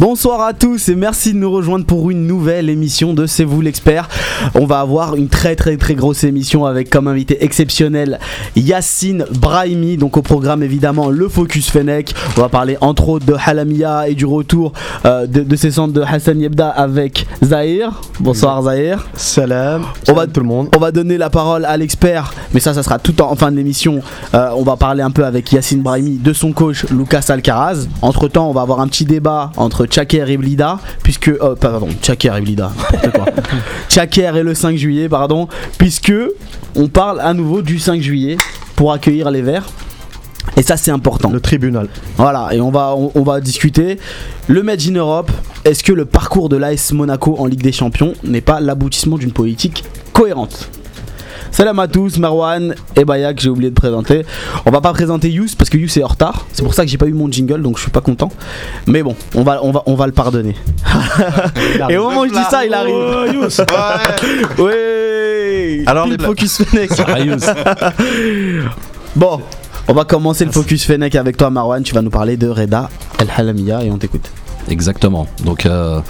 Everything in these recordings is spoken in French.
Bonsoir à tous et merci de nous rejoindre pour une nouvelle émission de C'est vous l'expert. On va avoir une très très très grosse émission avec comme invité exceptionnel Yacine Brahimi. Donc au programme évidemment le Focus Fennec. On va parler entre autres de Halamia et du retour euh, de, de ces centres de Hassan Yebda avec Zahir. Bonsoir Zahir. Salam. On va, tout le monde. on va donner la parole à l'expert, mais ça, ça sera tout en, en fin de l'émission. Euh, on va parler un peu avec Yacine Brahimi de son coach Lucas Alcaraz. Entre temps, on va avoir un petit débat entre Tchaker et Blida, puisque. euh, pardon, Tchaker et Blida. Tchaker et le 5 juillet, pardon, puisque on parle à nouveau du 5 juillet pour accueillir les Verts. Et ça, c'est important. Le tribunal. Voilà, et on va, on, on va discuter. Le Match in Europe, est-ce que le parcours de l'AS Monaco en Ligue des Champions n'est pas l'aboutissement d'une politique cohérente? Salam à tous, Marwan et Bayak, j'ai oublié de présenter. On va pas présenter Yous parce que Yous est en retard. C'est pour ça que j'ai pas eu mon jingle donc je suis pas content. Mais bon, on va, on va, on va le pardonner. et au moment où je dis ça, il arrive. Ouais. Alors, Pile les- focus Fennec. Bon, on va commencer le focus Fennec avec toi Marwan. Tu vas nous parler de Reda El Halamiya et on t'écoute. Exactement. Donc euh,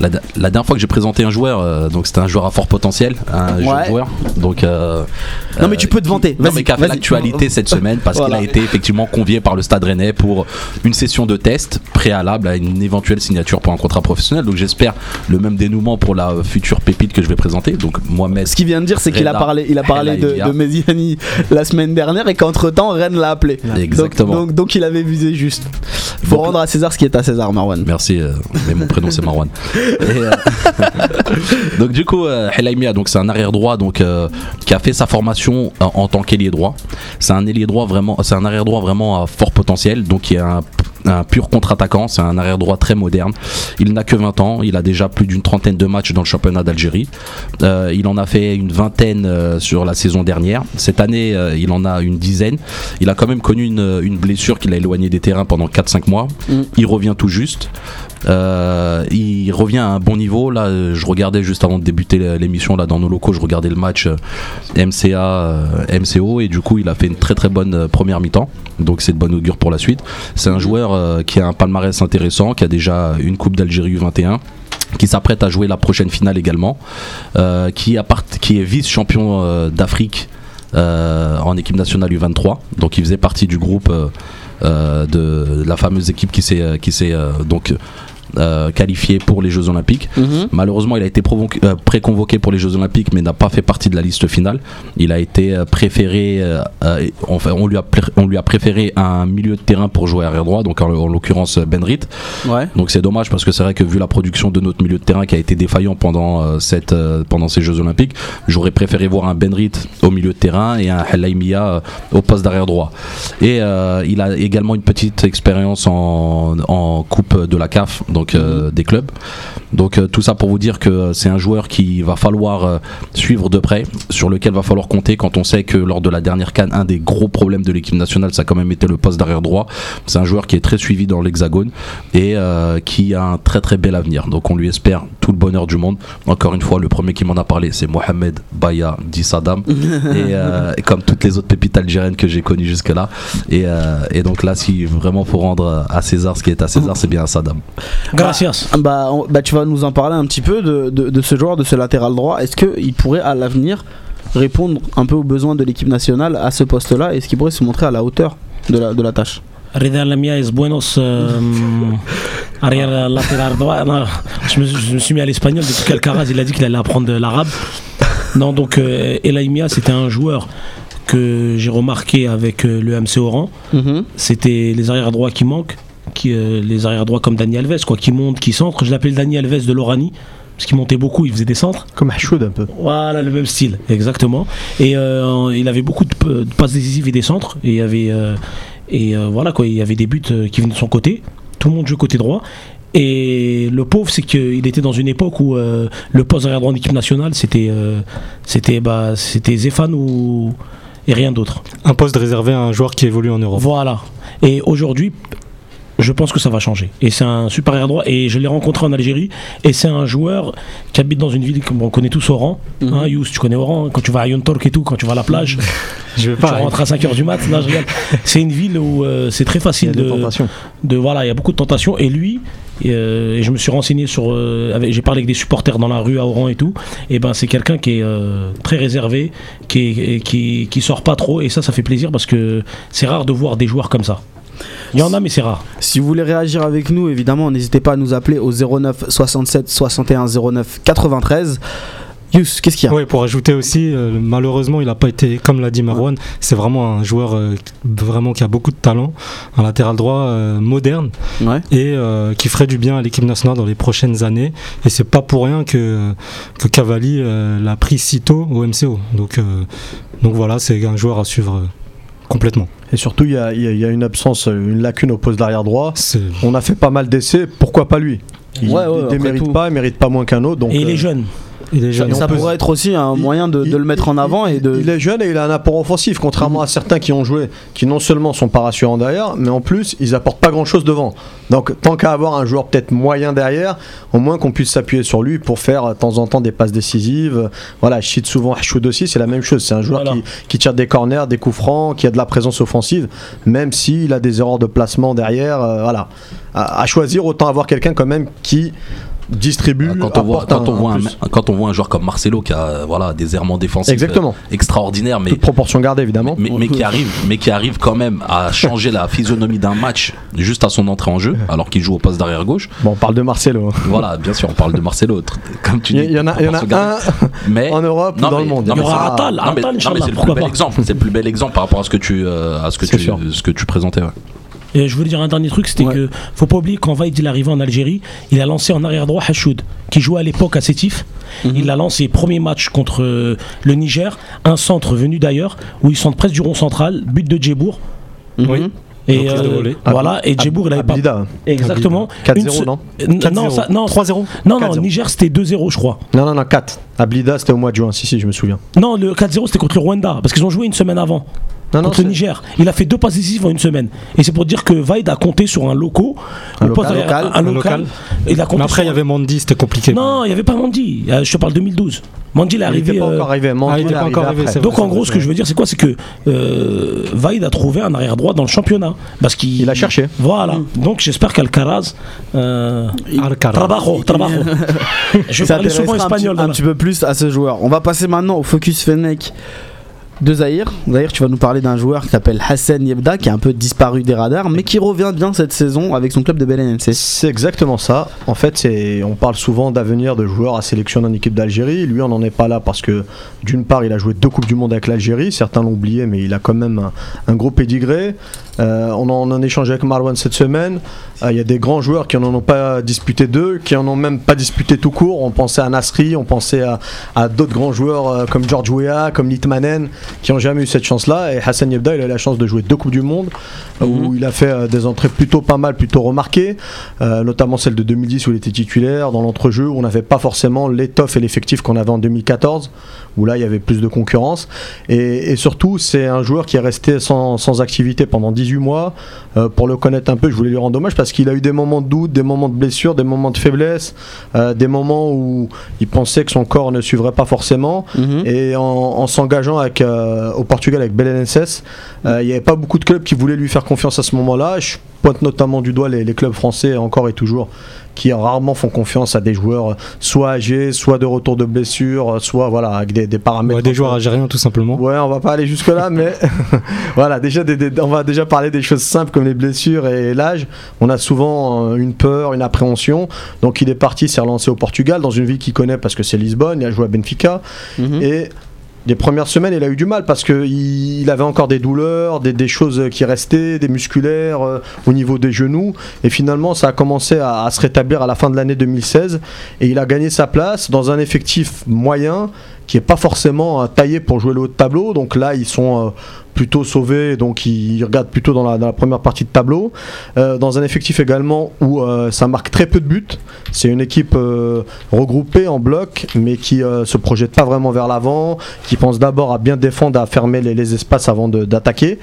la, la dernière fois que j'ai présenté un joueur, euh, donc c'était un joueur à fort potentiel, un Ouais. jeune joueur. Donc euh, Non mais tu peux te vanter. Non mais qui a fait l'actualité cette semaine parce Voilà. qu'il a été effectivement convié par le Stade Rennais pour une session de test préalable à une éventuelle signature pour un contrat professionnel. Donc j'espère le même dénouement pour la future pépite que je vais présenter. Donc Mohamed. Ce qu'il vient de dire, c'est qu'il a parlé, il a parlé de, de Mediani la semaine dernière et qu'entre temps Rennes l'a appelé. Exactement. Donc, donc, donc il avait visé juste. Il faut Donc- rendre à César ce qui est à César, Marwan. Merci, euh, mais mon prénom c'est Marwan. Euh, donc du coup, euh, Helaimia, donc c'est un arrière droit donc qui a fait sa formation en, tant qu'ailier droit. C'est un ailier droit vraiment, c'est un arrière droit vraiment à fort potentiel, donc qui est un, un pur contre-attaquant. C'est un arrière droit très moderne. Il n'a que 20 ans, il a déjà plus d'une trentaine de matchs dans le championnat d'Algérie. Euh, il en a fait une vingtaine euh, sur la saison dernière. Cette année, euh, il en a une dizaine. Il a quand même connu une, une blessure qui l'a éloigné des terrains pendant 4-5 mois. Mm. Il revient tout juste. Il revient à un bon niveau. Là, je regardais juste avant de débuter l'émission là dans nos locaux, je regardais le match MCA MCO et du coup, il a fait une très très bonne première mi-temps. Donc c'est de bonne augure pour la suite. C'est un joueur euh, qui a un palmarès intéressant, qui a déjà une Coupe d'Algérie U21 qui s'apprête à jouer la prochaine finale également, euh, qui, qui est vice-champion euh, d'Afrique en équipe nationale U23. Donc il faisait partie du groupe de la fameuse équipe qui s'est donc euh, qualifiée pour les Jeux Olympiques. Mhm. Malheureusement, il a été euh, préconvoqué pour les Jeux Olympiques, mais n'a pas fait partie de la liste finale. Il a été euh, préféré, euh, euh, enfin, on lui a on lui a préféré un milieu de terrain pour jouer arrière droit, donc en, en l'occurrence Benrit. Ouais. Donc c'est dommage parce que c'est vrai que vu la production de notre milieu de terrain qui a été défaillant pendant cette pendant ces Jeux Olympiques, j'aurais préféré voir un Benrit au milieu de terrain et un Helaimia au poste d'arrière droit. Et il a également une petite expérience en, en coupe de la CAF, donc euh, des clubs. Donc euh, tout ça pour vous dire que c'est un joueur qui va falloir euh, suivre de près, sur lequel va falloir compter quand on sait que lors de la dernière canne, un des gros problèmes de l'équipe nationale, ça a quand même été le poste d'arrière droit. C'est un joueur qui est très suivi dans l'hexagone et euh, qui a un très très bel avenir. Donc on lui espère tout le bonheur du monde. Encore une fois, le premier qui m'en a parlé, c'est Mohamed Baya dit Saddam. et, euh, et comme toutes les autres pépites algériennes que j'ai connues jusque-là. Et, euh, et donc là, si vraiment faut rendre à César ce qui est à César, c'est bien à Saddam. Gracias. Bah, on- bah, tu vas nous en parler un petit peu de, de- de ce joueur, de ce latéral droit. Est-ce qu'il pourrait à l'avenir répondre un peu aux besoins de l'équipe nationale à ce poste-là Est-ce qu'il pourrait se montrer à la hauteur de la, de la tâche? Reda Lamia es buenos euh, arrière latéral droit. Non, je, me, je me suis mis à l'espagnol depuis qu'Alcaraz il a dit qu'il allait apprendre l'arabe. Non, donc euh, Elaimia c'était un joueur que j'ai remarqué avec euh, le MC Oran. Mhm. C'était les arrières droits qui manquent, qui, euh, les arrières droits comme Dani Alves, quoi, qui montent, qui centrent. Je l'appelle Dani Alves de l'Orani. Parce qu'il montait beaucoup, il faisait des centres. Comme Hachoud un peu. Voilà, le même style, exactement. Et euh, il avait beaucoup de, passes décisives et des centres. Et il y avait, euh, et euh, voilà quoi, il y avait des buts qui venaient de son côté. Tout le monde joue côté droit. Et le pauvre, c'est qu'il était dans une époque où euh, le poste arrière droit en équipe nationale, c'était, euh, c'était, bah, c'était Zéphane ou et rien d'autre. Un poste réservé à un joueur qui évolue en Europe. Voilà. Et aujourd'hui, je pense que ça va changer. Et c'est un super air droit. Et je l'ai rencontré en Algérie. Et c'est un joueur qui habite dans une ville qu'on connaît tous Oran. Mhm. Hein, Yous, tu connais Oran. hein, Quand tu vas à Yontork et tout, quand tu vas à la plage, Je vais tu pas. rentres à 5h du mat. Là, je rigole. C'est une ville où euh, c'est très facile de. Voilà, il y a beaucoup de tentations. Et lui, euh, et je me suis renseigné sur. euh, J'ai parlé avec des supporters dans la rue à Oran et tout. Et ben c'est quelqu'un qui est très réservé, qui, est, qui, qui sort pas trop. Et ça, ça fait plaisir parce que c'est rare de voir des joueurs comme ça. Il y en a, mais c'est rare. Si vous voulez réagir avec nous, évidemment, n'hésitez pas à nous appeler au 09 67 61 09 93. Yous, qu'est-ce qu'il y a? Oui, pour ajouter aussi, euh, malheureusement, il n'a pas été, comme l'a dit Marwan, c'est vraiment un joueur euh, vraiment qui a beaucoup de talent, un latéral droit euh, moderne Ouais. et euh, qui ferait du bien à l'équipe nationale dans les prochaines années. Et c'est pas pour rien que, que Cavalli euh, l'a pris si tôt au MCO. Donc, euh, donc voilà, c'est un joueur à suivre euh, complètement. Et surtout, il y a, il y a- il y a une absence, une lacune au poste d'arrière droit. On a fait pas mal d'essais, pourquoi pas lui? Il Ouais, ouais, ne tout. pas, il mérite pas moins qu'un autre. Donc, et il euh, est jeune. Il est jeune. Ça pourrait être aussi un il- moyen de, le mettre en avant il- et de. Il est jeune et il a un apport offensif, contrairement à certains qui ont joué, qui non seulement sont pas rassurants derrière, mais en plus, ils apportent pas grand chose devant. Donc, tant qu'à avoir un joueur peut-être moyen derrière, au moins qu'on puisse s'appuyer sur lui pour faire de temps en temps des passes décisives. Voilà, je cite souvent Hachoud aussi, c'est la même chose. C'est un joueur Voilà. qui, qui tire des corners, des coups francs, qui a de la présence offensive, même s'il a des erreurs de placement derrière. euh, voilà. À, à choisir, autant avoir quelqu'un quand même qui distribue. Quand on, voit, apporte quand, un- on voit un quand on voit un joueur comme Marcelo qui a euh, voilà, des errements défensifs Exactement. euh, extraordinaires, mais, Toute proportion gardée, évidemment. mais, mais qui arrive, mais qui arrive quand même à changer la physionomie d'un match juste à son entrée en jeu, alors qu'il joue au poste d'arrière gauche. Bon, on parle de Marcelo. hein. Voilà, bien sûr, on parle de Marcelo, comme tu Il dis. y, il y en a, y en a un mais, en Europe ou dans mais- le monde. non, Il y aura Atal, c'est le plus pourquoi bel pas. exemple. C'est le plus bel exemple par rapport à ce que tu, euh, à ce que tu, sûr. ce que tu présentais. ouais. Et je voulais dire un dernier truc, c'était Ouais. que faut pas oublier quand Vaid il est arrivé en Algérie, il a lancé en arrière droit Hachoud, qui jouait à l'époque à Sétif. Mhm. Il a lancé premier match contre euh, le Niger, un centre venu d'ailleurs, où il centre presque du rond central, but de Djebour. Mhm. Oui. Et volée. voilà, et Djebour il avait pas Ablida. exactement 4-0, une se- non Euh, non, ça- non, 3-0. non, non, 4-0. Niger c'était 2-0 je crois. Non, non, non, 4. Ablida, c'était au mois de juin. Si, si, je me souviens. Non, le 4-0 c'était contre le Rwanda parce qu'ils ont joué une semaine avant. Non, non, contre le c'est- Niger. Il a fait deux passes décisives en une semaine. Et c'est pour dire que Vaid a compté sur un loco, Un local. un Un local. local. Il a compté Mais après, il y sur- avait Mandy, c'était compliqué. Non, il n'y avait pas Mandy. Euh, Je te parle 2012. Mandy il est il arrivé. n'était pas euh, encore arrivé. Mandy, Ah, il pas encore arrivé, après. c'est vrai. Donc en gros, ce que je veux dire, c'est quoi? C'est que euh, Vaid a trouvé un arrière droit dans le championnat. Parce qu'il Il a cherché. Voilà. Donc j'espère qu'Alcaraz. Euh, Alcaraz. trabajo, trabajo. je parlais souvent un, espagnol. un petit peu plus à ce joueur. On va passer maintenant au focus Fennec de Zahir. Zahir, tu vas nous parler d'un joueur qui s'appelle Hassan Yebda, qui a un peu disparu des radars, mais qui revient bien cette saison avec son club de BLNC. C'est exactement ça. En fait, on parle souvent d'avenir de joueurs à sélectionner en équipe d'Algérie. Lui, on n'en est pas là parce que, d'une part, il a joué deux Coupes du Monde avec l'Algérie. Certains l'ont oublié, mais il a quand même un, gros pédigré. Euh, on en a échangé avec Marwan cette semaine. Euh, Il y a des grands joueurs qui n'en ont pas disputé deux, qui en ont même pas disputé tout court. On pensait à Nasri, on pensait à, à d'autres grands joueurs euh, comme George Weah, comme Litmanen, qui n'ont jamais eu cette chance-là. Et Hassan Yebda, il a eu la chance de jouer deux Coupes du Monde, euh, où il a fait euh, des entrées plutôt pas mal, plutôt remarquées, euh, notamment celle de 2010 où il était titulaire, dans l'entrejeu où on n'avait pas forcément l'étoffe et l'effectif qu'on avait en 2014, où là il y avait plus de concurrence. Et, et surtout, c'est un joueur qui est resté sans, sans activité pendant 18 mois. Euh, pour le connaître un peu, je voulais lui rendre hommage parce qu'il a eu des moments de doute, des moments de blessure, des moments de faiblesse, euh, des moments où il pensait que son corps ne suivrait pas forcément. Mhm. Et en, en s'engageant avec, euh, au Portugal avec Belenenses, euh, il n'y avait pas beaucoup de clubs qui voulaient lui faire confiance à ce moment-là. Je pointe notamment du doigt les, les clubs français encore et toujours qui rarement font confiance à des joueurs soit âgés, soit de retour de blessure, soit voilà avec des, des paramètres. Ouais, des joueurs algériens, tout simplement. Ouais, on va pas aller jusque là, mais voilà, déjà, des- des- on va déjà parler des choses simples comme les blessures et l'âge. On a souvent euh, une peur, une appréhension. Donc il est parti, s'est relancé au Portugal, dans une ville qu'il connaît parce que c'est Lisbonne. Il a joué à Benfica Mhm. et les premières semaines, il a eu du mal parce qu'il il avait encore des douleurs, des, des choses qui restaient, des musculaires euh, au niveau des genoux. Et finalement, ça a commencé à, à se rétablir à la fin de l'année 2016. Et il a gagné sa place dans un effectif moyen qui n'est pas forcément euh, taillé pour jouer le haut de tableau. Donc là, ils sont euh, plutôt sauvés, donc ils regardent plutôt dans la, première partie de tableau. Euh, dans un effectif également où euh, ça marque très peu de buts. C'est une équipe euh, regroupée en bloc, mais qui se projette pas vraiment vers l'avant, qui pense d'abord à bien défendre, à fermer les, espaces avant d'attaquer.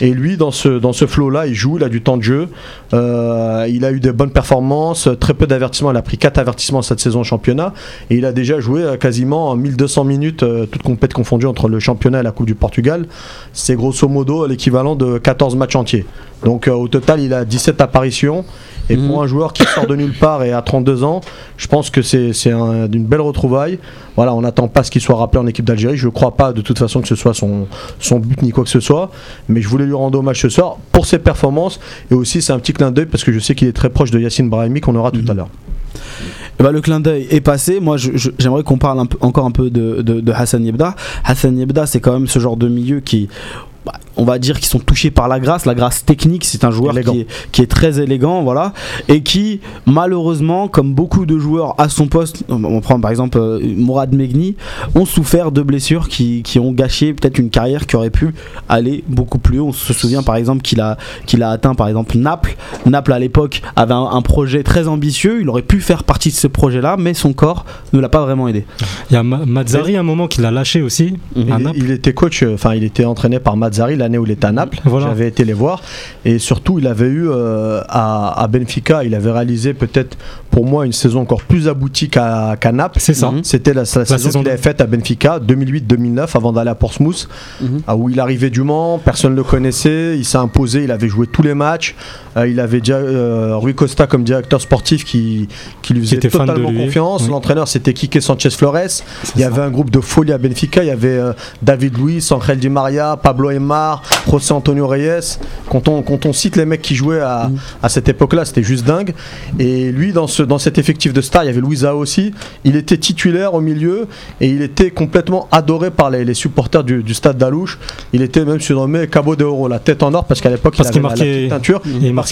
Et lui, dans ce, dans ce flow-là, il joue, il a du temps de jeu. Il a eu des bonnes performances, très peu d'avertissements. Il a pris 4 avertissements cette saison championnat. Et il a déjà joué quasiment 1200 minutes, toutes compètes confondues entre le championnat et la Coupe du Portugal. C'est grosso modo l'équivalent de 14 matchs entiers. Donc euh, au total, il a 17 apparitions. Et Mhm. pour un joueur qui sort de nulle part et à 32 ans, je pense que c'est un- d'une belle retrouvaille. Voilà, on n'attend pas ce qu'il soit rappelé en équipe d'Algérie. Je ne crois pas de toute façon que ce soit son, son but ni quoi que ce soit. Mais je voulais lui rendre hommage ce soir pour ses performances. Et aussi, c'est un petit clin d'œil parce que je sais qu'il est très proche de Yacine Brahimi qu'on aura tout à l'heure. Eh ben, le clin d'œil est passé. Moi, j'aimerais qu'on parle un peu- encore un peu de, de- de Hassan Yebda. Hassan Yebda, c'est quand même ce genre de milieu qui, bah, on va dire, qui sont touchés par la grâce, la grâce technique. C'est un joueur qui est, qui est très élégant, voilà, et qui, malheureusement, comme beaucoup de joueurs à son poste, on prend par exemple euh, Mourad Megni, ont souffert de blessures qui, qui ont gâché peut-être une carrière qui aurait pu aller beaucoup plus haut. On se souvient par exemple qu'il a, qu'il a atteint par exemple Naples. Naples à l'époque avait un, un projet très ambitieux. Il aurait pu faire partie de ce projet-là, mais son corps ne l'a pas vraiment aidé. Il y a Ma- Mazzari à un moment qui l'a lâché aussi. Mhm. à Il, il était coach, euh, enfin il était entraîné par Mazzari l'année où il était à Naples. Voilà. J'avais été les voir et surtout il avait eu euh, à, à Benfica, il avait réalisé peut-être pour moi une saison encore plus aboutie qu'à Naples. C'est ça. Mhm. C'était la, la saison saison qu'il avait faite à Benfica 2008-2009 avant d'aller à Portsmouth, Mhm. ah, où il arrivait du Mans, personne ne le connaissait, il s'est imposé, il avait joué tous les matchs, Euh, il avait déjà euh, Rui Costa comme directeur sportif qui, qui lui faisait était de totalement confiance. oui. L'entraîneur c'était Kike Sanchez Flores. Il y avait un groupe de folie à Benfica. Il y avait David Luiz, Angel Di Maria, Pablo José Antonio Reyes. Quand on, quand on cite les mecs qui jouaient à, à cette époque-là, c'était juste dingue. Et lui, dans, ce, dans cet effectif de star, il y avait Louisa aussi. Il était titulaire au milieu et il était complètement adoré par les, les supporters du, du stade d'Alouche. Il était même surnommé Cabo de Oro, la tête en or, parce qu'à l'époque, il avait qu'il la- la, marquait- petite teinture.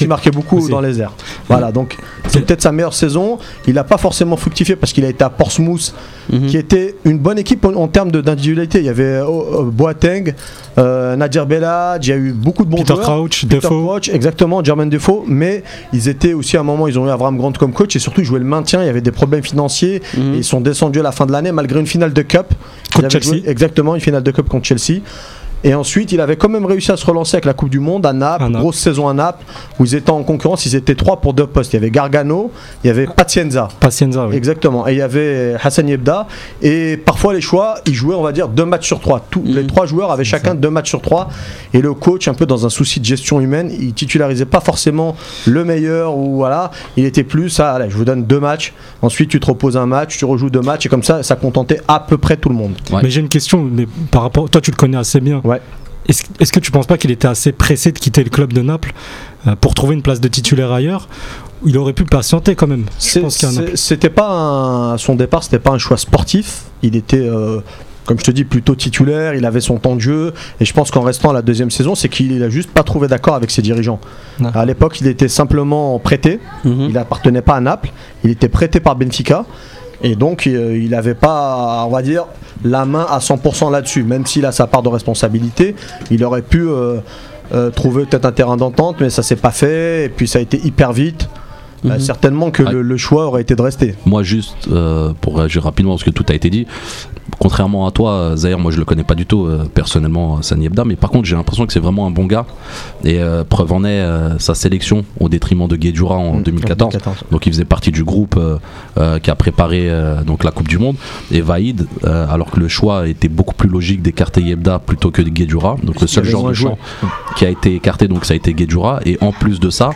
il marquait beaucoup aussi. dans les airs. Voilà, donc c'est peut-être sa meilleure saison. Il n'a pas forcément fructifié parce qu'il a été à Portsmouth, Mhm. qui était une bonne équipe en, en termes d'individualité. Il y avait euh, euh, Boateng, euh, Nadir Il y a eu beaucoup de bons Peter joueurs. Crouch, Peter Defoe. Crouch, exactement, Jermaine Defoe, mais ils étaient aussi à un moment, ils ont eu Avram Grant comme coach et surtout ils jouaient le maintien, il y avait des problèmes financiers Mhm. et ils sont descendus à la fin de l'année malgré une finale de Cup. Contre Chelsea. joué- exactement, une finale de Cup contre Chelsea. Et ensuite, il avait quand même réussi à se relancer avec la Coupe du Monde à Naples, À Naples. grosse saison à Naples, où ils étaient en concurrence, ils étaient trois pour deux postes. Il y avait Gargano, il y avait Pazienza. Pacienza, oui. Exactement. Et il y avait Hassan Yebda. Et parfois, les choix, ils jouaient, on va dire, deux matchs sur trois. Tous les trois joueurs avaient chacun deux matchs sur trois. Et le coach, un peu dans un souci de gestion humaine, il titularisait pas forcément le meilleur ou voilà. Il était plus à, allez, je vous donne deux matchs. Ensuite, tu te reposes un match, tu rejoues deux matchs. Et comme ça, ça contentait à peu près tout le monde. Ouais. Mais j'ai une question, mais par rapport, toi tu le connais assez bien. Ouais. Est-ce est-ce que tu penses pas qu'il était assez pressé de quitter le club de Naples euh, pour trouver une place de titulaire ailleurs? Il aurait pu patienter quand même. C'était pas un, son départ, c'était pas un choix sportif. Il était, euh, comme je te dis, plutôt titulaire. Il avait son temps de jeu. Et je pense qu'en restant à la deuxième saison, c'est qu'il a juste pas trouvé d'accord avec ses dirigeants. D'accord. À l'époque, il était simplement prêté. Mhm. Il appartenait pas à Naples. Il était prêté par Benfica. Et donc, euh, il n'avait pas, on va dire, la main à 100% là-dessus. Même s'il a sa part de responsabilité, il aurait pu euh, euh, trouver peut-être un terrain d'entente, mais ça s'est pas fait. Et puis, ça a été hyper vite. Euh, Mhm. certainement que Ouais. le, le choix aurait été de rester. Moi, juste euh, pour réagir rapidement, parce que tout a été dit, contrairement à toi, euh, Zahir, moi je le connais pas du tout euh, personnellement, Sani Ebda, mais par contre j'ai l'impression que c'est vraiment un bon gars. Et euh, preuve en est euh, sa sélection au détriment de Guedjura en Mhm. 2014. Donc il faisait partie du groupe euh, euh, qui a préparé euh, donc la Coupe du Monde. Et Vaïd, euh, alors que le choix était beaucoup plus logique d'écarter Yebda plutôt que Guedjura, donc le seul genre de joué. champ qui a été écarté, donc ça a été Guedjura. Et en plus de ça,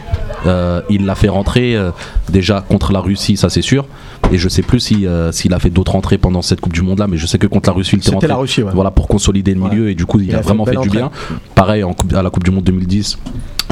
euh, il l'a fait rentrer euh, déjà contre la Russie, ça c'est sûr. Et je sais plus si, euh, s'il a fait d'autres entrées pendant cette Coupe du Monde là, mais je sais que contre la Russie, il était C'était rentré. la Russie, ouais. Voilà pour consolider le milieu et du coup il, Il a, vraiment fait, du bien. Pareil en coupe- à la Coupe du Monde 2010.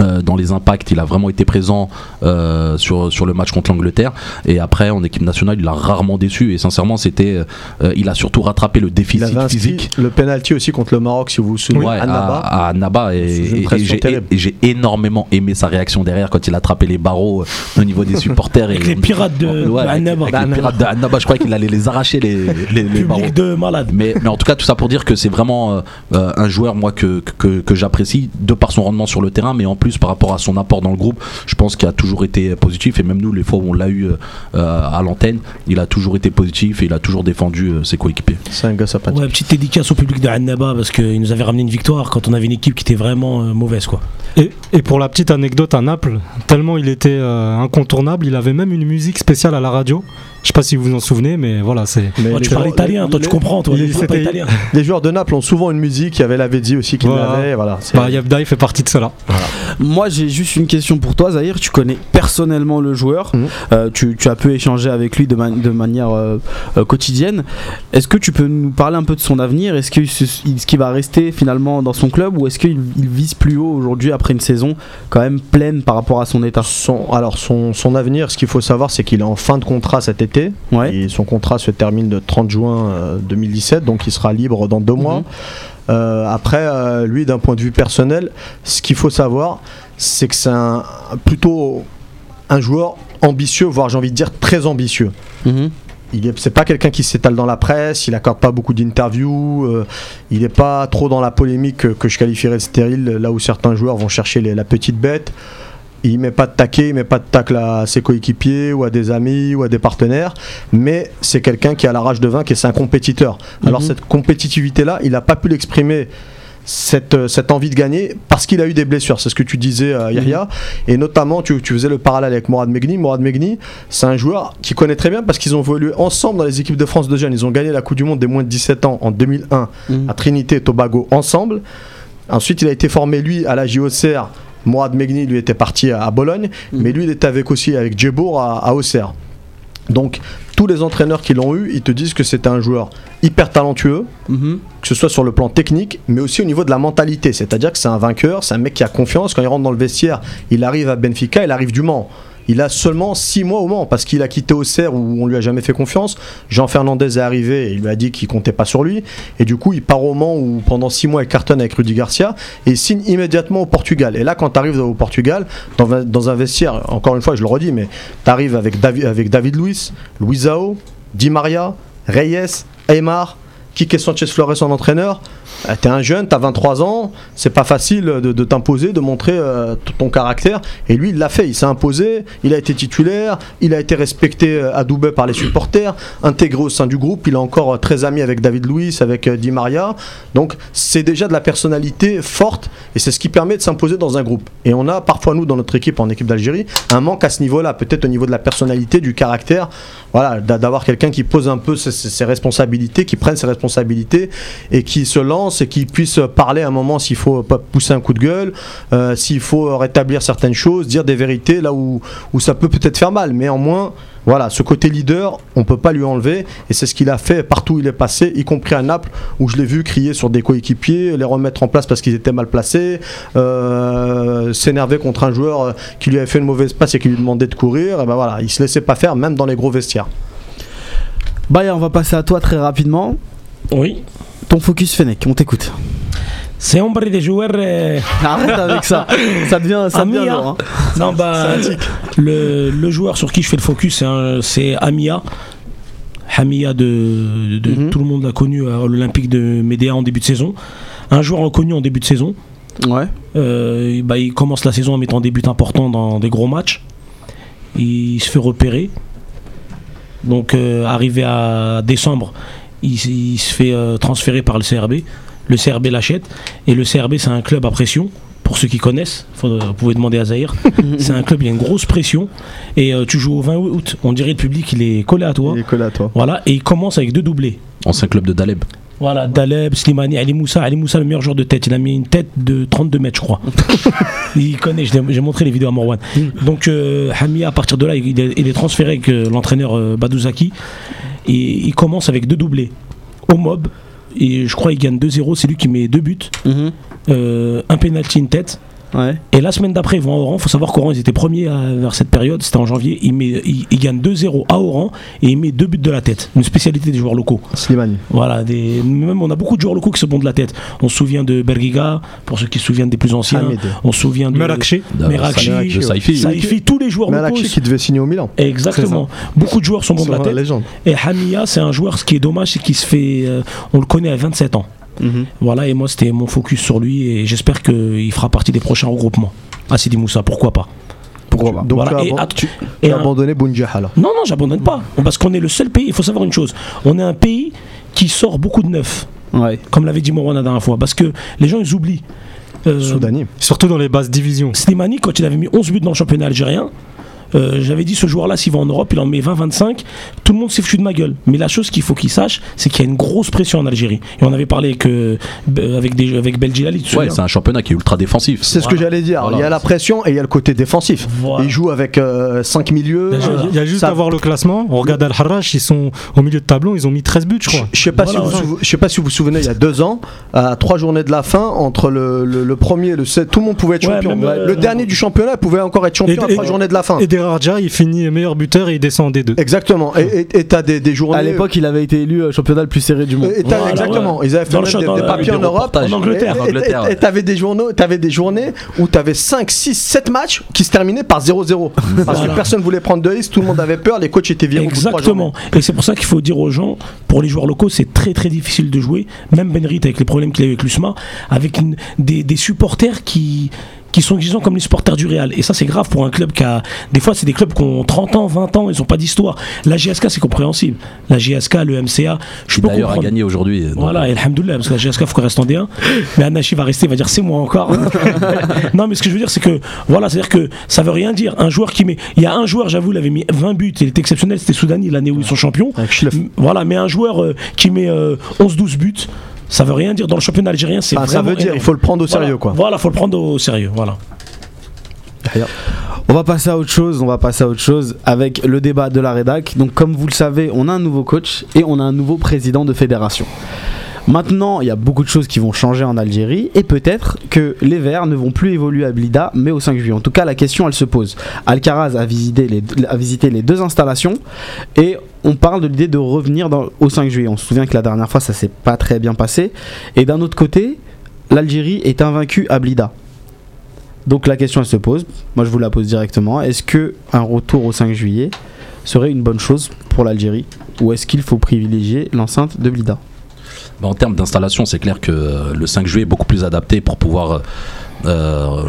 Euh, dans les impacts, il a vraiment été présent euh, sur, sur le match contre l'Angleterre et après en équipe nationale, il a rarement déçu et sincèrement, c'était euh, il a surtout rattrapé le Il déficit avait physique le penalty aussi contre le Maroc, si vous vous souvenez, Ouais, à Naba. à, à Naba, et, et- j'ai terrible. et j'ai énormément aimé sa réaction derrière quand il a attrapé les barreaux au niveau des supporters et Avec les pirates de- Ouais, avec- Annaba. avec les pirates de Annaba, je croyais qu'il allait les arracher les, les, les barreaux de malade. mais, mais en tout cas, tout ça pour dire que c'est vraiment un joueur, moi, que, que, que j'apprécie, de par son rendement sur le terrain, mais en plus par rapport à son apport dans le groupe, je pense qu'il a toujours été positif. Et même nous, les fois où on l'a eu euh, euh, à l'antenne, il a toujours été positif et il a toujours défendu euh, ses coéquipiers. C'est un gars sympathique. Ouais, petite dédicace au public de Annaba parce qu'il nous avait ramené une victoire quand on avait une équipe qui était vraiment euh, mauvaise quoi. Et, et pour la petite anecdote à Naples, tellement il était euh, incontournable, il avait même une musique spéciale à la radio. Je sais pas si vous vous en souvenez, mais voilà, c'est. Mais Oh, tu parles italien, toi tu comprends, toi. parles pas italien. Les joueurs de Naples ont souvent une musique. Il y avait la Vedzi aussi qui Voilà. l'avait. Voilà. Bah, Yabda, il fait partie de cela. Moi, j'ai juste une question pour toi, Zahir. Tu connais personnellement le joueur. Mhm. Euh, tu, tu as pu échanger avec lui de, ma- de manière euh, euh, quotidienne. Est-ce que tu peux nous parler un peu de son avenir? Est-ce qu'il est-ce qu'il va rester finalement dans son club ou est-ce qu'il il vise plus haut aujourd'hui après une saison quand même pleine par rapport à son état? Son, alors son, son avenir, ce qu'il faut savoir, c'est qu'il est en fin de contrat cet été. Ouais. Et son contrat se termine le 30 juin euh, 2017, donc il sera libre dans deux mois. Mhm. Euh, après, euh, lui, d'un point de vue personnel, ce qu'il faut savoir, c'est que c'est un, plutôt un joueur ambitieux, voire j'ai envie de dire très ambitieux. Mhm. Il est, c'est pas quelqu'un qui s'étale dans la presse, il accorde pas beaucoup d'interviews, euh, il n'est pas trop dans la polémique que, que je qualifierais de stérile, là où certains joueurs vont chercher les- la petite bête. Il met pas de taquet, il met pas de tacle à ses coéquipiers ou à des amis ou à des partenaires, mais c'est quelqu'un qui a la rage de vaincre et c'est un compétiteur. Alors Mhm. cette compétitivité-là, il n'a pas pu l'exprimer. Cette, euh, cette envie de gagner parce qu'il a eu des blessures, c'est ce que tu disais euh, Yahya, et notamment tu, tu faisais le parallèle avec Morad Megni. Morad Megni, c'est un joueur qui connaît très bien parce qu'ils ont évolué ensemble dans les équipes de France de jeunes. Ils ont gagné la Coupe du Monde des moins de 17 ans en 2001 Mhm. à Trinité et Tobago ensemble. Ensuite, il a été formé lui à la JOCR. Morad Megni, lui, était parti à, à Bologne, Mhm. mais lui, il était avec aussi avec Djebour à, à Auxerre. Donc, tous les entraîneurs qui l'ont eu, ils te disent que c'est un joueur hyper talentueux, Mhm. que ce soit sur le plan technique, mais aussi au niveau de la mentalité. C'est-à-dire que c'est un vainqueur, c'est un mec qui a confiance. Quand il rentre dans le vestiaire, il arrive à Benfica, il arrive du Mans. Il a seulement 6 mois au Mans parce qu'il a quitté Auxerre où on lui a jamais fait confiance. Jean Fernandez est arrivé et il lui a dit qu'il comptait pas sur lui. Et du coup, il part au Mans où pendant 6 mois il cartonne avec Rudy Garcia et il signe immédiatement au Portugal. Et là, quand tu arrives au Portugal, dans, un- vestiaire, encore une fois, je le redis, mais tu arrives avec, avec David Luiz, Luisao, Di Maria, Reyes, Aymar, Kike Sanchez Flores en entraîneur. Euh, T'es un jeune, t'as 23 ans, c'est pas facile de, t'imposer, de montrer euh, ton caractère. Et lui, il l'a fait, il s'est imposé, il a été titulaire, il a été respecté euh, à Dubaï par les supporters, intégré au sein du groupe. Il est encore euh, très ami avec David Luiz, avec Di Maria. Donc c'est déjà de la personnalité forte et c'est ce qui permet de s'imposer dans un groupe. Et on a parfois, nous, dans notre équipe, en équipe d'Algérie, un manque à ce niveau-là, peut-être au niveau de la personnalité, du caractère, voilà, d'a- d'avoir quelqu'un qui pose un peu ses responsabilités, qui prenne ses responsabilités et qui se lance et qui puisse parler à un moment s'il faut pas pousser un coup de gueule, euh, s'il faut rétablir certaines choses, dire des vérités là où, où ça peut peut-être faire mal. Mais en moins, voilà, ce côté leader, on peut pas lui enlever et c'est ce qu'il a fait partout où il est passé, y compris à Naples où je l'ai vu crier sur des coéquipiers, les remettre en place parce qu'ils étaient mal placés, euh, s'énerver contre un joueur euh, qui lui avait fait une mauvaise passe et qui lui demandait de courir. Et ben voilà, il se laissait pas faire même dans les gros vestiaires. Baya, on va passer à toi très rapidement. Oui. Ton focus Fennec, on t'écoute. C'est hombre des joueurs. euh, Arrête avec ça. Ça devient, ça devient Amia. lourd, hein. Non, bah, le, le joueur sur qui je fais le focus, c'est un- c'est Amia. Hamia, de, de- Mhm. tout le monde l'a connu à l'Olympique de Médéa en début de saison. Un joueur reconnu en début de saison. Ouais. Euh, bah, il commence la saison en mettant des buts importants dans des gros matchs. Il se fait repérer. Donc, euh, arrivé à décembre, il, se fait euh, transférer par le CRB. Le CRB l'achète. Et le CRB, c'est un club à pression. Pour ceux qui connaissent, faut- vous pouvez demander à Zahir. c'est un club, il y a une grosse pression. Et euh, tu joues au 20 août. On dirait le public, il est collé à toi. Il est collé à toi. Voilà. Et il commence avec deux doublés. Ancien club de Daleb. Voilà, Daleb, Slimani, Ali Moussa. Ali Moussa, le meilleur joueur de tête. Il a mis une tête de 32 mètres, je crois. il connaît, j'ai montré les vidéos à Morwan. Donc, euh, Hamia, à partir de là, il est, il est transféré avec euh, l'entraîneur euh, Badouzaki. Et il commence avec deux doublés au mob. Et je crois qu'il gagne 2-0. C'est lui qui met deux buts. Mhm. Euh, un penalty, une tête. Ouais. Et la semaine d'après, ils vont à Oran. Il faut savoir qu'Oran, ils étaient premiers à- vers cette période. C'était en janvier. Il, met, il, il gagne 2-0 à Oran. Et il met deux buts de la tête. Une spécialité des joueurs locaux. Slimani. Voilà, des, même on a beaucoup de joueurs locaux qui se bondent de la tête. On se souvient de Bergiga, pour ceux qui se souviennent des plus anciens. Hamid. On se souvient de Merakchi. Merakchi, de Saifi. Saifi, tous les joueurs locaux. Malakchi qui devait signer au Milan. Exactement. Beaucoup de joueurs sont bons de la tête. légende. Et Hamia, c'est un joueur, ce qui est dommage, c'est qu'il se fait. euh, on le connaît à 27 ans. Mhm. Voilà, et moi, c'était mon focus sur lui. Et j'espère qu'il fera partie des prochains regroupements. Ah, Sidi Moussa, pourquoi pas? Pourquoi pas? Donc Voilà, tu as, et aban- att- tu- et tu as un- abandonné Bounjahala. Non, non, j'abandonne pas. Parce qu'on est le seul pays, il faut savoir une chose. On est un pays qui sort beaucoup de neufs, Ouais. comme l'avait dit Morwan la dernière fois. Parce que les gens, ils oublient. Euh. Surtout dans les basses divisions. Slimani, quand il avait mis 11 buts dans le championnat algérien, euh, j'avais dit ce joueur-là, s'il va en Europe, il en met 20-25, tout le monde s'est foutu de ma gueule. Mais la chose qu'il faut qu'il sache, c'est qu'il y a une grosse pression en Algérie. Et on avait parlé avec, euh, avec, des, avec Belgilali, Ouais, c'est un championnat qui est ultra défensif. C'est ce que j'allais dire. Voilà. il y a la pression et il y a le côté défensif. Voilà. Il joue avec 5 milieux. Il y a- euh, il y a juste ça- à voir le classement. On regarde Al-Harrach, ils sont au milieu de tableau, ils ont mis 13 buts, je crois. je sais pas, Voilà, si vous je sais pas si vous vous souvenez, il y a deux ans, à trois journées de la fin, entre le, le, le premier et le 7, tout le monde pouvait être Ouais, champion. même, euh, le dernier du championnat pouvait encore être champion Et- à et- trois journées de la fin. Et Il finit meilleur buteur et il descend en D2. Exactement. Et t'as des, des journées. À l'époque, il avait été élu euh, championnat le plus serré du monde. Et t'as- Voilà, exactement. ouais. Ils avaient fait même des, des le- papiers en Europe. En Angleterre. Et- t'avais des, journaux- t'avais des journées où t'avais 5, 6, 7 matchs qui se terminaient par 0-0. Parce que personne voulait prendre de risque, tout le monde avait peur, les coachs étaient virés Exactement. Et c'est pour ça qu'il faut dire aux gens, pour les joueurs locaux, c'est très très difficile de jouer. Même Benrit avec les problèmes qu'il a eu avec l'USMA, avec une- des, des supporters qui qui sont exigeants comme les supporters du Real. Et ça, c'est grave pour un club qui a. Des fois, c'est des clubs qui ont 30 ans, 20 ans, ils n'ont pas d'histoire. La GSK, c'est compréhensible. La GSK, le MCA, je peux d'ailleurs a gagné aujourd'hui. donc, Voilà, et alhamdoulilah, parce que la GSK, faut qu'elle reste en D1. Mais Anachi va rester, il va dire c'est moi encore. non, mais ce que je veux dire, c'est que, voilà, c'est-à-dire que ça veut rien dire. Un joueur qui met. Il y a un joueur, j'avoue, il avait mis 20 buts, il était exceptionnel, c'était Soudani, l'année où ils sont champions. Voilà, mais un joueur euh, qui met euh, 11-12 buts, ça veut rien dire. Dans le championnat algérien, c'est Enfin, ça vraiment veut dire, énorme. il faut le prendre au Voilà. sérieux, quoi. Voilà, faut le prendre au sérieux, voilà. On va passer à autre chose, on va passer à autre chose avec le débat de la rédac. Donc comme vous le savez, on a un nouveau coach et on a un nouveau président de fédération. Maintenant, il y a beaucoup de choses qui vont changer en Algérie et peut-être que les Verts ne vont plus évoluer à Blida mais au 5 juillet. En tout cas, la question elle se pose. Alcaraz a visité les, a visité les deux installations et on parle de l'idée de revenir au 5 juillet. On se souvient que la dernière fois ça s'est pas très bien passé. Et d'un autre côté, l'Algérie est invaincue à Blida. Donc la question elle se pose, moi je vous la pose directement, est-ce que un retour au 5 juillet serait une bonne chose pour l'Algérie ou est-ce qu'il faut privilégier l'enceinte de Blida? En termes d'installation, c'est clair que euh, le 5 juillet est beaucoup plus adapté pour pouvoir, euh, euh,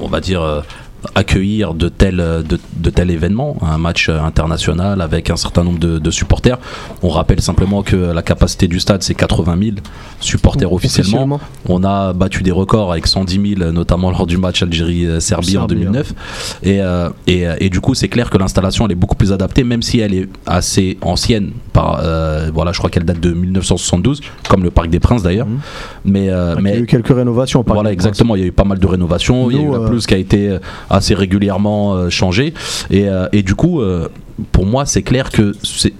on va dire, accueillir de tels, de, de événements, un match international avec un certain nombre de, de supporters. On rappelle simplement que la capacité du stade, c'est 80 000 supporters officiellement. On a battu des records avec 110 000, notamment lors du match Algérie-Serbie en Serbie, 2009. Et, euh, et, euh, et du coup, c'est clair que l'installation elle est beaucoup plus adaptée, même si elle est assez ancienne. Par, euh, voilà, je crois qu'elle date de 1972, comme le Parc des Princes d'ailleurs. Mhm. Mais, euh, Il y mais a eu quelques rénovations. par voilà, exemple. exactement. Il y a eu pas mal de rénovations. il y a eu la pelouse qui a été assez régulièrement euh, changée. Et, euh, et du coup, euh, pour moi, c'est clair que c'est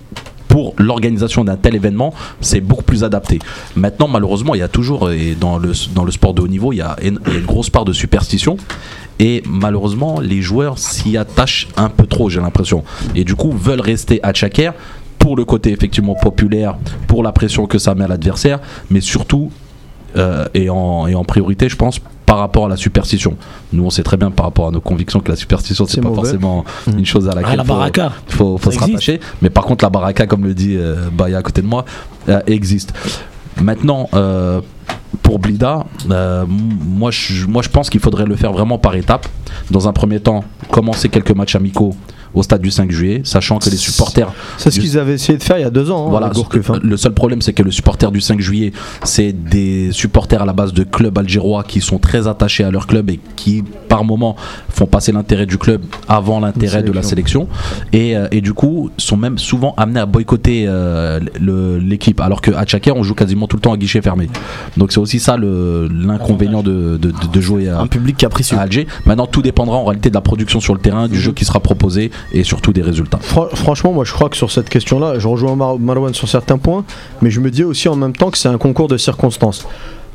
pour l'organisation d'un tel événement, c'est beaucoup plus adapté. Maintenant, malheureusement, il y a toujours, et dans le, dans le sport de haut niveau, il y a, une- grosse part de superstition. Et malheureusement, les joueurs s'y attachent un peu trop, j'ai l'impression. Et du coup, veulent rester à Tchaker pour le côté effectivement populaire, pour la pression que ça met à l'adversaire, mais surtout et, en, et en priorité, je pense, par rapport à la superstition. Nous, on sait très bien par rapport à nos convictions que la superstition, c'est pas mauvais. forcément une chose à Ah, laquelle la faut, baraka. faut, se existe. rattacher. Mais par contre, la baraka, comme le dit euh, Baya à côté de moi, euh, existe. Maintenant, euh, pour Blida, euh, moi, je, moi je pense qu'il faudrait le faire vraiment par étapes. Dans un premier temps, commencer quelques matchs amicaux au stade du 5 juillet, sachant que les supporters C'est ce qu'ils avaient essayé de faire il y a deux ans. hein, voilà, avec Gourcuff, hein. le seul problème c'est que le supporter du 5 juillet, c'est des supporters à la base de clubs algérois qui sont très attachés à leur club et qui par moment font passer l'intérêt du club avant l'intérêt de la sélection et, euh, et du coup sont même souvent amenés à boycotter euh, l'équipe alors qu'à Tchaker on joue quasiment tout le temps à guichet fermé. Donc c'est aussi ça l'inconvénient de, de- de- de jouer à, Un public capricieux. à Alger. Maintenant tout dépendra en réalité de la production sur le terrain, du jeu qui sera proposé et surtout des résultats. Fran- franchement, moi je crois que sur cette question-là, je rejoins Mar- Marwan sur certains points, mais je me dis aussi en même temps que c'est un concours de circonstances.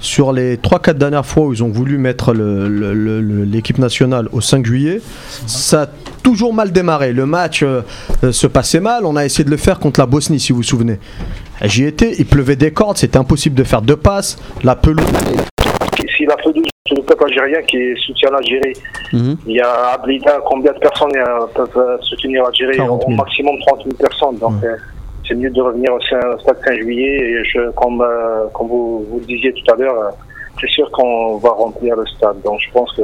Sur les 3-4 dernières fois où ils ont voulu mettre l'équipe nationale au 5 juillet, ça a toujours mal démarré. Le match euh, euh, se passait mal, on a essayé de le faire contre la Bosnie si vous vous souvenez. J'y étais, il pleuvait des cordes, c'était impossible de faire deux passes, la pelouse. si la pelouse c'est le peuple algérien qui soutient l'Algérie, Mhm. il y a à Blida, combien de personnes euh, peuvent euh, soutenir l'Algérie 40 000. Au maximum 30 000 personnes. Donc euh, c'est mieux de revenir au Saint- au stade 5 juillet. Et je, comme, euh, comme vous, vous le disiez tout à l'heure, euh, c'est sûr qu'on va remplir le stade. Donc je pense que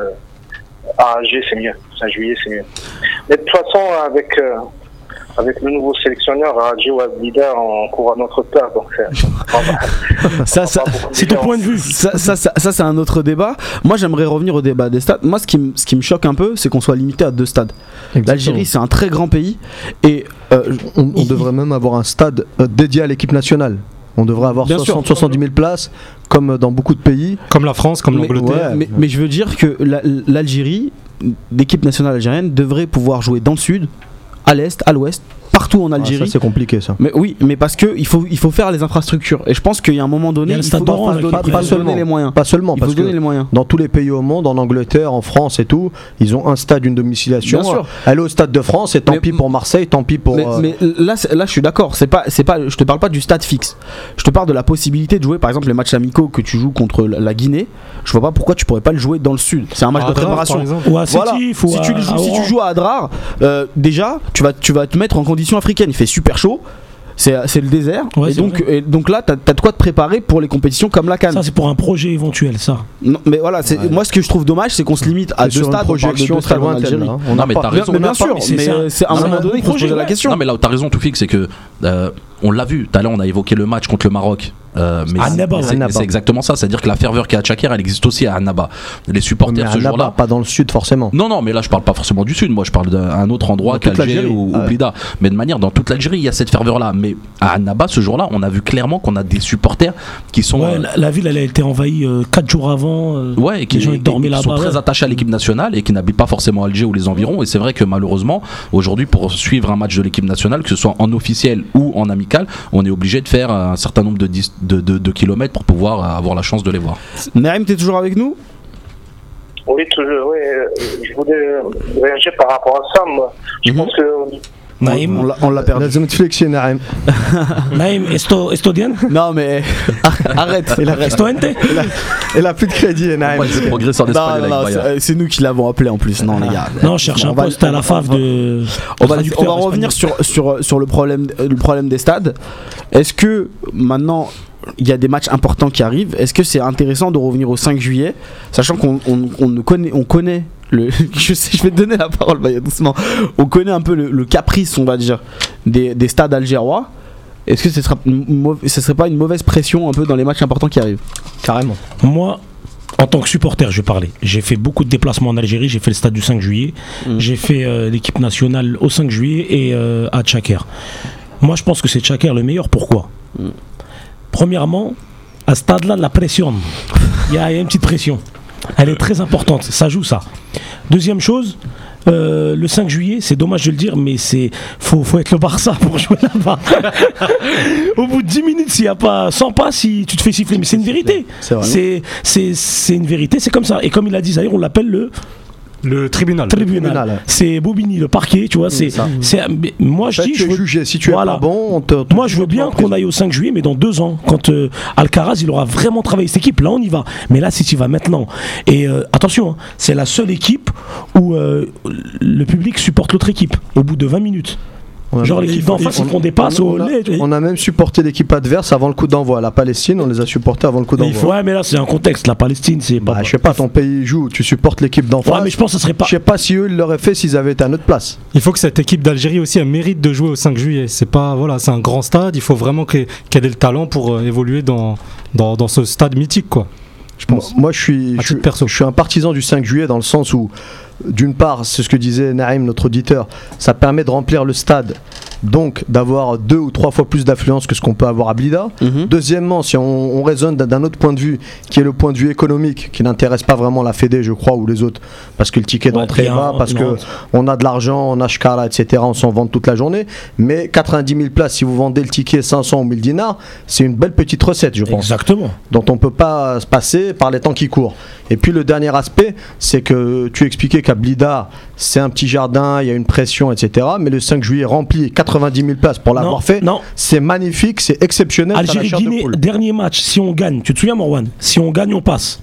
à Alger c'est mieux, 5 juillet c'est mieux. Mais de toute façon, avec, euh, avec le nouveau sélectionneur ou à Blida, on court à notre perte. Donc euh, Ça, ça, C'est ton point de vue. ça, ça, ça- ça, c'est un autre débat. Moi, j'aimerais revenir au débat des stades. Moi, ce qui, me- ce qui me choque un peu, c'est qu'on soit limité à deux stades. L'Algérie, c'est un très grand pays. Et euh, On, devrait même avoir un stade euh, dédié à l'équipe nationale. On devrait avoir Bien sûr. 60-70 000 places, comme dans beaucoup de pays. Comme la France, comme mais, l'Angleterre. ouais. mais, mais je veux dire que la- l'Algérie, l'équipe nationale algérienne, devrait pouvoir jouer dans le sud, à l'est, à l'ouest, partout en Ah, ça, Algérie. c'est compliqué ça. mais oui, mais parce que il faut, il faut faire les infrastructures. Et je pense qu'il y a un moment Il y donné, a le il stade faut, d'Oran, il faut pas se seulement. donner les moyens. Pas seulement, Il parce faut donner que les moyens. dans tous les pays au monde, en Angleterre, en France et tout, ils ont un stade, une domiciliation. Bien sûr. Aller au stade de France, et tant Mais- pis pour Marseille, tant pis pour. mais, euh, mais là, là, je suis d'accord. C'est pas, c'est pas, je te parle pas du stade fixe. Je te parle de la possibilité de jouer, par exemple, les matchs amicaux que tu joues contre la Guinée. Je vois pas pourquoi tu pourrais pas le jouer dans le sud. C'est un match de préparation. Ou à Voilà. Si, tu joues, à si tu joues à Adrar, euh, déjà, tu vas, tu vas te mettre en condition africaine. Il fait super chaud. C'est c'est le désert. Ouais, et, donc, et donc là, tu as, de quoi te préparer pour les compétitions comme la Cannes. Ça, c'est pour un projet éventuel, ça. Non, mais voilà, c'est Ouais. moi ce que je trouve dommage, c'est qu'on se limite à deux stades. on de projection très stades en lointaine. Algérie. là. Non, mais t'as Bien, raison. mais on bien sûr, mais c'est- à un moment donné qu'il faut se poser la question. Non, mais là où t'as raison, Toufik, c'est que euh, on l'a vu. Tout à l'heure, on a évoqué le match contre le Maroc. Euh, mais À c'est- Annaba, c'est- Annaba. c'est exactement ça. C'est-à-dire que la ferveur qui est à Tchaker, elle existe aussi à Annaba. Les Mais supporters à ce Annaba, jour-là. pas dans le sud forcément. Non, non, mais là je parle pas forcément du sud, moi je parle d'un autre endroit qu'Alger l'Algérie. ou, Ah ouais. Blida. Mais de manière, dans toute l'Algérie, il y a cette ferveur-là. Mais à Annaba, ce jour-là, on a vu clairement qu'on a des supporters qui sont. Ouais, euh, la, la ville, elle a été envahie 4 jours avant. euh, Ouais, et qui, les gens ils et- dormaient et qui là-bas. sont très ouais. attachés à l'équipe nationale et qui n'habitent pas forcément Alger ou les environs. Et c'est vrai que malheureusement, aujourd'hui, pour suivre un match de l'équipe nationale, que ce soit en officiel ou en amical, on est obligé de faire un certain nombre de, dis- de, kilomètres pour pouvoir avoir la chance de les voir. Naïm, tu es toujours avec nous? Oui, toujours, oui, je voulais réagir par rapport à ça. Moi. Je mm -hmm. pense que Naïm. On l'a euh, perdu. La flexion, Naïm. Naïm, esto, esto Non, mais arrête. Il a, il a plus de crédit, Naïm. C'est nous qui l'avons appelé en plus. Non, les gars. Non, on cherche un poste à la fave de. On va, on va revenir sur, sur, sur le, problème, le problème des stades. Est-ce que maintenant, il y a des matchs importants qui arrivent Est-ce que c'est intéressant de revenir au 5 juillet Sachant qu'on on, on ne connaît, on connaît le, je, sais, je vais te donner la parole Baya, doucement. On connaît un peu le, le caprice, on va dire, des, des stades algérois. Est-ce que ce ce serait pas une mauvaise pression un peu dans les matchs importants qui arrivent? Carrément. Moi, en tant que supporter, je vais parler. J'ai fait beaucoup de déplacements en Algérie. J'ai fait le stade du 5 juillet. Mhm. J'ai fait euh, l'équipe nationale au 5 juillet et euh, à Tchaker. Moi, je pense que c'est Tchaker le meilleur. Pourquoi? Mhm. Premièrement, à ce stade-là, la pression. Il y, a une petite pression. Elle est très importante. Ça joue ça. Deuxième chose. euh, le 5 juillet, c'est dommage de le dire, mais c'est faut, faut être le Barça pour jouer là-bas. Au bout de 10 minutes, s'il n'y a pas 100 pas, si tu te fais siffler, mais c'est une vérité. C'est une vérité, c'est comme ça. Et comme il a dit Zahir, on l'appelle le Le tribunal. C'est Bobigny, le parquet, tu vois. C'est ça. c'est moi je fait, dis, tu je veux- jugé. Si tu es Voilà. pas bon, on te. te- moi je veux bien qu'on aille au 5 juillet, mais dans deux ans, quand euh, Alcaraz il aura vraiment travaillé cette équipe, là on y va. Mais là si tu y vas maintenant, et euh, attention, hein, c'est la seule équipe où euh, le public supporte l'autre équipe au bout de 20 minutes. On a- Genre l'équipe d'en face, ils font des passes on, au lait. on a même supporté l'équipe adverse avant le coup d'envoi. La Palestine, on les a supportés avant le coup d'envoi. ouais, mais là c'est un contexte. La Palestine, c'est pas. Bah, je sais pas, ton pays joue, tu supportes l'équipe d'en ouais, face. mais je pense que ça serait pas. Je sais pas si eux ils l'auraient fait s'ils avaient été à notre place. Il faut que cette équipe d'Algérie aussi elle mérite de jouer au 5 juillet. C'est pas voilà, c'est un grand stade. Il faut vraiment que- qu'elle ait le talent pour euh, évoluer dans, dans, dans ce stade mythique quoi. Je pense. Moi, je suis, perso. je suis un partisan du 5 juillet dans le sens où, d'une part, c'est ce que disait Naïm, notre auditeur, ça permet de remplir le stade, donc d'avoir deux ou trois fois plus d'affluence que ce qu'on peut avoir à Blida. Mhm. Deuxièmement, si on, on raisonne d'un- autre point de vue, qui est le point de vue économique, qui n'intéresse pas vraiment la Fédé, je crois, ou les autres, parce que le ticket Ouais, d'entrée est rien, bas, parce que on a de l'argent, on a Shkara, etc., on s'en vend toute la journée. Mais 90 000 places, si vous vendez le ticket 500 ou 1000 dinars, c'est une belle petite recette, je pense Exactement. dont on peut pas se passer par les temps qui courent. Et puis le dernier aspect, c'est que tu expliquais qu'à Blida, c'est un petit jardin, il y a une pression, etc. Mais le 5 juillet rempli, 90 000 places pour l'avoir fait, non. c'est magnifique, c'est exceptionnel. de Algérie-Guinée, dernier match. Si on gagne, tu te souviens, Morwan? Si on gagne, on passe.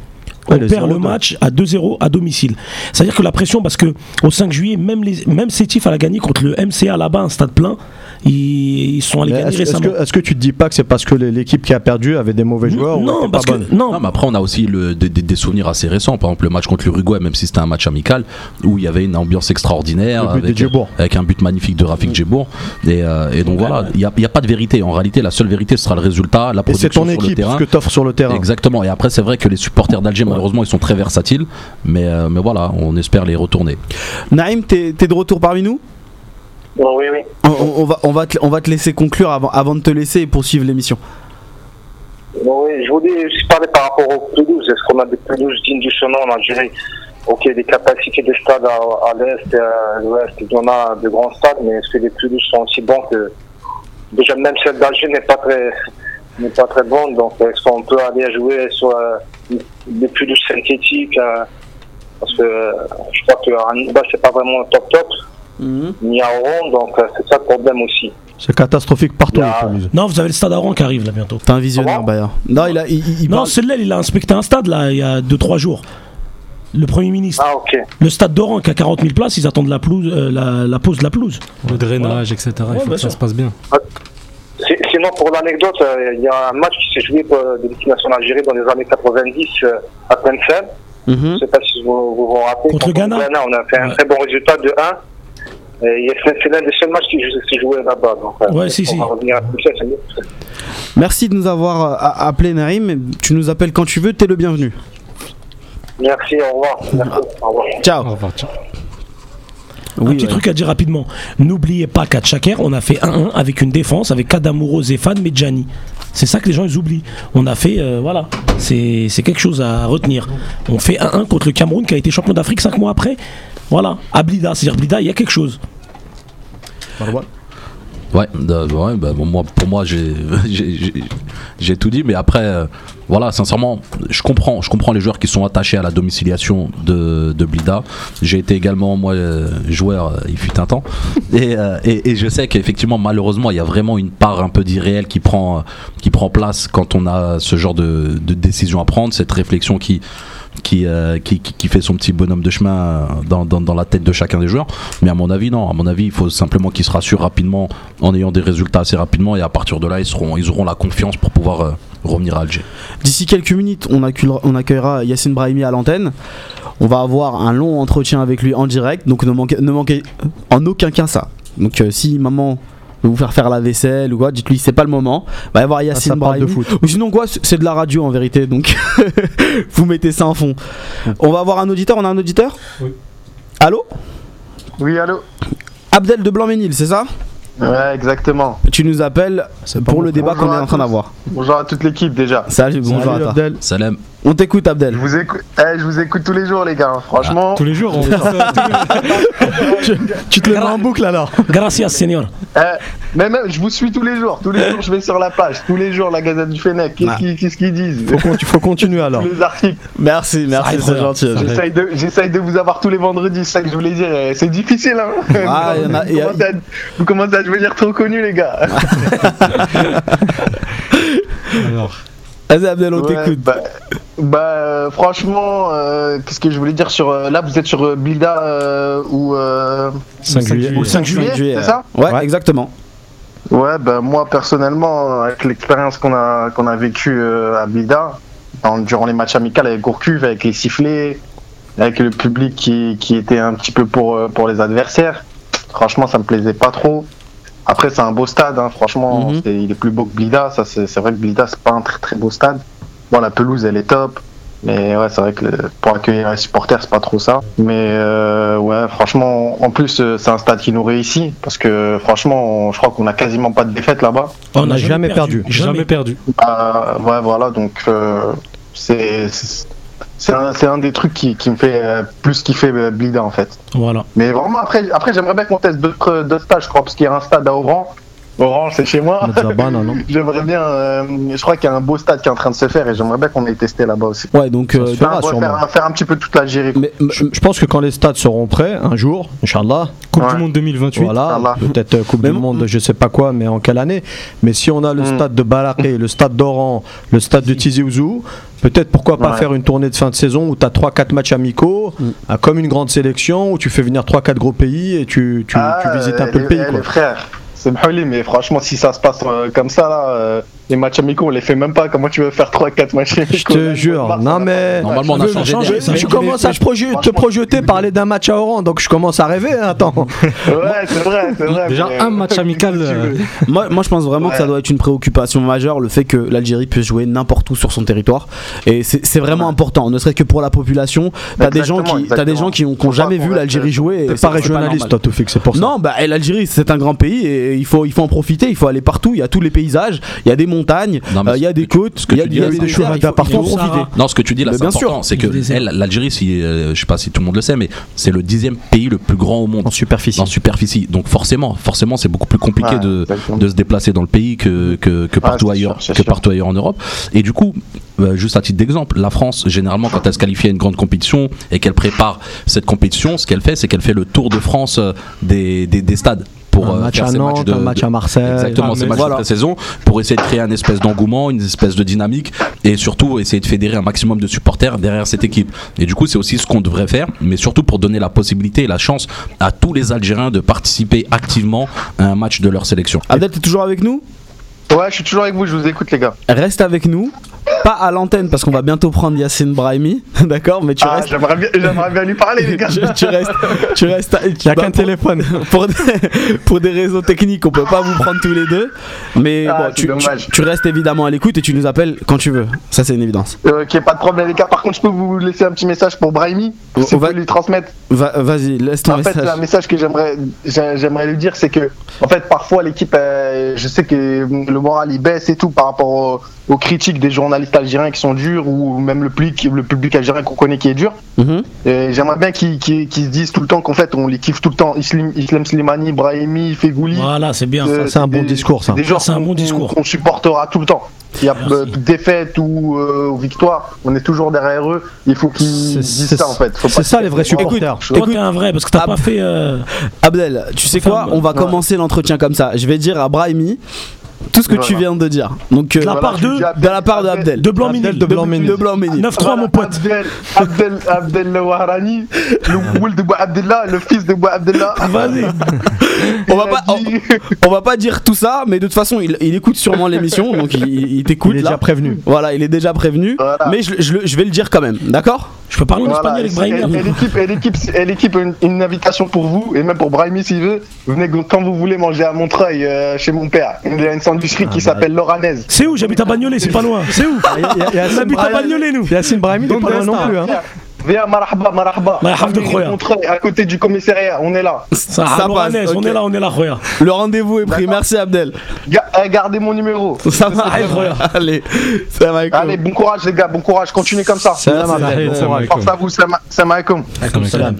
on Ouais, perd le 0-2. match à 2-0 à domicile. C'est-à-dire que la pression, parce que au 5 juillet, même, les, même Sétif a gagné contre le MCA là-bas, un stade plein, ils, ils sont allés Mais gagner Est-ce que, est-ce que tu te dis pas que c'est parce que l'équipe qui a perdu avait des mauvais joueurs ou non, était parce pas que bonne? non, Non, mais après, on a aussi le, des, des- des souvenirs assez récents. Par exemple, le match contre l'Uruguay, même si c'était un match amical, où il y avait une ambiance extraordinaire, Le but de avec, Djebour. avec un but magnifique de Rafik Djebour. Et, euh, et donc voilà, il n'y a, pas de vérité. En réalité, la seule vérité, ce sera le résultat, la Et c'est production ton sur le équipe terrain. ce que t'offres sur le terrain. Exactement. Et après, c'est vrai que les supporters d'Alger, malheureusement, ils sont très versatiles. Mais, euh, mais voilà, on espère les retourner. Naïm, t'es t'es de retour parmi nous? Bon, oui, oui. on, va, on, va te, on va te laisser conclure avant, avant de te laisser et poursuivre l'émission. Bon, oui, je voulais aussi parler par rapport aux pelouses. Est-ce qu'on a des pelouses dignes du chemin? En Algérie Ok, des capacités de stade à, à l'est et à l'ouest, il y en a de grands stades, mais est-ce que les pelouses sont aussi bons que. Déjà, même celle d'Alger n'est pas très n'est pas très bonne, donc est-ce qu'on peut aller jouer sur euh, des pelouses synthétiques euh, Parce que euh, je crois qu'à Niba, c'est pas vraiment top top, ni à Oran, donc euh, c'est ça le problème aussi. C'est catastrophique partout a- les pelouses. non, vous avez le stade Aran qui arrive là bientôt. T'es un visionnaire, Bayer. Non, il a. Il, Non, parle- celui-là, il a inspecté un stade là il y a 2-3 jours. Le Premier ministre. Ah, ok. Le stade d'Oran qui a 40 000 places, ils attendent la, pelouse, euh, la, la pause de la pelouse. Le drainage, etc. Ouais, il faut que ça sûr. se passe bien. Sinon, pour l'anecdote, euh, il y a un match qui s'est joué euh, de l'équipe nationale Algérie dans les années 90 euh, à Tlemcen. Je Mhm. ne sais pas si vous vous, vous rappelez. Contre le Ghana. On a fait un très bon résultat de 1. C'est l'un des seuls matchs qui s'est joué là-bas. Donc, euh, Ouais, si, on si. va revenir à Tlemcen, c'est mieux. Merci de nous avoir euh, appelé, Naïm. Tu nous appelles quand tu veux, t'es le bienvenu. Merci, au revoir. Merci, au revoir. Ciao. Au revoir, ciao. un Oui, petit ouais. truc à dire rapidement. N'oubliez pas qu'à Tchaker, on a fait 1-1 avec une défense avec Kadamouro, Zéphane, Medjani. C'est ça que les gens ils oublient. On a fait, euh, voilà, c'est c'est quelque chose à retenir. On fait 1-1 contre le Cameroun qui a été champion d'Afrique 5 mois après. Voilà, à Blida. C'est-à-dire, Blida, il y a quelque chose. Marwan Ouais, euh, ouais, bah, bon, moi, pour moi, j'ai tout dit, mais après, euh, voilà, sincèrement, je comprends, je comprends les joueurs qui sont attachés à la domiciliation de, de Blida. J'ai été également, moi, euh, joueur, euh, il fut un temps, et, euh, et, et je sais qu'effectivement, malheureusement, il y a vraiment une part un peu d'irréel qui prend, qui prend place quand on a ce genre de, de décision à prendre, cette réflexion qui, qui, euh, qui, qui- qui fait son petit bonhomme de chemin euh, dans, dans, dans la tête de chacun des joueurs. Mais à mon avis, non. À mon avis, il faut simplement qu'ils se rassurent rapidement en ayant des résultats assez rapidement. Et à partir de là, ils, seront, ils auront la confiance pour pouvoir euh, revenir à Alger. D'ici quelques minutes, on accueillera, on accueillera Yacine Brahimi à l'antenne. On va avoir un long entretien avec lui en direct, donc ne manquez, ne manquez en aucun cas ça. Donc si maman vous faire faire la vaisselle ou quoi, dites-lui c'est pas le moment. Va y avoir Ah, Yacine de foot. Ou sinon quoi, c'est de la radio en vérité, donc vous mettez ça en fond. On va avoir un auditeur, on a un auditeur Oui. Allô Oui, allô Abdel de Blanc-Ménil, c'est ça Ouais, exactement. Tu nous appelles pour le débat qu'on est en train d'avoir. Bonjour à toute l'équipe déjà. Salut, bonjour Salut, à toi. Abdel. Salem. On t'écoute Je Abdel. vous, écoute, eh, je vous écoute tous les jours, les gars. Franchement, Tous les jours, on les- Tu te le mets en boucle alors Gracias, Seigneur. eh, mais même, je vous suis tous les jours. Tous les jours, je vais sur la page. Tous les jours, la Gazette du Fennec. Qu'est-ce Ah. qu'ils disent? Faut, con- faut continuer alors. Tous les articles. Merci, merci, c'est gentil. J'essaye de, j'essaye de vous avoir tous les vendredis, c'est ça que je voulais dire. C'est difficile, hein Ah, vous, y en a- vous y a- commencez à, vous commencez à devenir trop connus, les gars. Alors, Vas-y Abdel, on Ouais, t'écoute. bah, bah, franchement, euh, qu'est-ce que je voulais dire sur. euh, là, vous êtes sur euh, Bilda euh, ou. euh, 5 juillet. ou 5 juillet, juillet, c'est ça Ouais, Ouais. exactement. Ouais, ben moi personnellement, avec l'expérience qu'on a qu'on a vécue euh, à dans- durant les matchs amicaux avec Gourcuff, avec les sifflets, avec le public qui, qui était un petit peu pour pour les adversaires, franchement ça me plaisait pas trop. Après c'est un beau stade, hein, franchement, Mhm. il est plus beau que Blida, ça c'est vrai que Blida c'est pas un très très beau stade. Bon la pelouse elle est top, mais ouais c'est vrai que le- pour accueillir les supporters c'est pas trop ça. Mais euh, ouais franchement, en plus euh, c'est un stade qui nous réussit parce que franchement on- je crois qu'on a quasiment pas de défaite là-bas. On n'a jamais perdu. jamais perdu. Euh, ouais, voilà, donc euh, c'est c'est- un, c'est un des trucs qui, qui me fait euh, plus kiffer euh, Blida en fait. Voilà. Mais vraiment, après, après j'aimerais bien qu'on teste d'autres d'autres stades, je crois, parce qu'il y a un stade à Oran. Orange, c'est chez moi. Non J'aimerais bien. euh, je crois qu'il y a un beau stade qui est en train de se faire et j'aimerais bien qu'on aille tester là-bas aussi. Ouais, donc. euh, Faire, faire, faire un petit peu toute l'Algérie. mais- Je, je pense que quand les stades seront prêts, un jour, Inch'Allah, Coupe Ouais. du Monde 2028. voilà, Inch'Allah. peut-être euh, Coupe Mais du mon- Monde, je sais pas quoi, mais en quelle année? Mais si on a le Mm. stade de Balaké, le stade d'Oran, le stade de Tizi Ouzou, peut-être pourquoi pas Ouais. faire une tournée de fin de saison où tu as 3-4 matchs amicaux, Mm. ah, comme une grande sélection, où tu fais venir 3-4 gros pays et tu, tu, Ah, tu visites un euh, peu le pays. quoi. Les frères, c'est mais franchement, si ça se passe euh, comme ça, là, euh, les matchs amicaux, on les fait même pas. Comment tu veux faire 3-4 matchs amicaux Je te jure, non mais. Normalement, on a Je- changé je- je- Mais- tu commences à te, projeter, parler d'un match à Oran, donc je commence à rêver. hein, Attends. Ouais, c'est vrai, c'est vrai. Déjà, mais- un match amical, euh, Moi, moi, je pense vraiment que ça doit être une préoccupation majeure, le fait que l'Algérie puisse jouer n'importe où sur son territoire. Et c'est vraiment important, ne serait-ce que pour la population. T'as des gens qui, t'as des gens qui ont, qui ont Faut pas jamais vu l'Algérie jouer. et T'es c'est- pas régionaliste, toi, Toufik, c'est pour ça. Non, bah, l'Algérie, c'est un grand pays et il faut, il faut en profiter, il faut aller partout. Il y a tous les paysages, il y a des montagnes, euh, il y a des côtes, il y a, y a des Sahara. profiter. Non, ce que tu dis là, c'est bien sûr. important. C'est que l'Algérie, si, euh, je sais pas si tout le monde le sait, mais c'est le dixième pays le plus grand au monde En superficie. en superficie. Donc forcément, forcément, c'est beaucoup plus compliqué Ouais, de, se déplacer dans le pays que, que, que partout ailleurs, que partout ailleurs en Europe. Et du coup, euh, juste à titre d'exemple, la France, généralement, quand elle se qualifie à une grande compétition et qu'elle prépare cette compétition, ce qu'elle fait, c'est qu'elle fait le tour de France des, des, des stades pour un euh, match faire à ces matchs Nantes, de, un match à Marseille. Exactement, Ah, ces matchs voilà. de pré-saison pour essayer de créer un espèce d'engouement, une espèce de dynamique et surtout essayer de fédérer un maximum de supporters derrière cette équipe. Et du coup, c'est aussi ce qu'on devrait faire, mais surtout pour donner la possibilité et la chance à tous les Algériens de participer activement à un match de leur sélection. Abdel, t'es toujours avec nous? Ouais, je suis toujours avec vous, je vous écoute, les gars. Reste avec nous. Pas à l'antenne parce qu'on va bientôt prendre Yacine Brahimi, d'accord Mais tu Ah, restes. j'aimerais bien, j'aimerais bien lui parler, les gars. tu, tu restes, tu restes, Il n'y a bah, qu'un pour- téléphone. pour des, pour des réseaux techniques, on peut pas vous prendre tous les deux. Mais Ah, bon, tu, dommage. tu- tu restes évidemment à l'écoute et tu nous appelles quand tu veux. Ça, c'est une évidence. Ok, pas de problème, les gars. Par contre, je peux vous laisser un petit message pour Brahimi. Si vous va- pouvez lui transmettre. Va- Vas-y, laisse ton En fait, message. un message que j'aimerais, j'ai- j'aimerais lui dire, c'est que, en fait, parfois l'équipe, euh, je sais que le moral il baisse et tout par rapport au- aux critiques des journalistes algériens qui sont durs ou même le public, le public algérien qu'on connaît qui est dur. Mhm. Et j'aimerais bien qu'ils se disent tout le temps qu'en fait, on les kiffe tout le temps. Islam, Islam Slimani, Brahimi, Fegouli. Voilà, c'est bien. Euh, c'est un bon discours, ça. Des C'est un qu'on- bon discours. qu'on supportera tout le temps. Il y a Merci. euh, défaite ou, euh, victoire, on est toujours derrière eux. Il faut qu'ils disent ça en fait. C'est ça, les vrais supporters. Écoute, t'es un vrai parce que t'as pas fait. euh, Abdel, tu sais quoi? On va ouais. commencer l'entretien comme ça. Je vais dire à Brahimi tout ce que tu Voilà. viens de dire. Donc, euh, De la part de- de la part de Abdel. de Blanc-Ménil. Abdel de Blanc-Ménil. De Blanc-Ménil. 9-3, mon pote. Abdel, Abdel, Abdel Wahrani, le Woul de Abdellah, le fils de Abdellah. Vas-y. On va pas, dit- on va pas dire tout ça, mais de toute façon, il, il écoute sûrement l'émission, donc il, il t'écoute Il est là. déjà prévenu. Voilà, il est déjà prévenu. Voilà. Mais je, je je vais le dire quand même, d'accord? Je peux parler en Voilà, espagnol avec Brahimi et- et l'équipe, et l'équipe, et l'équipe, une, une invitation pour vous et même pour Brahimi s'il veut. Venez quand vous voulez manger à Montreuil euh, chez mon père. Il y a une qui bah. s'appelle Loranaise. C'est où? J'habite à Bagnolet, c'est pas loin. C'est où? On habite à Bagnolet, nous. Yacine Brahimi, pas loin non plus. Hein. Viens, marhaba, marhaba. Marhaba de Khoya. À côté du commissariat, on est là. Ça, Ça passe, on ok. est là, on est là, Khoya. Le rendez-vous est pris, merci Abdel. Ga- euh, Gardez mon numéro. Ça va, Allez, frère. allez, ça va Allez, bon courage les gars, bon courage, continuez comme ça. Salam Merci. Abdel. Force à vous, salam salam alaikum. Salam.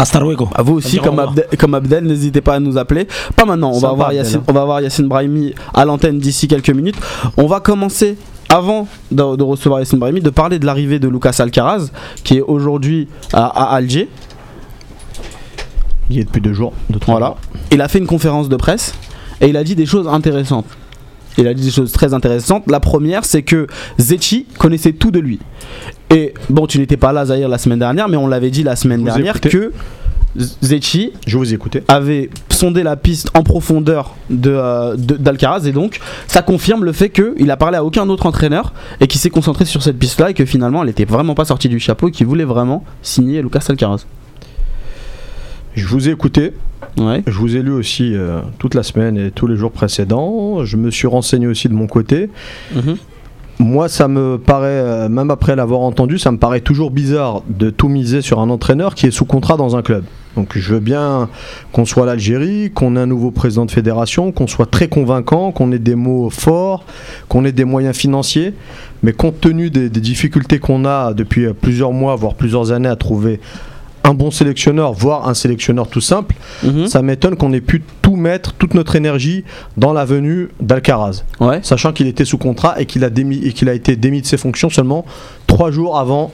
Hasta luego. À vous aussi, On comme Abdel, comme Abdel, n'hésitez pas à nous appeler. Pas maintenant, on va, avoir Abdel, Yacine, hein. on va avoir Yacine Brahimi à l'antenne d'ici quelques minutes. On va commencer, avant de, de recevoir Yacine Brahimi, de parler de l'arrivée de Lucas Alcaraz, qui est aujourd'hui à, à Alger. Il y est depuis deux jours. deux, trois Voilà. jours. Il a fait une conférence de presse et il a dit des choses intéressantes. Il a dit des choses très intéressantes. La première, c'est que Zetchi connaissait tout de lui. Et bon, tu n'étais pas là, Zahir, la semaine dernière, mais on l'avait dit la semaine vous dernière que Zetchi Je vous ai écouté. avait sondé la piste en profondeur de, euh, de- d'Alcaraz et donc ça confirme le fait qu'il a parlé à aucun autre entraîneur et qu'il s'est concentré sur cette piste là et que finalement elle était vraiment pas sortie du chapeau et qu'il voulait vraiment signer Lucas Alcaraz. Je vous ai écouté. Ouais. Je vous ai lu aussi euh, toute la semaine et tous les jours précédents. Je me suis renseigné aussi de mon côté. Mhm. Moi, ça me paraît, euh, même après l'avoir entendu, ça me paraît toujours bizarre de tout miser sur un entraîneur qui est sous contrat dans un club. Donc je veux bien qu'on soit l'Algérie, qu'on ait un nouveau président de fédération, qu'on soit très convaincant, qu'on ait des mots forts, qu'on ait des moyens financiers. Mais compte tenu des, des difficultés qu'on a depuis plusieurs mois, voire plusieurs années à trouver un bon sélectionneur, voire un sélectionneur tout simple, Mhm. ça m'étonne qu'on ait pu tout mettre, toute notre énergie dans la venue d'Alcaraz. Ouais. Sachant qu'il était sous contrat et qu'il a, démis- et qu'il a été démis de ses fonctions seulement trois jours avant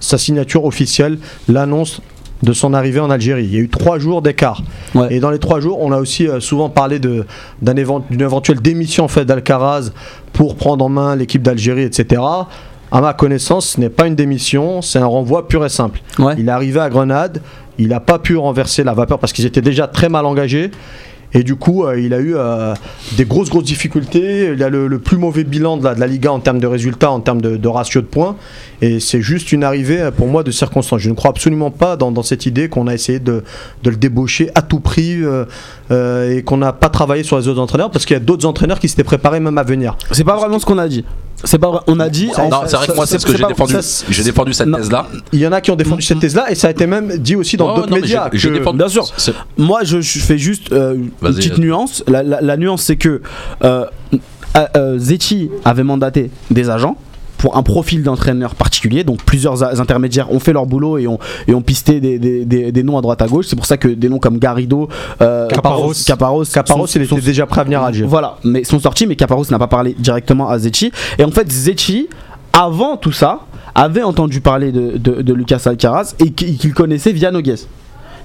sa signature officielle, l'annonce de son arrivée en Algérie. Il y a eu trois jours d'écart. Ouais. Et dans les trois jours, on a aussi euh, souvent parlé de- d'un évent- d'une éventuelle démission en fait, d'Alcaraz pour prendre en main l'équipe d'Algérie, etc. À ma connaissance, ce n'est pas une démission, c'est un renvoi pur et simple. Ouais. Il est arrivé à Grenade, il n'a pas pu renverser la vapeur parce qu'ils étaient déjà très mal engagés. Et du coup, euh, il a eu euh, des grosses, grosses difficultés. Il a le, le plus mauvais bilan de la, de la Liga en termes de résultats, en termes de, de ratio de points. Et c'est juste une arrivée, euh, pour moi, de circonstance. Je ne crois absolument pas dans, dans cette idée qu'on a essayé de, de le débaucher à tout prix euh, et qu'on n'a pas travaillé sur les autres entraîneurs parce qu'il y a d'autres entraîneurs qui s'étaient préparés même à venir. C'est pas vraiment ce qu'on a dit. C'est pas vrai. On a dit. Non, c'est vrai que moi, c'est ce que j'ai défendu. ça- J'ai défendu cette thèse-là. Il y en a qui ont défendu cette thèse-là et ça a été même dit aussi dans Ouais, d'autres médias. que- défendu. Bien sûr. Moi, je, je fais juste euh, une petite nuance. La, nuance, c'est que euh, euh, Zetchi avait mandaté des agents pour un profil d'entraîneur particulier. Donc, plusieurs intermédiaires ont fait leur boulot et ont, et ont pisté des, des- des- des noms à droite à gauche. C'est pour ça que des noms comme Garrido, euh, Caparros. Caparros, Caparros, sont- il était déjà prêt à venir à Alger. Voilà, mais sont sortis, mais Caparros n'a pas parlé directement à Zetchi. Et en fait, Zetchi, avant tout ça, avait entendu parler de, de- de Lucas Alcaraz et qu'il connaissait via Noguez.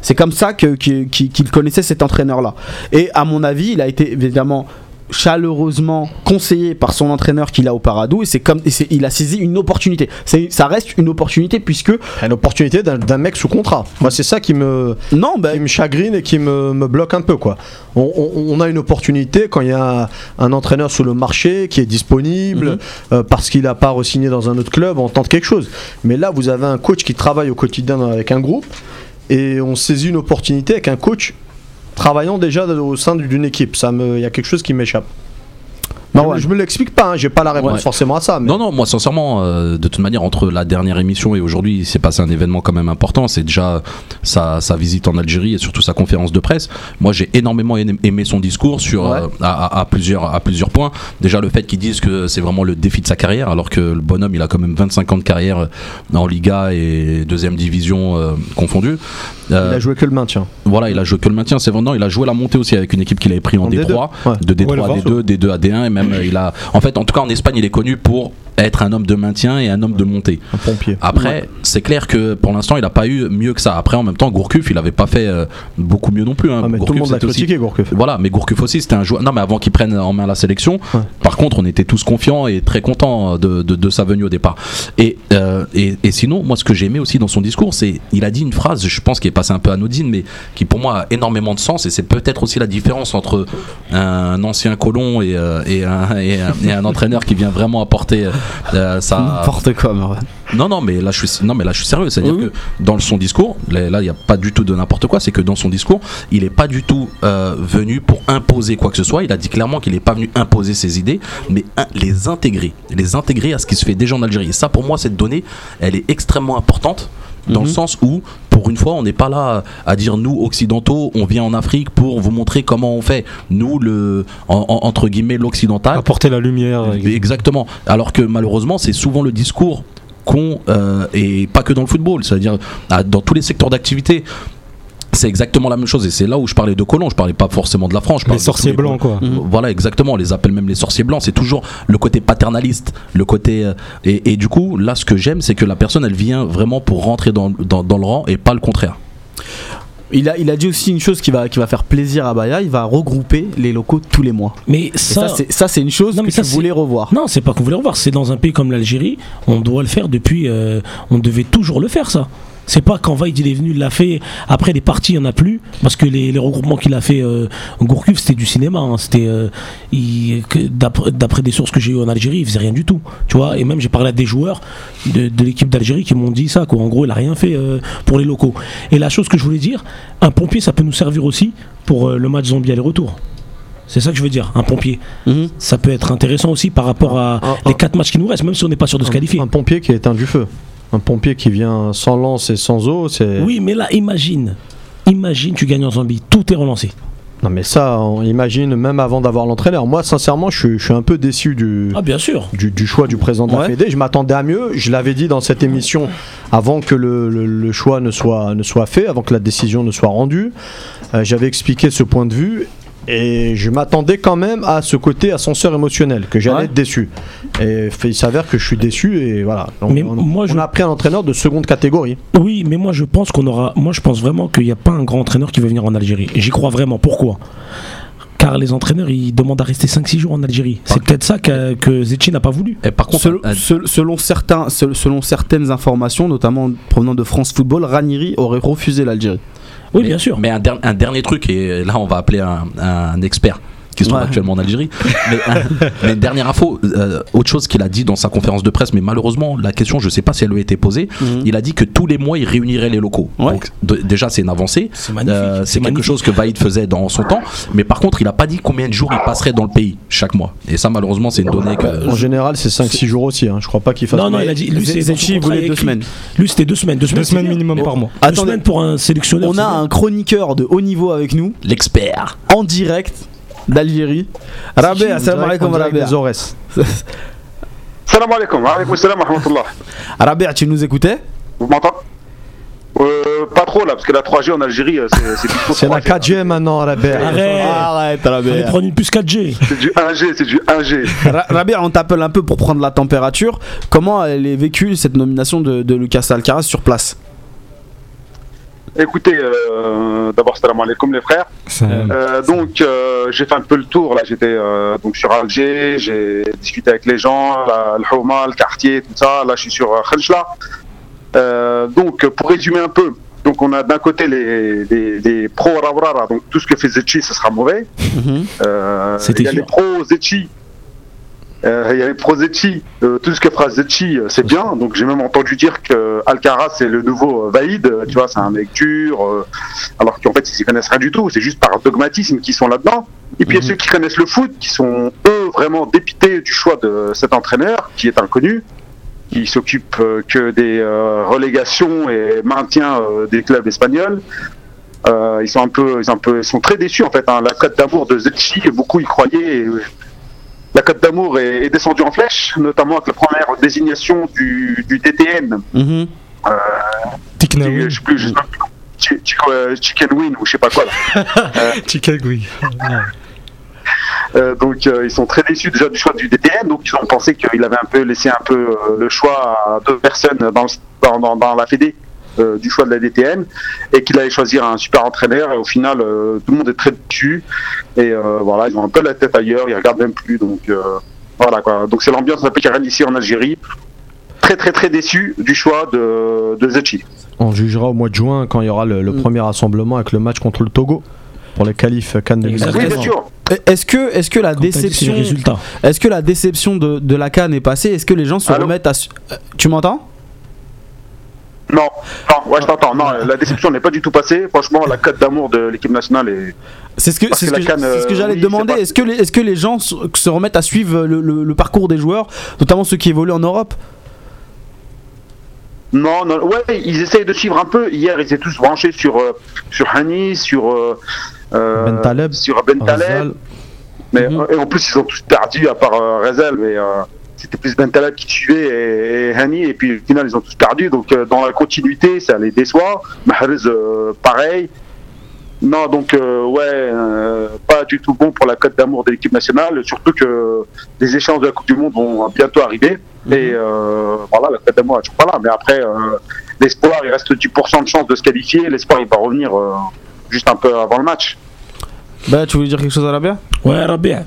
C'est comme ça qu'il connaissait cet entraîneur-là. Et à mon avis, il a été évidemment chaleureusement conseillé par son entraîneur qu'il a au Paradou et c'est comme et il a saisi une opportunité. Ça reste une opportunité puisque Une opportunité d'un mec sous contrat. Moi, c'est ça qui me, non, bah, qui me chagrine et qui me, me bloque un peu. Quoi. On, on- on a une opportunité quand il y a un, entraîneur sur le marché qui est disponible Mhm. euh, parce qu'il n'a pas re-signé dans un autre club, on tente quelque chose. Mais là, vous avez un coach qui travaille au quotidien avec un groupe et on saisit une opportunité avec un coach travaillant déjà au sein d'une équipe. Il y a quelque chose qui m'échappe. Marwan. Je, je me l'explique pas, hein, j'ai pas la réponse Ouais. forcément à ça. Mais Non, non, moi sincèrement, euh, de toute manière, entre la dernière émission et aujourd'hui, il s'est passé un événement quand même important. C'est déjà sa, sa visite en Algérie et surtout sa conférence de presse. Moi, j'ai énormément aimé son discours sur, Ouais. euh, à, à- à plusieurs, à plusieurs points. Déjà, le fait qu'ils disent que c'est vraiment le défi de sa carrière, alors que le bonhomme, il a quand même 25 ans de carrière euh, en Liga et deuxième division euh, confondue. Euh, il a joué que le maintien. voilà, il a joué que le maintien, c'est vraiment. Il a joué la montée aussi avec une équipe qu'il avait pris en, En D3, D2, ouais. de D3 Ouais, le à Vars. D2, D2 à D1, et même En fait, en tout cas, en Espagne, il est connu pour être un homme de maintien et un homme de montée. Un pompier. Après, c'est clair que pour l'instant, il n'a pas eu mieux que ça. Après, en même temps, Gourcuff, il n'avait pas fait euh, beaucoup mieux non plus. hein. Ah, mais tout le Gourcuff, monde l'a c'était aussi- critiqué, Gourcuff. voilà, mais Gourcuff aussi, c'était un joueur. Non, mais avant qu'il prenne en main la sélection, Ouais. par contre, on était tous confiants et très contents de, de- de sa venue au départ. Et, euh, et, et sinon, moi, ce que j'ai aimé aussi dans son discours, c'est il a dit une phrase, je pense, qui est passée un peu anodine, mais qui pour moi a énormément de sens. Et c'est peut-être aussi la différence entre un ancien colon et, euh, et, un, et un- et un entraîneur qui vient vraiment apporter euh, n'importe quoi, Marwan. non, non, mais là je suis, non, mais là je suis sérieux. C'est-à-dire Oui, que dans son discours, là il n'y a pas du tout de n'importe quoi. C'est que dans son discours, il n'est pas du tout euh, venu pour imposer quoi que ce soit. Il a dit clairement qu'il n'est pas venu imposer ses idées, mais un- les intégrer, les intégrer à ce qui se fait déjà en Algérie. Et ça, pour moi, cette donnée, elle est extrêmement importante. Dans le Mhm. sens où, pour une fois, on n'est pas là à dire nous occidentaux, on vient en Afrique pour vous montrer comment on fait. Nous, le en- en- entre guillemets l'occidental, Apporter la lumière. Exactement. Alors que malheureusement, c'est souvent le discours qu'on euh, et pas que dans le football, c'est-à-dire dans tous les secteurs d'activité. C'est exactement la même chose et c'est là où je parlais de colons, je parlais pas forcément de la France. je Les de sorciers les blancs, quoi. Voilà, exactement. On les appelle même les sorciers blancs. C'est toujours le côté paternaliste, le côté. euh, et, et du coup, là, ce que j'aime, c'est que la personne, elle vient vraiment pour rentrer dans, dans, dans le rang et pas le contraire. Il a, il a dit aussi une chose qui va, qui va faire plaisir à Baya, il va regrouper les locaux tous les mois. Mais ça, ça, c'est- une chose Non, mais que ça, tu voulais revoir. non, c'est pas qu'on voulait revoir. C'est dans un pays comme l'Algérie, on doit le faire depuis. euh, on devait toujours le faire, ça. C'est pas quand Vaid il est venu, il l'a fait. Après, les parties, il n'y en a plus. Parce que les, les regroupements qu'il a fait, euh, Gourcuff, c'était du cinéma. hein. C'était, euh, d'après, des sources que j'ai eues en Algérie, il faisait rien du tout. Tu vois, et même j'ai parlé à des joueurs de, de l'équipe d'Algérie qui m'ont dit ça. Quoi. En gros, il a rien fait euh, pour les locaux. Et la chose que je voulais dire, un pompier, ça peut nous servir aussi pour euh, le match zombie aller-retour. C'est ça que je veux dire, un pompier. Mhm. Ça peut être intéressant aussi par rapport à Un- les quatre matchs qui nous restent, même si on n'est pas sûr de se qualifier. Un, un pompier qui a éteint du feu. Un pompier qui vient sans lance et sans eau, c'est. Oui, mais là, imagine, imagine, tu gagnes en Zambie, tout est relancé. Non mais ça, on imagine même avant d'avoir l'entraîneur. Moi, sincèrement, je suis, je suis un peu déçu du, Ah, bien sûr. du, du choix du président de la Ouais. Fédé. Je m'attendais à mieux. Je l'avais dit dans cette émission avant que le, le- le choix ne soit, ne soit fait, avant que la décision ne soit rendue. Euh, J'avais expliqué ce point de vue. Et je m'attendais quand même à ce côté ascenseur émotionnel, que j'allais Ouais. être déçu. Et il s'avère que je suis déçu et voilà. Donc, Mais on, moi, on je- a pris un entraîneur de seconde catégorie. Oui, mais moi je pense qu'on aura. Moi je pense vraiment qu'il n'y a pas un grand entraîneur qui veut venir en Algérie. Et j'y crois vraiment. Pourquoi? Car les entraîneurs ils demandent à rester 5-6 jours en Algérie. C'est peut-être ça que, que Zetchi n'a pas voulu. Et par contre, Selon, un- sel- selon certains, sel- selon certaines informations, notamment provenant de France Football, Ranieri aurait refusé l'Algérie. Oui, mais, bien sûr. Mais un, der- un dernier truc, et là on va appeler un, un expert qui se trouve Ouais. actuellement en Algérie. mais, dernière info, euh, autre chose qu'il a dit dans sa conférence de presse, mais malheureusement la question, je sais pas si elle lui a été posée, Mhm. il a dit que tous les mois il réunirait les locaux. Ouais. Donc de- déjà c'est une avancée. C'est magnifique. Euh, c'est quelque magnifique. chose que Vaïd faisait dans son temps, mais par contre il a pas dit combien de jours il passerait dans le pays chaque mois. Et ça malheureusement c'est une donnée que En général, c'est 5-6 jours aussi. hein. Je crois pas qu'il fasse. Non, non, il a dit. Lui, voulait il a deux semaines. Lui, c'était deux semaines. Deux semaines, Deux minimum Mais- par mois. Deux Attendez, semaines pour un sélectionneur. on a un chroniqueur de haut niveau avec nous, l'expert. en direct d'Algérie. Rabé, On assalamu alaikum on Rabé. Salam alaikum, alaikum salam rahmatullah. Rabé, tu nous écoutais Vous m'entendez euh, Pas trop là, parce que la 3G en Algérie, euh, c'est c'est plus C'est la 3G. 4G maintenant, Rabé. Arrête. Arrête, Rabé. prendre une puce 4G. C'est du 1G, c'est du 1G. Ra- Rabé, on t'appelle un peu pour prendre la température. Comment elle est vécue cette nomination de, de Lucas Alcaraz sur place? Écoutez, euh, d'abord, salam alaikum les frères. Euh, donc, euh, j'ai fait un peu le tour. Là, j'étais euh, donc sur Alger, j'ai discuté avec les gens, la- le Houma, le quartier, tout ça. Là, je suis sur Khenchla. Donc, pour résumer un peu, donc on a d'un côté les, les, les pro Rawrara, donc tout ce que fait Zetchi, ce sera mauvais. Euh, C'était il y a sûr. les pro Zetchi. Euh, il y a les pro Zetchi. Euh, tout ce que fera Zetchi, euh, c'est bien. Donc j'ai même entendu dire que Alcaraz c'est le nouveau euh, Vaïd. Tu vois, c'est un mec dur. euh, alors qu'en fait ils s'y connaissent rien du tout. C'est juste par dogmatisme qu'ils sont là-dedans. Et puis il y a ceux qui connaissent le foot, qui sont eux vraiment dépités du choix de cet entraîneur, qui est inconnu, qui s'occupe que des relégations et maintien des clubs espagnols. Ils sont un peu, ils sont un peu, ils sont très déçus en fait. hein. La cote d'amour de Zetchi, beaucoup y croyaient. et, la cote d'amour est, est descendue en flèche, notamment avec la première désignation du, du DTN. Mhm. Tiknaoui. Je sais plus, je sais pas, Chi- Chi- euh, Chicken Win ou je sais pas quoi. Là. Chicago, oui. Euh, donc euh, ils sont très déçus déjà du choix du DTN. Donc ils ont pensé qu'il avait un peu laissé un peu euh, le choix à deux personnes dans, le- dans, dans- dans la Fédé euh, du choix de la DTN et qu'il allait choisir un super entraîneur. Et au final, euh, tout le monde est très déçu. Et euh, voilà, ils ont un peu la tête ailleurs. Ils regardent même plus. Donc euh, voilà quoi. Donc c'est l'ambiance un peu qui règne ici en Algérie. Très très très déçu du choix de, de Zetchi. On jugera au mois de juin quand il y aura le, le Mm. premier rassemblement avec le match contre le Togo pour les qualifs Cannes Exactement. 2019. Oui, bien sûr. Est-ce que, est-ce que la déception, est-ce que la déception de, de la Cannes est passée? Est-ce que les gens se Allô remettent à, tu m'entends? Non, non, ouais, je t'entends. Non, la déception n'est pas du tout passée. Franchement, la cote d'amour de l'équipe nationale est. C'est ce que, c'est que ce que, Cannes, c'est ce que euh, j'allais oui, te demander. Est-ce que, les, est-ce que les gens se, se remettent à suivre le, le- le parcours des joueurs, notamment ceux qui évoluent en Europe? Non, non, ouais, ils essayent de suivre un peu. Hier, ils étaient tous branchés sur euh, sur Hani, sur euh, euh, Ben Taleb, sur Ben Taleb. Mais Mhm. et en plus, ils ont tous perdu à part euh, Rezel, mais euh, c'était plus Ben Taleb qui suivait et, et Hani. Et puis au final, ils ont tous perdu. Donc euh, dans la continuité, ça les déçoit. Mahrez, euh, pareil. Non, donc euh, ouais, euh, pas du tout bon pour la cote d'amour de l'équipe nationale, surtout que les échéances de la Coupe du Monde vont bientôt arriver. Et euh, voilà, la cote d'amour est toujours pas là. Mais après, euh, l'espoir, il reste 10% de chance de se qualifier. L'espoir, il va revenir euh, juste un peu avant le match. Bah, tu voulais dire quelque chose à la bien Ouais, Rabia.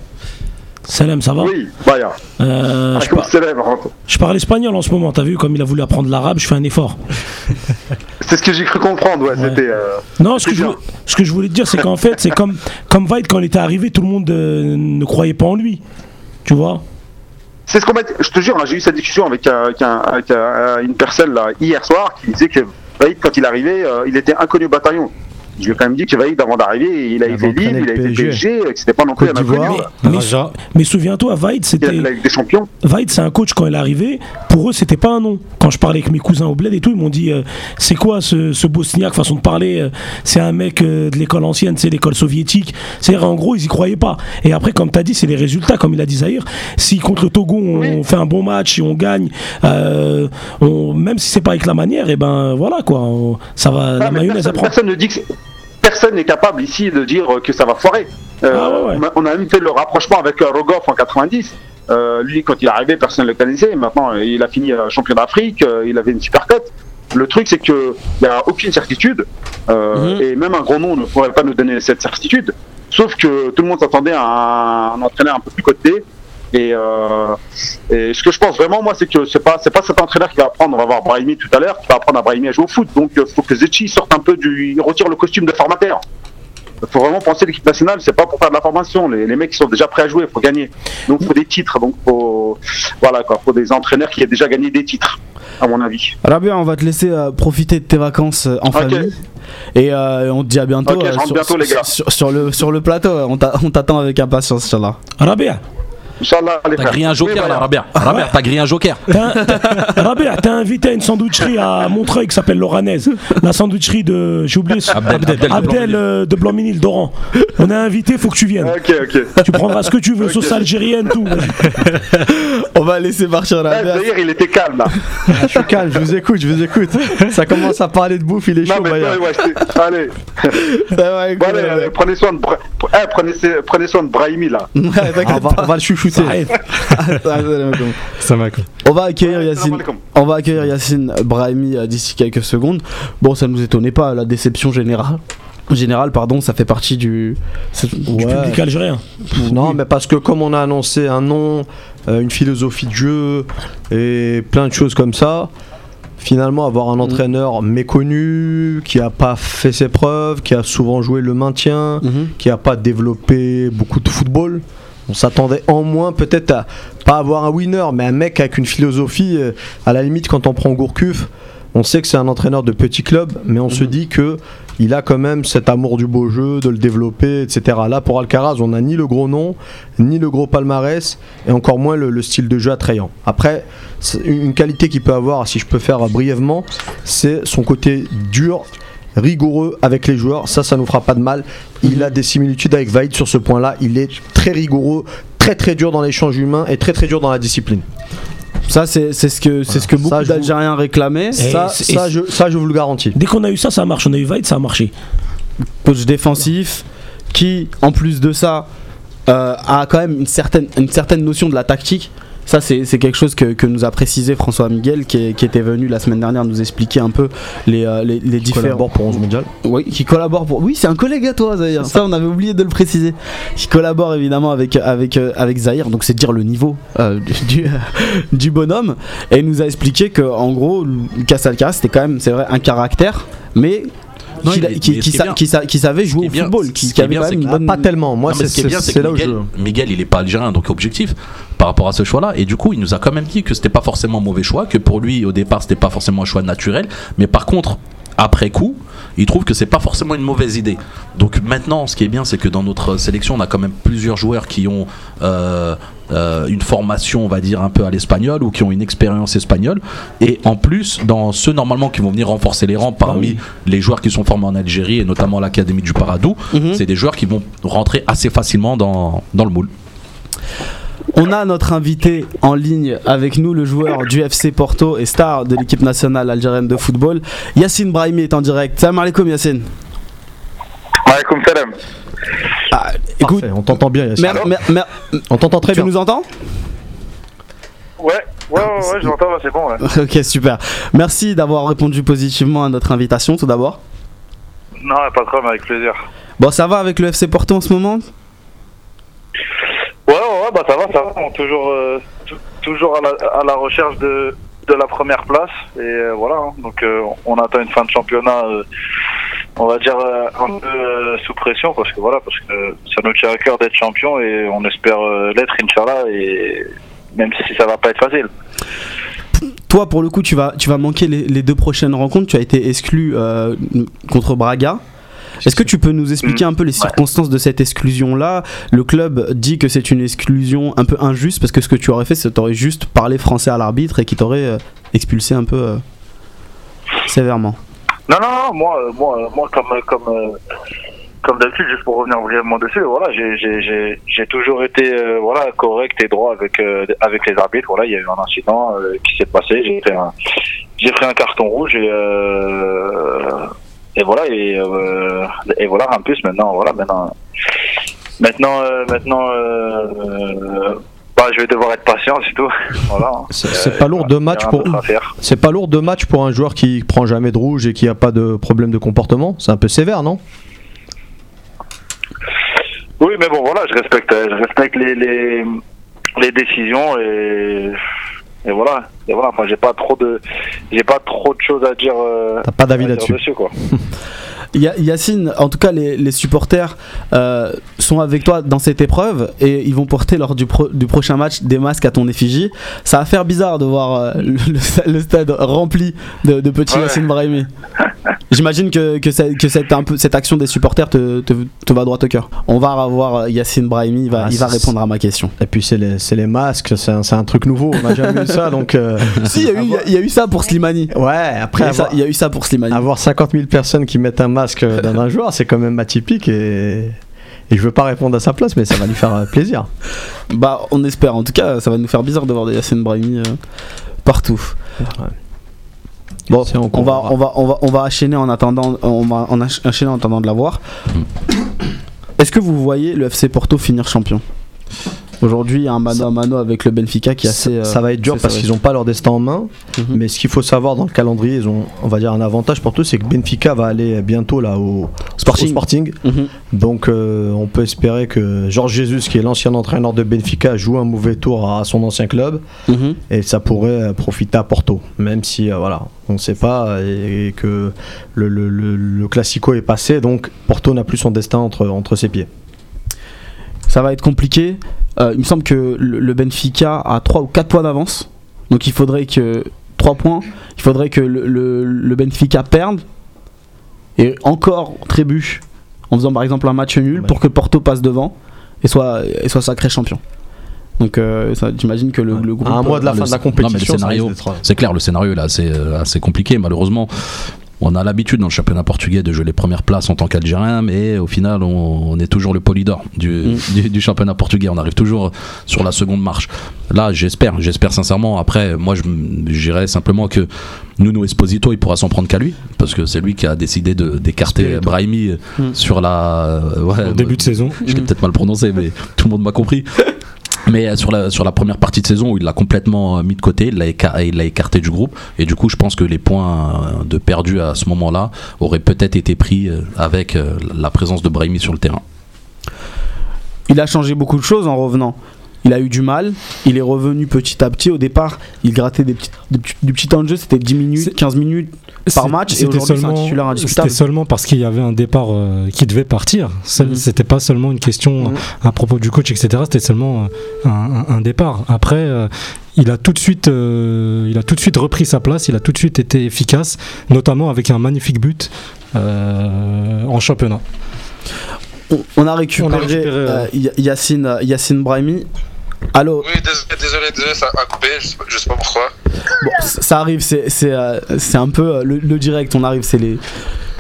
Salam, ça va Oui, Baya. Euh, je, Ah, par- rentre. je parle espagnol en ce moment, t'as vu, comme il a voulu apprendre l'arabe, je fais un effort. C'est ce que j'ai cru comprendre, ouais. Ouais. C'était. euh, Non, ce que, je, voulais- ce que je voulais te dire, c'est qu'en fait, c'est comme, comme Vaid, quand il était arrivé, tout le monde euh, ne croyait pas en lui. Tu vois? C'est ce qu'on m'a dit. Je te jure, hein, j'ai eu cette discussion avec, un- avec un- avec un- une personne là, hier soir qui disait que Vaïd, quand il arrivait, euh, il était inconnu au bataillon. Je lui ai quand même dit que Vaïd, avant d'arriver, il a Il été libre, il a été PSG. Que c'était pas non plus un. Mais, mais- mais souviens-toi, Vaid, Il a c'était. la des Champions. Vaid, c'est un coach quand il est arrivé. Pour eux, c'était pas un nom. Quand je parlais avec mes cousins au bled et tout, ils m'ont dit euh, c'est quoi ce, ce bosniaque, façon de parler euh, C'est un mec euh, de l'école ancienne, c'est l'école soviétique. C'est-à-dire, en gros, ils y croyaient pas. Et après, comme tu as dit, c'est les résultats, comme il a dit Zahir. Si contre le Togo, on Oui. fait un bon match, si on gagne, euh, on- même si c'est pas avec la manière, et ben voilà quoi. on- ça va, la Ah, mais mayonnaise personne, ne dit que personne n'est capable ici de dire que ça va foirer. Euh, Ah ouais, on a- même fait le rapprochement avec euh, Rogoff en 90. Euh, lui, quand il est arrivé, personne ne le connaissait. Maintenant, il a fini champion d'Afrique. il avait une super cote. Le truc, c'est que il n'y a aucune certitude, euh, Mhm. et même un grand nom ne pourrait pas nous donner cette certitude. Sauf que tout le monde s'attendait à un, un entraîneur un peu plus coté. Et, euh, et ce que je pense vraiment, moi, c'est que c'est pas c'est pas cet entraîneur qui va apprendre. On va voir Brahimi tout à l'heure, qui va apprendre à Brahimi à jouer au foot. Donc, il faut que Zetchi sorte un peu du, il retire le costume de formateur. Il faut vraiment penser l'équipe nationale, c'est pas pour faire de la formation. Les, les mecs ils sont déjà prêts à jouer, il faut gagner. Donc, il faut des titres. Donc, faut voilà quoi, faut des entraîneurs qui aient déjà gagné des titres, à mon avis. Rabia, on va te laisser euh, profiter de tes vacances euh, en famille. Et euh, on te dit à bientôt, Ok, je rentre sur, bientôt, les gars. sur- sur le, sur le plateau. On t'a- on t'attend avec impatience, Inch'Allah. Rabia, Inch'Allah, les T'as grillé un joker là, Rabia. Rabia, t'as grillé un joker. T'as- invité à une sandwicherie à Montreuil qui s'appelle Loranaise. La sandwicherie de. J'ai oublié Abdel, Abdel de Abdel Blanc-Ménil. euh, de Blanc-Ménil, d'Oran. On est invité, faut que tu viennes. Ok, ok. Tu prendras ce que tu veux, sauce algérienne, tout. On va laisser partir Eh, Rabia. D'ailleurs, il était calme là. Je suis calme, je vous écoute, je vous écoute. Ça commence à parler de bouffe, il est Non, chaud, mais ouais, ouais, allez. Ça va, Bon, écoute, allez, Rabia. allez, prenez soin de, Bra- eh, prenez, prenez soin de Brahimi là. Ouais, Ah, on, va, on va le chouchouter. Pas. Ça quoi. On va accueillir Yacine. On va accueillir Yacine Brahimi euh, d'ici quelques secondes. Bon, ça nous étonnait pas, la déception générale. Générale, pardon, ça fait partie du. Du Ouais. public algérien. Non, mais parce que comme on a annoncé un nom, euh, une philosophie de jeu et plein de choses comme ça, finalement avoir un entraîneur méconnu, qui a pas fait ses preuves, qui a souvent joué le maintien, Mhm. qui a pas développé beaucoup de football. On s'attendait en moins peut-être à pas avoir un winner, mais un mec avec une philosophie. euh, à la limite, quand on prend Gourcuff, on sait que c'est un entraîneur de petit club, mais on se dit que il a quand même cet amour du beau jeu, de le développer, etc. Là, pour Alcaraz, on n'a ni le gros nom, ni le gros palmarès, et encore moins le, le style de jeu attrayant. Après, une qualité qu'il peut avoir, si je peux faire brièvement, c'est son côté dur, rigoureux avec les joueurs. Ça, ça nous fera pas de mal. Il a des similitudes avec Vaid sur ce point-là. Il est très rigoureux, très très dur dans l'échange humain et très très dur dans la discipline. Ça, c'est ce que, c'est ce que beaucoup d'Algériens réclamaient. Ça, ça, je, ça, je vous le garantis. Dès qu'on a eu ça, ça marche. On a eu Vaid, ça a marché. coach défensif qui, en plus de ça, euh, a quand même une certaine, une certaine notion de la tactique. Ça, c'est quelque chose que, que nous a précisé François Miguel, qui, est- qui était venu la semaine dernière nous expliquer un peu les, euh, les, les Il différents. collabore pour 11 mondial. Oui, qui collabore pour. Oui, c'est un collègue à toi, Zahir. Ça, on avait oublié de le préciser. Qui collabore évidemment avec avec euh, avec Zahir. Donc c'est dire le niveau euh, du du bonhomme. Et il nous a expliqué que en gros, Lucas Alcaraz c'était quand même, c'est vrai, un caractère, mais Non, qui, sa- sa- savait jouer au bien- football, ce qui, avait bien, une bonne. Pas tellement. Moi, c'est ce où Miguel, je. Miguel, il est pas algérien, donc objectif par rapport à ce choix-là. Et du coup, il nous a quand même dit que c'était pas forcément un mauvais choix, que pour lui, au départ, c'était pas forcément un choix naturel. Mais par contre, après coup, il trouve que c'est pas forcément une mauvaise idée. Donc maintenant, ce qui est bien, c'est que dans notre sélection, on a quand même plusieurs joueurs qui ont euh, euh, une formation, on va dire, un peu à l'espagnol ou qui ont une expérience espagnole. Et en plus, dans ceux normalement qui vont venir renforcer les rangs parmi les joueurs qui sont formés en Algérie et notamment à l'Académie du Paradou, Mhm. c'est des joueurs qui vont rentrer assez facilement dans, dans le moule. On a notre invité en ligne avec nous, le joueur du FC Porto et star de l'équipe nationale algérienne de football. Yacine Brahimi est en direct. Salam alaikum Yacine. Alaykoum salam. Ah, écoute, Parfait, on t'entend bien, Yassine. mer- mer- mer- On t'entend très tu bien. nous entends? Ouais, ouais, ouais, ouais, je l'entends, c'est bon. Ouais. Ok, super. Merci d'avoir répondu positivement à notre invitation tout d'abord. Non, pas de problème, avec plaisir. Bon, ça va avec le FC Porto en ce moment? Ouais, ouais, bah ça va, ça va. On toujours, euh, tou- toujours à la, à la recherche de, de la première place. Et euh, voilà, hein. donc euh, on attend une fin de championnat, on va dire un peu sous pression, parce que voilà, parce que ça nous tient à cœur d'être champion et on espère l'être, Inch'Allah, et même si ça va pas être facile. Toi, pour le coup, tu vas, tu vas manquer les, deux prochaines rencontres. Tu as été exclu contre Braga. Est-ce que tu peux nous expliquer un peu les circonstances de cette exclusion-là? Le club dit que c'est une exclusion un peu injuste parce que ce que tu aurais fait, c'est que tu aurais juste parlé français à l'arbitre et qui t'aurait euh, expulsé un peu euh, sévèrement. Non, non, non, moi, euh, moi, euh, moi comme, comme, comme d'habitude, juste pour revenir brièvement dessus, voilà, j'ai- toujours été euh, voilà, correct et droit avec, euh, avec les arbitres. Voilà, il y a eu un incident euh, qui s'est passé, j'ai fait, un- j'ai pris un carton rouge et, et voilà, et, euh, et voilà, en plus, maintenant, voilà, maintenant, maintenant, euh, maintenant euh, bah, je vais devoir être patient, c'est tout. voilà. C'est c'est pas lourd de match pour. C'est pas lourd de match pour un joueur qui prend jamais de rouge et qui a pas de problème de comportement? C'est un peu sévère, non? Oui, mais bon, voilà, je respecte, je respecte les, les, les décisions et, et voilà. Et voilà, enfin, j'ai pas trop de, j'ai pas trop de choses à dire. euh, T'as pas d'avis là-dessus. Yacine, en tout cas, les, les supporters euh, sont avec toi dans cette épreuve et ils vont porter lors du, pro- du prochain match des masques à ton effigie. Ça va faire bizarre de voir euh, le, le sta- le stade rempli de, de petits Ouais. Yacine Brahimi. J'imagine que, que, cette, un peu, cette action des supporters te, te, te va droit au cœur. On va revoir euh, Yacine Brahimi, il va, Ah, il va répondre à ma question. Et puis c'est les, c'est les masques, c'est un, c'est un truc nouveau. On n'a jamais vu ça, donc. euh, si, il y, a eu- il y a- il y a eu ça pour Slimani. Ouais, après il y a eu ça pour Slimani. avoir 50 000 personnes qui mettent un masque dans un joueur, c'est quand même atypique et. Et je veux pas répondre à sa place, mais ça va lui faire euh, plaisir. Bah, on espère. En tout cas, ça va nous faire bizarre de voir des Yacine Brahimi euh, partout. Bon, on va, on va, on va, on va enchaîner en attendant, on va en enchaîner en attendant de la voir. Est-ce que vous voyez le FC Porto finir champion? Aujourd'hui, il y a un mano à mano avec le Benfica qui est assez. euh, ça va être dur parce qu'ils n'ont pas leur destin en main. Mhm. Mais ce qu'il faut savoir dans le calendrier, ils ont, on va dire, un avantage pour tous, c'est que Benfica va aller bientôt là au Sporting. au Sporting. Mhm. Donc euh, on peut espérer que Georges Jesus, qui est l'ancien entraîneur de Benfica, joue un mauvais tour à son ancien club Mhm. et ça pourrait euh, profiter à Porto, même si euh, voilà, on ne sait pas et, et que le, le, le- le Classico est passé, donc Porto n'a plus son destin entre, entre ses pieds. Ça va être compliqué. Euh, il me semble que le, Benfica a 3 ou 4 points d'avance. Donc il faudrait que. 3 points. Il faudrait que le, le- le Benfica perde. Et encore trébuche. En faisant par exemple un match nul Ouais. pour que Porto passe devant. Et soit, et soit sacré champion. Donc euh, j'imagine que le, le groupe. à un mois de la fin de la non, mais le compétition, scénario- d'être- C'est clair, le scénario là, c'est euh, assez compliqué. Malheureusement, on a l'habitude dans le championnat portugais de jouer les premières places en tant qu'Algérien, mais au final, on, on est toujours le polydor du, Mm. du, du championnat portugais. On arrive toujours sur la seconde marche. Là, j'espère, j'espère sincèrement. Après, moi, dirais simplement que Nuno Esposito, il pourra s'en prendre qu'à lui, parce que c'est lui qui a décidé d'écarter. Brahimi Mm. sur la. euh, ouais, Au début de saison. je l'ai peut-être mal prononcé, mais tout le monde m'a compris. Mais euh, sur la, sur la première partie de saison où il l'a complètement euh, mis de côté, il l'a écarté du groupe. Et du coup, je pense que les points euh, de perdu à ce moment-là auraient peut-être été pris avec la présence de Brahimi sur le terrain. Il a changé beaucoup de choses en revenant. Il a eu du mal, il est revenu petit à petit. Au départ, il grattait des petits, des petits- du petit temps de jeu, c'était 10 minutes, C'est- 15 minutes par match. Et C'était aujourd'hui, c'est un seulement, parce qu'il y avait un départ euh, qui devait partir. Ce- Mhm. C'était pas seulement une question Mhm. euh, à propos du coach, etc. C'était seulement euh, un, un- un départ. Après, euh, il a tout de suite, euh, il a tout de suite repris sa place. Il a tout de suite été efficace, notamment avec un magnifique but euh, en championnat. On, on a récupéré, On a récupéré, euh, Ya- Yacine, Yacine Brahimi. Allô, Oui, désolé, désolé, désolé, ça a coupé, je sais pas pourquoi. Bon, ça arrive, c'est euh, c'est un peu euh, le, le direct, on arrive, c'est les,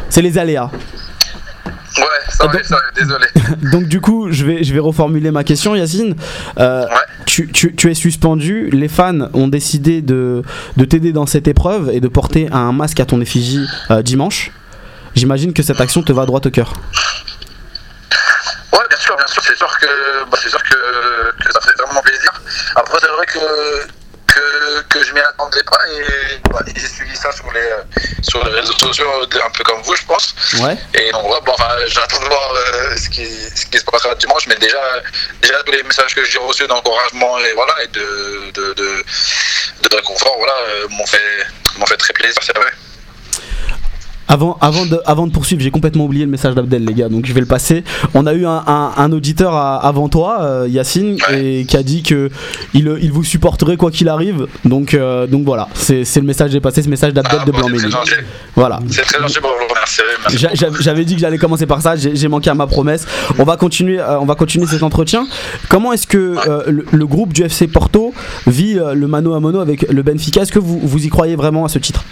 c'est les aléas. Ouais, ça arrive, donc- ça arrive, désolé. Donc du coup, je vais, je vais reformuler ma question, Yacine. Euh, Ouais. tu, tu- tu es suspendu, les fans ont décidé de, de t'aider dans cette épreuve et de porter un masque à ton effigie euh, dimanche. J'imagine que cette action te va droit au cœur. Ouais, bien sûr, bien sûr, c'est sûr que, bah, c'est sûr que, que ça fait vraiment plaisir. Après, c'est vrai que, que, que je m'y attendais pas et bah, j'ai suivi ça sur les, sur les réseaux sociaux, un peu comme vous, je pense. Ouais. Et donc, ouais, bon, enfin, j'attends de voir euh, ce, qui, ce qui se passera dimanche, mais déjà, déjà tous les messages que j'ai reçus d'encouragement et voilà, et de, de, de, de réconfort, voilà, euh, m'ont fait, m'ont fait très plaisir, c'est vrai. Avant, avant, de, avant de poursuivre, j'ai complètement oublié le message d'Abdel, les gars, donc je vais le passer. On a eu un, un- un auditeur à- avant toi, euh, Yacine, et qui a dit que il, il vous supporterait quoi qu'il arrive. Donc, euh, donc voilà, c'est le message que j'ai passé, ce message d'Abdel Ah, de bon, très gentil. Voilà. C'est très gentil pour vous J'avais dit que j'allais commencer par ça, j'ai manqué à ma promesse. On va continuer, euh, on va continuer cet entretien. Comment est-ce que euh, le, le groupe du FC Porto vit euh, le mano à mano avec le Benfica? Est-ce que vous, vous y croyez vraiment à ce titre?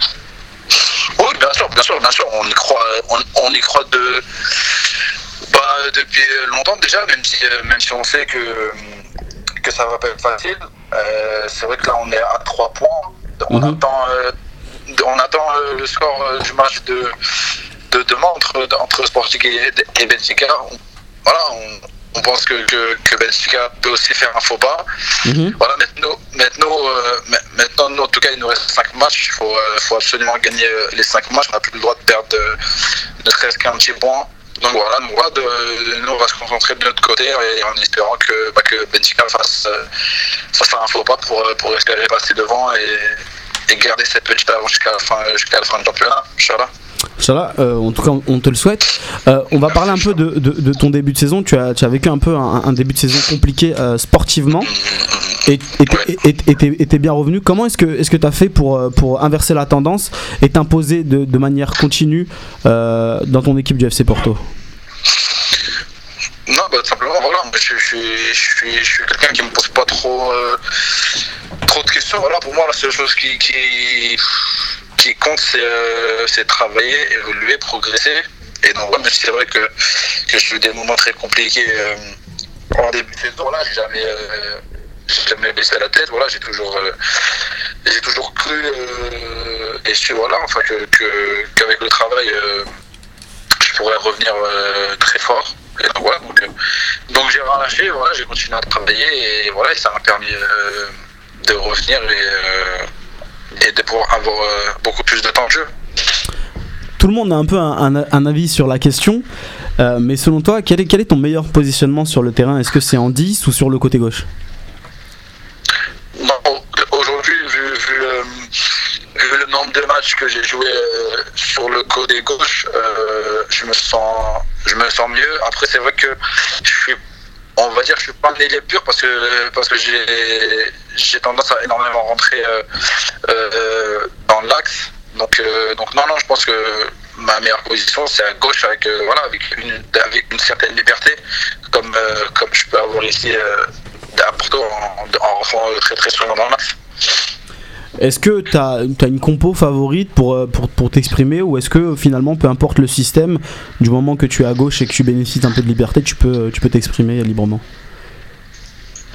Bien sûr, bien sûr. On y croit, on, on y croit de, bah, depuis longtemps déjà, même si, euh, même si on sait que, que ça va pas être facile. Euh, c'est vrai que là, on est à 3 points. On Mhm. attend, euh, on attend euh, le score du match de, de demain entre, entre Sporting et, et Benfica. On- voilà, on, on pense que, que, que Benfica peut aussi faire un faux pas. Voilà, maintenant, maintenant, euh, ma- maintenant nous, en tout cas, il nous reste 5 matchs. Il faut, euh, faut absolument gagner euh, les 5 matchs. On n'a plus le droit de perdre ne serait-ce qu'un petit point. Donc voilà, nous, voilà, de- nous, on va se concentrer de notre côté et en espérant que, bah, que Benfica fasse, euh, fasse un faux pas pour, pour espérer passer devant et, et garder cette petite avance jusqu'à la fin, jusqu'à la fin du championnat. Inch'Allah. Inch'Allah, euh, en tout cas, on te le souhaite. Euh, on va parler un peu de, ton début de saison. Tu as, vécu un peu un, début de saison compliqué euh, sportivement et t'es- bien revenu. Comment est-ce que est-ce que tu as fait pour, euh, pour inverser la tendance et t'imposer de, manière continue dans ton équipe du FC Porto? Non, bah, simplement, voilà, je, suis- quelqu'un qui me pose pas trop, trop de questions. Voilà, pour moi, la seule chose qui, compte, c'est euh, c'est travailler, évoluer, progresser. Et donc, ouais, c'est vrai que, que j'ai eu des moments très compliqués euh, en début de saison, là, j'ai jamais, euh, jamais baissé la tête. Voilà, j'ai toujours, toujours cru et su, voilà, enfin, que, que, qu'avec le travail, je pourrais revenir très fort. Et donc, voilà, donc, donc j'ai rien lâché, voilà, j'ai continué à travailler et voilà, et ça m'a permis de revenir et, et de pouvoir avoir euh, beaucoup plus de temps de jeu. Tout le monde a un peu un, un- un avis sur la question, euh, mais selon toi, quel est, quel est ton meilleur positionnement sur le terrain? Est-ce que c'est en 10 ou sur le côté gauche? Aujourd'hui, vu, vu, le, vu le nombre de matchs que j'ai joué euh, sur le côté gauche, euh, je me sens, je me sens mieux. Après, c'est vrai que je suis, on va dire, je suis pas un ailier pur parce que parce que j'ai tendance à énormément rentrer euh, euh, dans l'axe. Donc euh, donc non non, je pense que ma meilleure position c'est à gauche avec voilà avec une avec une certaine liberté comme comme je peux avoir ici. à Porto en, en rentrant très très souvent dans match. Est-ce que tu as, une compo favorite pour, euh, pour, pour t'exprimer ou est-ce que finalement, peu importe le système, du moment que tu es à gauche et que tu bénéficies un peu de liberté, tu peux tu peux t'exprimer librement?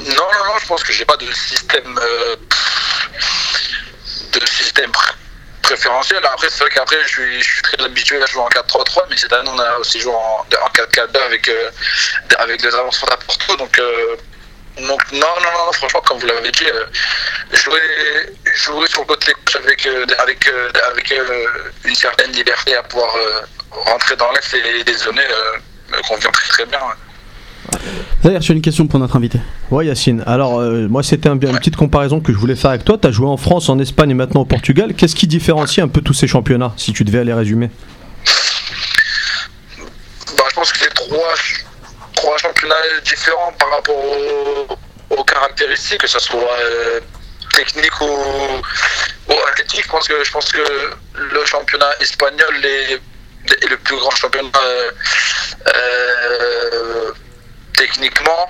Non, non, non, je pense que j'ai pas de système euh, de système pr- préférentiel. Après, c'est vrai qu'après, je suis, très habitué à jouer en 4-3-3, mais cette année, on a aussi joué en, en 4-4-2 avec, euh, avec des avancements à Porto. Donc, euh, donc non, non, non, franchement, comme vous l'avez dit, euh, jouer, jouer sur le côté gauche avec, euh, avec, euh, avec euh, une certaine liberté à pouvoir euh, rentrer dans l'axe et euh, me convient très très bien. D'ailleurs, as une question pour notre invité. Ouais Yacine, alors euh, moi c'était un- une petite comparaison que je voulais faire avec toi. Tu as joué en France, en Espagne et maintenant au Portugal. Qu'est-ce qui différencie un peu tous ces championnats, si tu devais aller résumer? Bah, je pense que c'est trois, trois championnats différents par rapport aux, caractéristiques, que ce soit euh, technique ou, athlétique. Je pense, que, je pense que le championnat espagnol est, le plus grand championnat euh, euh, techniquement.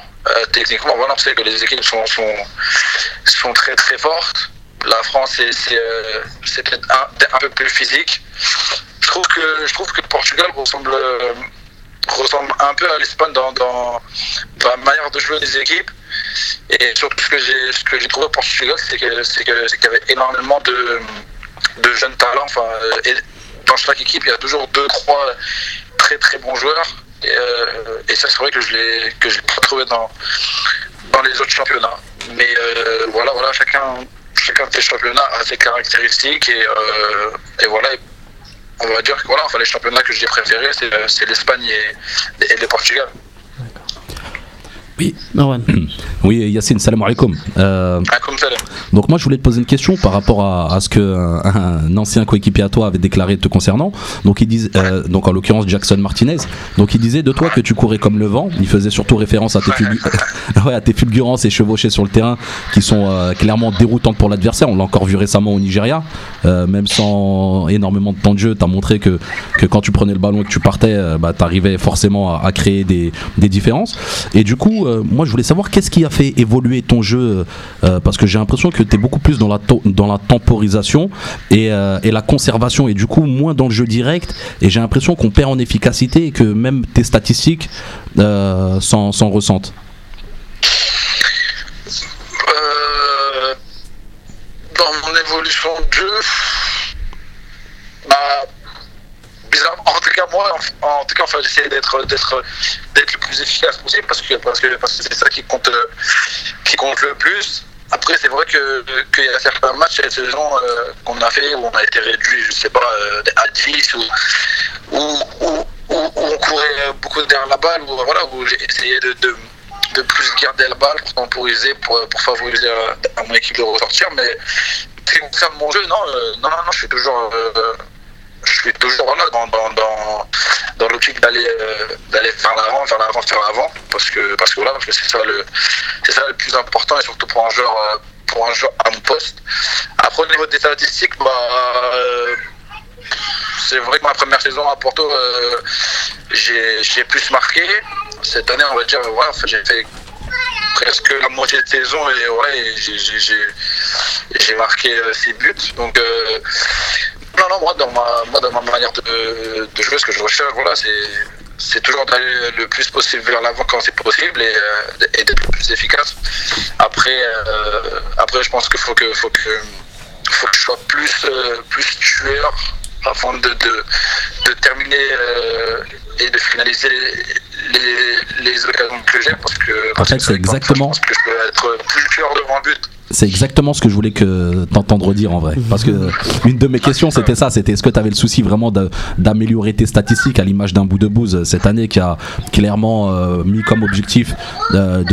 Techniquement, voilà, on sait que les équipes sont, sont, sont très très fortes. La France, c'est peut-être un, peu plus physique. Je trouve que, je trouve que Portugal ressemble, ressemble un peu à l'Espagne dans, dans, la manière de jouer des équipes. Et surtout, ce que j'ai, ce que j'ai trouvé au Portugal, c'est que, c'est qu'il y avait énormément de, de jeunes talents. Enfin, euh, dans chaque équipe, il y a toujours deux, trois très très bons joueurs. Et, euh, et ça, c'est vrai que je l'ai, que l'ai pas trouvé dans, dans les autres championnats. Mais euh, voilà, voilà, chacun, chacun de ces championnats a ses caractéristiques et, et voilà. On va dire que voilà, enfin, les championnats que j'ai préférés, c'est, c'est l'Espagne et, et le Portugal. Oui. Marwan. Oui, Yacine, salam alaikum. Euh, donc moi je voulais te poser une question par rapport à, à ce que un, ancien coéquipier à toi avait déclaré te concernant. Donc il disait, euh, donc en l'occurrence Jackson Martinez. Donc il disait de toi que tu courais comme le vent. Il faisait surtout référence à tes, fulgu- ouais, à tes fulgurances et chevauchées sur le terrain qui sont euh, clairement déroutantes pour l'adversaire. On l'a encore vu récemment au Nigeria. Euh, même sans énormément de temps de jeu, tu as montré que, que quand tu prenais le ballon et que tu partais, bah, tu arrivais forcément à, à créer des, des différences. Et du coup, moi je voulais savoir qu'est-ce qui a fait évoluer ton jeu euh, parce que j'ai l'impression que tu es beaucoup plus dans la, dans la temporisation et, euh, et la conservation et du coup moins dans le jeu direct et j'ai l'impression qu'on perd en efficacité et que même tes statistiques euh, s'en s'en ressentent. Euh, dans mon évolution de jeu, bah, en tout cas moi, en, tout cas, enfin, j'essaie d'être d'être d'être le plus efficace possible parce que parce que parce que c'est ça qui compte euh, qui compte le plus. Après, c'est vrai que qu'il y a certains matchs cette saison euh, qu'on a fait où on a été réduit, je sais pas, euh, à 10 ou où, on courait beaucoup derrière la balle, où, voilà, où j'ai essayé de, de, de plus garder la balle pour temporiser, pour, pour favoriser euh, à mon équipe de ressortir. Mais ce qui concerne mon jeu, non, euh, non, non, je suis toujours, euh, je suis toujours là dans, dans, dans, l'optique d'aller euh, d'aller vers l'avant, vers l'avant, vers l'avant, parce que parce que voilà, parce que c'est ça le c'est ça le plus important et surtout pour un joueur euh, pour un joueur à mon poste. Après au niveau des statistiques, bah euh, c'est vrai que ma première saison à Porto, j'ai plus marqué. Cette année, on va dire, j'ai fait presque la moitié de saison et j'ai- marqué 6 buts. Donc, non, non, moi, dans ma, moi, dans ma manière de, de jouer, ce que je recherche, voilà, c'est c'est toujours d'aller le plus possible vers l'avant quand c'est possible et, euh, et d'être le plus efficace. Après, euh, après je pense qu'il faut que, faut que, faut que je sois plus, euh, plus tueur afin de, de, de terminer et de finaliser les, les, les occasions que j'ai parce que En fait, c'est exactement- Je pense que je peux être plus tueur devant le but. C'est exactement ce que je voulais que t'entendre dire en vrai. Parce que une de mes questions c'était ça, c'était est-ce que tu avais le souci vraiment d'améliorer tes statistiques à l'image d'un bout de bouse cette année qui a clairement euh, mis comme objectif euh,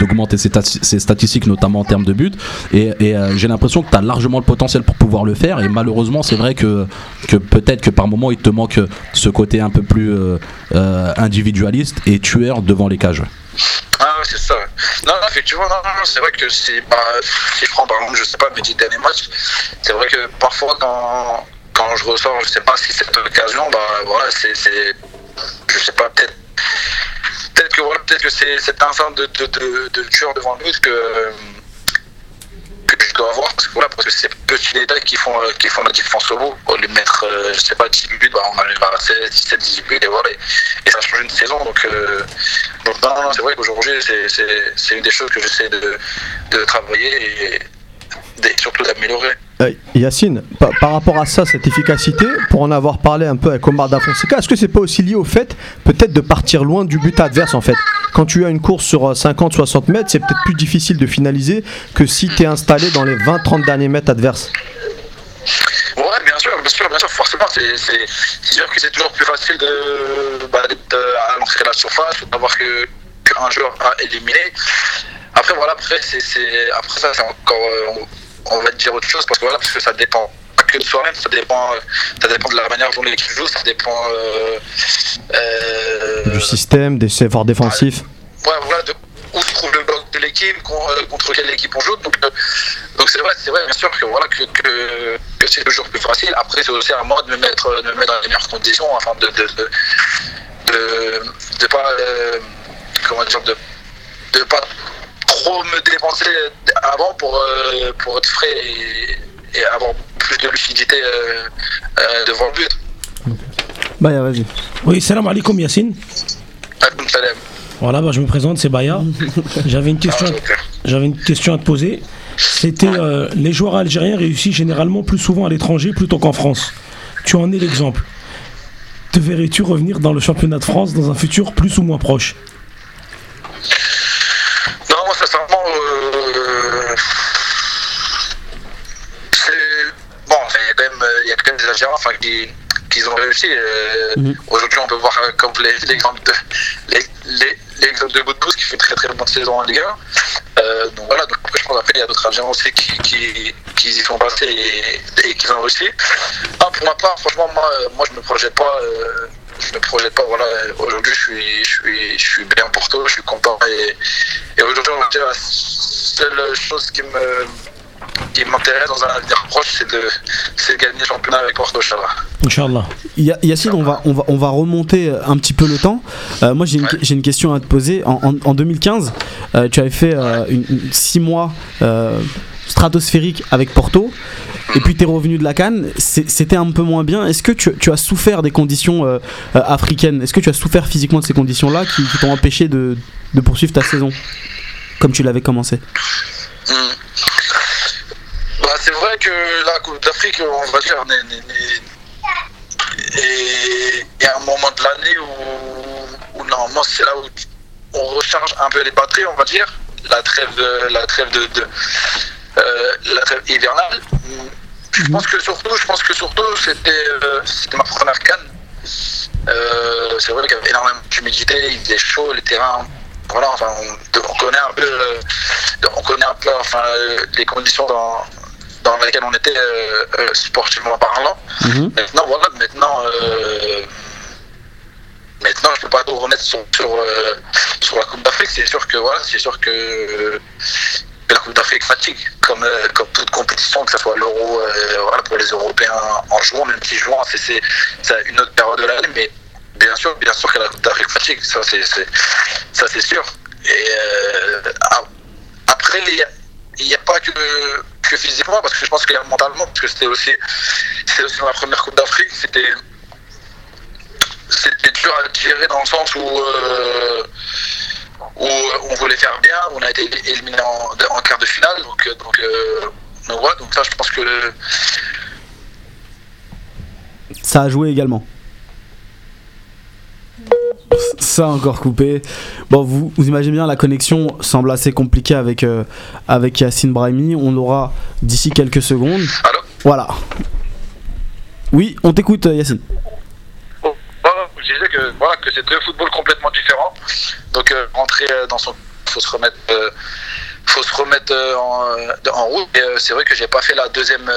d'augmenter ses, tati- ses statistiques notamment en termes de buts? Et, euh, j'ai l'impression que tu as largement le potentiel pour pouvoir le faire. Et malheureusement c'est vrai que, que peut-être que par moment il te manque ce côté un peu plus euh, euh, individualiste et tueur devant les cages. C'est ça. Non, effectivement, non, non, c'est vrai que c'est, bah, si je prends par exemple, je sais pas, mes dix derniers matchs, c'est vrai que parfois quand, quand je ressors, je sais pas si cette occasion, bah voilà, c'est, je sais pas, peut-être, peut-être que voilà, peut-être que c'est cet instinct de, de, de, de tueur devant but que, je dois avoir, parce que voilà, parce que c'est ces petits détails qui font, euh, qui font la différence au bout. Au lieu de mettre, euh, je sais pas, 10 buts, bah, on arrive à 16, 17, 18 buts, et voilà, et, et ça change une saison, donc, euh, donc non, non, c'est vrai qu'aujourd'hui, c'est- une des choses que j'essaie de, de travailler et surtout d'améliorer. Euh, Yacine, par, rapport à ça, cette efficacité, pour en avoir parlé un peu avec Omar Da Fonseca, est-ce que c'est pas aussi lié au fait peut-être de partir loin du but adverse en fait? Quand tu as une course sur 50-60 mètres, c'est peut-être plus difficile de finaliser que si tu es installé dans les 20-30 derniers mètres adverses. Ouais, bien sûr, bien sûr, bien sûr, forcément, c'est sûr que c'est toujours plus facile de, bah, euh, à de la surface, d'avoir qu'un joueur à éliminer. Après, voilà, après, c'est, après ça, c'est encore, euh, on va dire autre chose, parce que voilà, parce que ça dépend pas que de soi-même, ça dépend, euh, ça dépend de la manière dont l'équipe joue, ça dépend euh, euh, Du système, des efforts défensifs. ouais, voilà, de où se trouve le bloc de l'équipe, con- contre quelle équipe on joue. Donc, donc c'est vrai, c'est vrai, bien sûr que voilà que, que, que c'est toujours plus facile. Après, c'est aussi à moi de me mettre, de me mettre dans les meilleures conditions, afin de de de, de, de pas euh, comment dire de de pas trop me dépenser avant pour euh, pour être frais et, et avoir plus de lucidité euh, euh, devant le but. Bah, vas-y. Oui, salam alaikum Yacine. Akoum salam. Voilà, bah, je me présente, c'est Baya. J'avais une question, j'avais une question à te poser. C'était euh, les joueurs algériens réussissent généralement plus souvent à l'étranger plutôt qu'en France. Tu en es l'exemple. Te verrais-tu revenir dans le championnat de France dans un futur plus ou moins proche Non, moi, sincèrement, euh, c'est. Bon, il y, a quand même, euh, il y a quand même des Algériens enfin, qui, qui ont réussi. euh, Aujourd'hui, on peut voir euh, comme l'exemple de, les- les- de qui fait très très bon excellente saison en Ligue 1. Euh, donc voilà, donc après, je pense qu'il y a d'autres Algériens aussi qui, qui, qui y sont passés et, et qui ont réussi. Ah, pour ma part, franchement, moi, euh, moi je me projette pas. euh, je me projette pas. Voilà, aujourd'hui, je suis, je suis, je suis bien pour Porto, je suis content. Et, et aujourd'hui, on va dire la seule chose qui me qui m'intéresse dans un avenir proche, c'est de, gagner le championnat avec Porto, Inch'Allah. Inch'Allah. Ya- Yacine, on va, on, va, on va remonter un petit peu le temps. Euh, moi, j'ai une, question à te poser. En, en- en 2015, euh, tu avais fait euh, une, une- six mois euh, stratosphérique avec Porto. Et puis tu es revenu de la Cannes, c'était un peu moins bien. Est-ce que tu, tu as souffert des conditions euh, euh, africaines? Est-ce que tu as souffert physiquement de ces conditions-là qui, qui t'ont empêché de, de poursuivre ta saison comme tu l'avais commencé? Hmm. Bah, c'est vrai que la Coupe d'Afrique, on va dire, il y a un moment de l'année où, normalement c'est là où on recharge un peu les batteries, on va dire, la trêve, la trêve de, euh, la trêve hivernale. Je pense que surtout, je pense que surtout c'était euh, ma première canne. Euh, c'est vrai qu'il y avait énormément d'humidité, il faisait chaud, les terrains. Voilà, enfin, on, on connaît un peu, on connaît un peu, enfin, les conditions dans, dans lesquelles on était euh, euh, sportivement parlant. Mhm. Maintenant, voilà, maintenant, euh, maintenant, je peux pas tout remettre sur sur, sur la Coupe d'Afrique. C'est sûr que voilà, c'est sûr que, que la Coupe d'Afrique fatigue, comme comme toute compétition, que ce soit l'Euro, voilà, pour les Européens en juin, même si juin, c'est une autre période de l'année, mais bien sûr, bien sûr que la Coupe d'Afrique fatigue, ça c'est ça c'est sûr. Et euh, a- après, il n'y a pas que, que physiquement, parce que je pense qu'il y a mentalement, parce que c'était aussi, aussi ma première Coupe d'Afrique, c'était c'était dur à gérer dans le sens où, euh, où on voulait faire bien, on a été éliminé en, quart de finale, donc, euh, donc, euh, donc ça je pense que Ça a joué également. Ça a encore coupé. Bon, vous, vous imaginez bien, la connexion semble assez compliquée avec, euh, avec Yacine Brahimi. On l'aura d'ici quelques secondes. Allô Voilà. Oui, on t'écoute, Yacine. Bon, voilà, je disais que, voilà, que c'est deux footballs complètement différents. Donc, euh, rentrer euh, dans son. faut se remettre, euh, faut se remettre euh, en, en route. Et c'est vrai que j'ai pas fait la deuxième,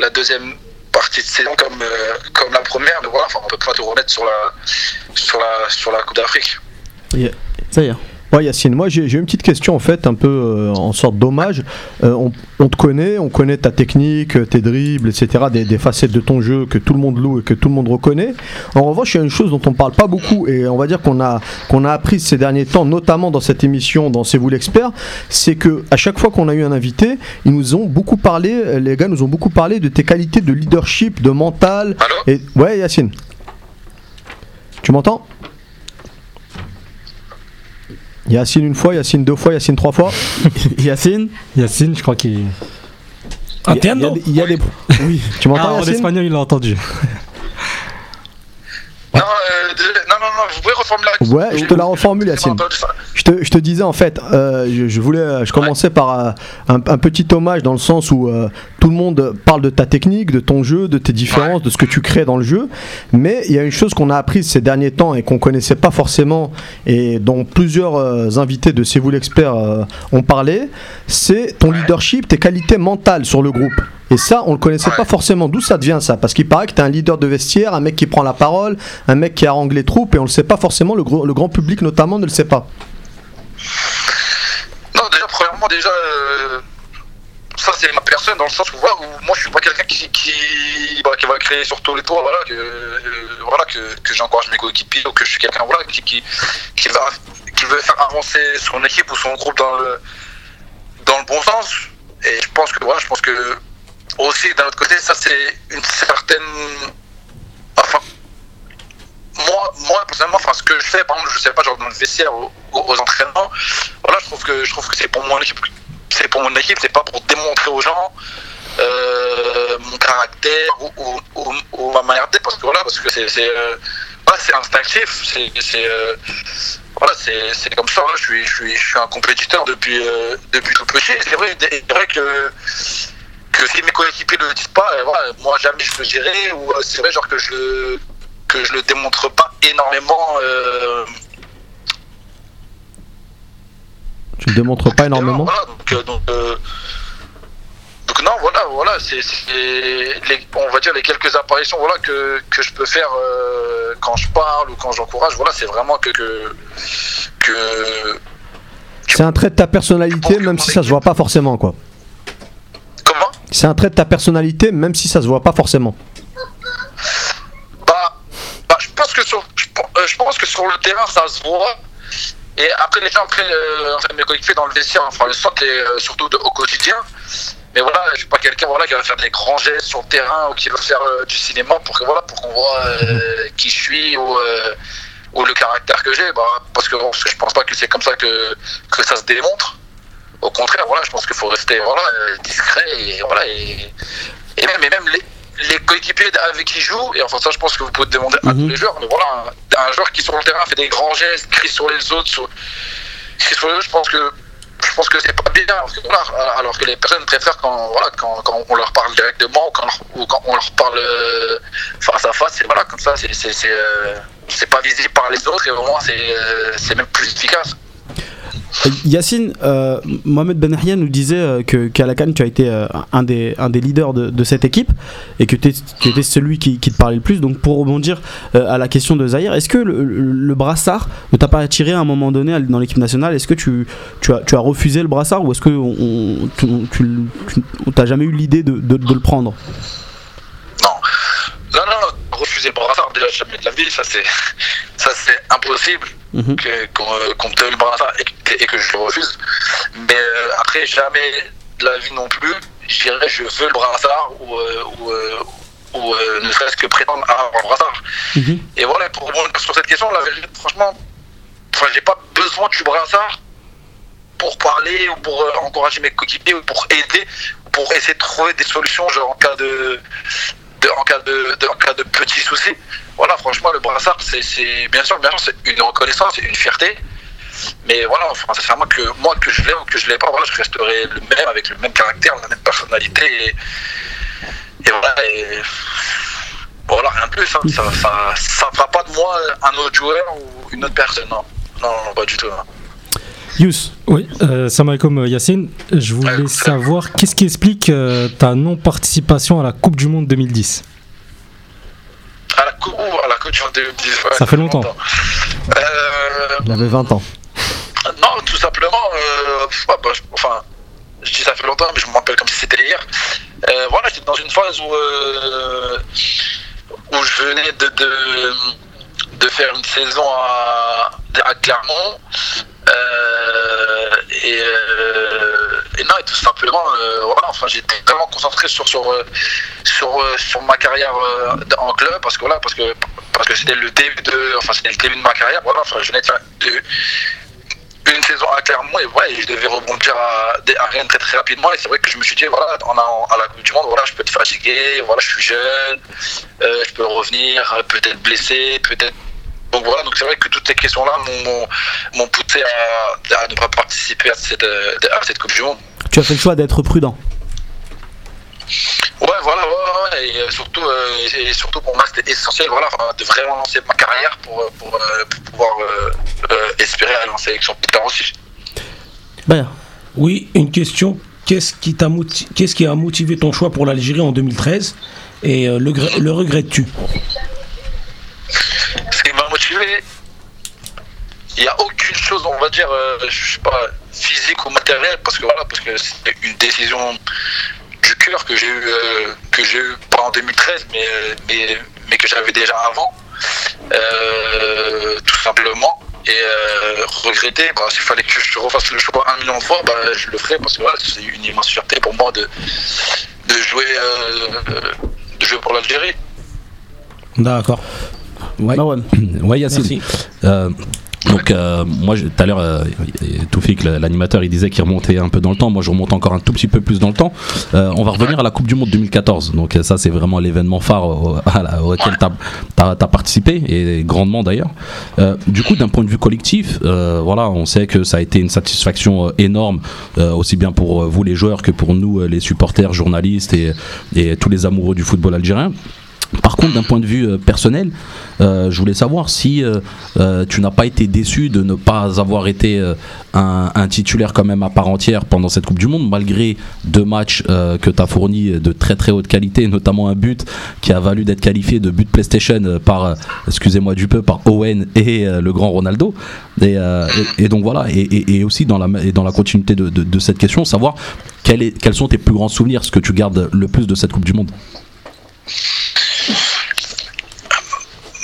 la deuxième partie de saison comme, euh, comme la première. Mais voilà, enfin, on peut pas tout remettre sur la, sur la, sur la Coupe d'Afrique. Ça y est. Ouais Yacine, moi j'ai une petite question en fait, un peu euh, en sorte d'hommage. Euh, on, on te connaît, on connaît ta technique, tes dribbles, etc., des, des facettes de ton jeu que tout le monde loue et que tout le monde reconnaît. En revanche, il y a une chose dont on parle pas beaucoup et on va dire qu'on a, qu'on a appris ces derniers temps, notamment dans cette émission, dans C'est vous l'expert, c'est que à chaque fois qu'on a eu un invité, ils nous ont beaucoup parlé, les gars nous ont beaucoup parlé de tes qualités de leadership, de mental. Allô? Et ouais Yacine, tu m'entends? Yacine une fois, Yacine deux fois, Yacine trois fois. Yacine Yacine, je crois qu'il. Il y a- il y a Entiendo. des- il y a des. Oui. Tu Ah, m'entends en Yacine? espagnol, il l'a entendu. Non, euh, désolé. non, non, non, vous pouvez reformuler la question Ouais, je te la reformule Yacine. Je te, je te disais en fait, euh, je, je voulais, je commençais par euh, un, un petit hommage dans le sens où euh, tout le monde parle de ta technique, de ton jeu, de tes différences, de ce que tu crées dans le jeu, mais il y a une chose qu'on a apprise ces derniers temps et qu'on connaissait pas forcément et dont plusieurs euh, invités de C'est vous l'expert euh, ont parlé, c'est ton leadership, tes qualités mentales sur le groupe. Et ça, on le connaissait pas forcément. D'où ça devient ça? Parce qu'il paraît que tu es un leader de vestiaire, un mec qui prend la parole, un mec qui harangue les troupes, et on le sait pas forcément, le, gros- le grand public notamment ne le sait pas. Non, déjà, premièrement, déjà, euh, ça c'est ma personne dans le sens où, voilà, moi je suis pas quelqu'un qui, qui, bah, qui va créer sur tous les toits, voilà, que, euh, voilà, que, que j'encourage mes coéquipiers ou que je suis quelqu'un voilà, qui, qui, va, qui veut faire avancer son équipe ou son groupe dans le, dans le bon sens. Et je pense que, voilà, je pense que aussi d'un autre côté, ça c'est une certaine. Enfin, moi, moi personnellement, enfin, ce que je fais, par exemple, je sais pas, genre dans le vestiaire, aux, aux entraînements, voilà, je trouve que je trouve que c'est pour mon équipe, c'est pour mon équipe, c'est pas pour démontrer aux gens euh, mon caractère ou, ma manière d'être, parce que voilà, parce que c'est euh, instinctif, c'est euh, voilà, c'est comme ça. je suis je suis je suis un compétiteur depuis depuis tout petit. Et C'est vrai, vrai que que si mes coéquipiers ne le disent pas, moi jamais je le dirai ou c'est vrai genre que je que je le démontre pas énormément. Euh, démontre pas Et énormément. Voilà, donc, euh, donc, euh, donc non, voilà, voilà, c'est on va dire les quelques apparitions, voilà que, que je peux faire euh, quand je parle ou quand j'encourage. Voilà, c'est vraiment que que, que C'est un trait de ta personnalité, même si ça se voit pas forcément, quoi. comment? C'est un trait de ta personnalité, même si ça se voit pas forcément. Bah, bah, je pense que sur, je pense que sur le terrain, ça se voit. Et après, les gens, après, euh, enfin, mes coéquipiers dans le vestiaire, enfin, le sentent et, euh, surtout au quotidien. Mais voilà, je suis pas quelqu'un voilà, qui va faire des grands gestes sur le terrain ou qui va faire euh, du cinéma pour que voilà, pour qu'on voit euh, qui je suis ou, le caractère que j'ai. Bah, parce que bon, je pense pas que c'est comme ça que, que ça se démontre. Au contraire, voilà, je pense qu'il faut rester voilà, discret et voilà et même, et même les, les coéquipiers avec qui jouent, et enfin ça je pense que vous pouvez demander à Mhm. tous les joueurs, mais voilà, un, un joueur qui sur le terrain fait des grands gestes, crie sur les autres, sur- crie sur les autres, je pense que je pense que c'est pas bien, parce que, voilà, alors que les personnes préfèrent quand, voilà, quand, quand on leur parle directement ou quand, ou quand on leur parle euh, face à face, et voilà, comme ça c'est euh, c'est pas visible par les autres et au moins c'est euh, c'est même plus efficace. Yacine, euh, Mohamed Benahia nous disait euh, que qu'à la Cannes, tu as été euh, un, des, leaders de, cette équipe et que tu étais celui qui, te parlait le plus. Donc, pour rebondir à la question de Zahir, est-ce que le, brassard ne t'a pas attiré à un moment donné dans l'équipe nationale? Est-ce que tu, as, refusé le brassard ou est-ce que tu, tu, tu- on t'a jamais eu l'idée de, le prendre? Non, non, non, refuser le brassard, déjà jamais de la vie, ça c'est impossible Mhm. qu'on qu'on me donne le brassard et, que- et que je le refuse. Mais euh, après, jamais de la vie non plus, je dirais je veux le brassard ou, euh, ou, euh, ou, euh, ne serait-ce que prétendre avoir le brassard. Mhm. Et voilà, pour rebondir sur cette question, vérité, franchement, enfin, j'ai pas besoin du brassard pour parler ou pour encourager mes coéquipiers ou pour aider, pour essayer de trouver des solutions genre en cas de, de- en cas de, de- en cas de petits soucis. Voilà, franchement, le brassard, c'est, c'est bien sûr, bien sûr, c'est une reconnaissance, c'est une fierté. Mais voilà, enfin, sincèrement, que moi, que je l'ai ou que je l'ai pas, voilà, je resterai le même, avec le même caractère, la même personnalité. Et, et voilà, et voilà, rien de plus. hein. Ça, ça, ça fera pas de moi un autre joueur ou une autre personne. Non, non, non, pas du tout. non. Yous, Oui, euh, salam alaikum euh, Yacine. Je voulais savoir qu'est-ce qui explique euh, ta non-participation à la Coupe du Monde 2010 À la coupe, ouh, à la coupe du monde 2010, ouais, Ça fait longtemps. Euh, Il avait 20 ans. Non, tout simplement, euh, ah bah, je- enfin, je dis ça fait longtemps, mais je me rappelle comme si c'était hier. Euh, voilà, j'étais dans une phase où, euh, où je venais de, de, de faire une saison à, à Clermont. Euh, et, euh, et non, et tout simplement, euh, voilà, enfin, j'étais vraiment concentré sur, sur, sur, sur ma carrière en club, parce que voilà, parce que, parce que c'était le début de, enfin, le début de ma carrière, voilà, enfin, je venais de faire une saison à Clermont et ouais, je devais rebondir à, à Rennes très très rapidement et c'est vrai que je me suis dit voilà à la Coupe du Monde voilà je peux être fatigué voilà je suis jeune je peux revenir peut-être blessé peut-être donc voilà donc c'est vrai que toutes ces questions là m'ont m'ont poussé à, à ne pas participer à cette euh, à cette Coupe du Monde. Tu as fait le choix d'être prudent. ouais voilà ouais, ouais, et euh, surtout euh, et surtout pour moi c'était essentiel voilà de vraiment lancer ma carrière pour pour, pour pouvoir euh, euh, espérer aller en sélection plus tard aussi. Bah, Oui, une question. Qu'est-ce qui, t'a moti- Qu'est-ce qui a motivé ton choix pour l'Algérie en 2013 et euh, le, le regrettes-tu? Ce qui m'a il n'y a aucune chose, on va dire, euh, je sais pas, physique ou matérielle, parce que voilà, parce que c'est une décision du cœur que j'ai eu, euh, que j'ai eu pas en 2013, mais, mais, mais que j'avais déjà avant, euh, tout simplement. Et euh, regretter, bah, s'il fallait que je refasse le choix un million de fois, bah, je le ferais parce que voilà, c'est une immense fierté pour moi de, de jouer, de jouer pour l'Algérie. D'accord. Ouais, Marwan. ouais Yacine. Merci. Euh, donc euh, moi tout à l'heure euh, Toufik l'animateur il disait qu'il remontait un peu dans le temps moi je remonte encore un tout petit peu plus dans le temps Euh, on va revenir à la Coupe du Monde 2014 donc euh, ça c'est vraiment l'événement phare au- à la- auquel tu as, participé et grandement d'ailleurs Euh, du coup d'un point de vue collectif euh, voilà on sait que ça a été une satisfaction énorme euh, aussi bien pour vous les joueurs que pour nous les supporters journalistes et, et tous les amoureux du football algérien Par contre, d'un point de vue euh, personnel, euh, je voulais savoir si euh, tu n'as pas été déçu de ne pas avoir été un, titulaire quand même à part entière pendant cette Coupe du Monde, malgré deux matchs que tu as fournis de très très haute qualité, notamment un but qui a valu d'être qualifié de but PlayStation par, excusez-moi du peu, par Owen et le grand Ronaldo. Et, donc voilà, et, aussi dans la, dans la continuité de, cette question, savoir quels sont tes plus grands souvenirs, ce que tu gardes le plus de cette Coupe du Monde?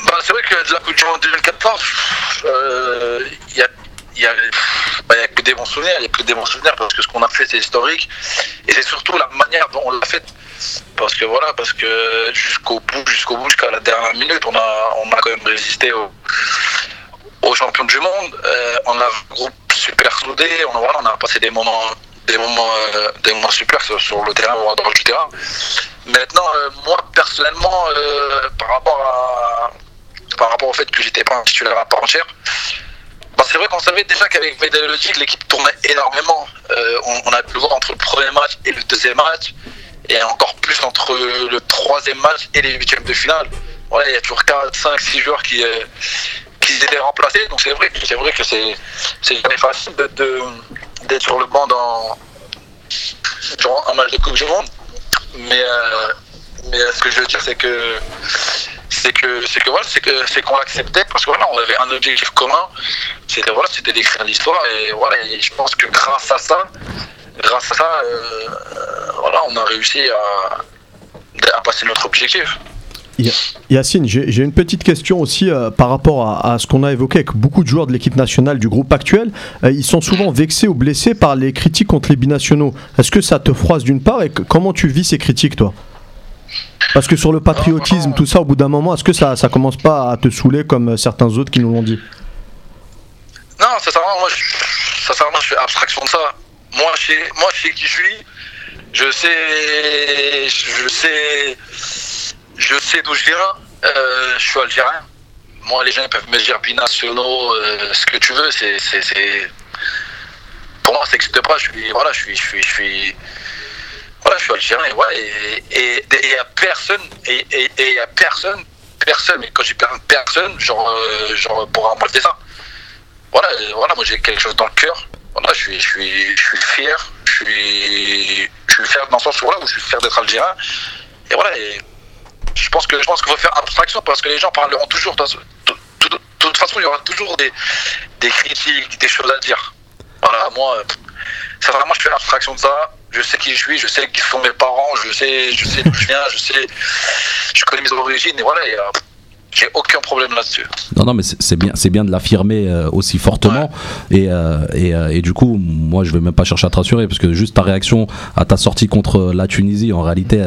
Bah, c'est vrai que de la Coupe du Monde 2014, euh, il a, il y a, bah, a que des bons souvenirs, il a que des bons souvenirs parce que ce qu'on a fait c'est historique et c'est surtout la manière dont on l'a fait. Parce que voilà, parce que jusqu'au bout, jusqu'au bout, jusqu'à la dernière minute, on a, on a quand même résisté au- aux champions du monde. Euh, on a un groupe super soudé, on voilà, on a passé des moments, des moments, euh, des moments super sur, le terrain ou en dehors du terrain. Maintenant, euh, moi personnellement, euh, par rapport à par rapport au fait que j'étais pas un titulaire à part entière. Bah, c'est vrai qu'on savait déjà qu'avec Vedelogic, l'équipe tournait énormément. On, a pu le voir entre le premier match et le deuxième match, et encore plus entre le troisième match et les huitièmes de finale. Il y a toujours 4, 5, 6 joueurs qui, qui étaient remplacés, donc c'est vrai c'est vrai que c'est jamais facile de- d'être sur le banc dans un match de Coupe du Monde. Mais, euh, mais ce que je veux dire, c'est que c'est que c'est que voilà c'est que c'est qu'on l'acceptait parce que voilà on avait un objectif commun c'était voilà c'était d'écrire l'histoire et voilà et je pense que grâce à ça grâce à ça euh, euh, voilà on a réussi à, à passer notre objectif Yacine, j'ai une petite question aussi euh, par rapport à, ce qu'on a évoqué avec beaucoup de joueurs de l'équipe nationale du groupe actuel. Euh, ils sont souvent vexés ou blessés par les critiques contre les binationaux. Est-ce que ça te froisse d'une part et comment tu vis ces critiques toi? Parce que sur le patriotisme, tout ça, au bout d'un moment, est-ce que ça, ça commence pas à te saouler comme euh, certains autres qui nous l'ont dit? Non sincèrement moi je, sincèrement je fais abstraction de ça moi je sais moi je qui je suis je sais je sais je sais d'où je viens Euh, je suis algérien moi les gens peuvent me dire binationaux euh, ce que tu veux c'est c'est c'est- pour moi ça n'existe pas je suis voilà je suis je suis je suis voilà je suis algérien et voilà et et il y a personne et et et il y a personne personne mais quand j'ai personne genre euh, genre pour enlever ça voilà, euh, voilà, moi j'ai quelque chose dans le cœur. Voilà, je suis, je suis, je suis fier. Je suis, je suis fier dans le sens où, voilà, où je suis fier d'être algérien. Et voilà, et je pense que je pense qu'il faut faire abstraction parce que les gens parleront toujours. De, de- de- de toute façon, il y aura toujours des, des critiques, des choses à dire. Voilà, moi, euh, sincèrement, je fais abstraction de ça. Je sais qui je suis, je sais qui sont mes parents, je sais, je sais d'où je viens, je sais, je connais mes origines et voilà, et, euh, j'ai aucun problème là-dessus. Non, non, mais c'est bien, c'est bien de l'affirmer euh, aussi fortement. Et, euh, et, euh, et du coup, moi, je vais même pas chercher à te rassurer parce que juste ta réaction à ta sortie contre la Tunisie, en réalité,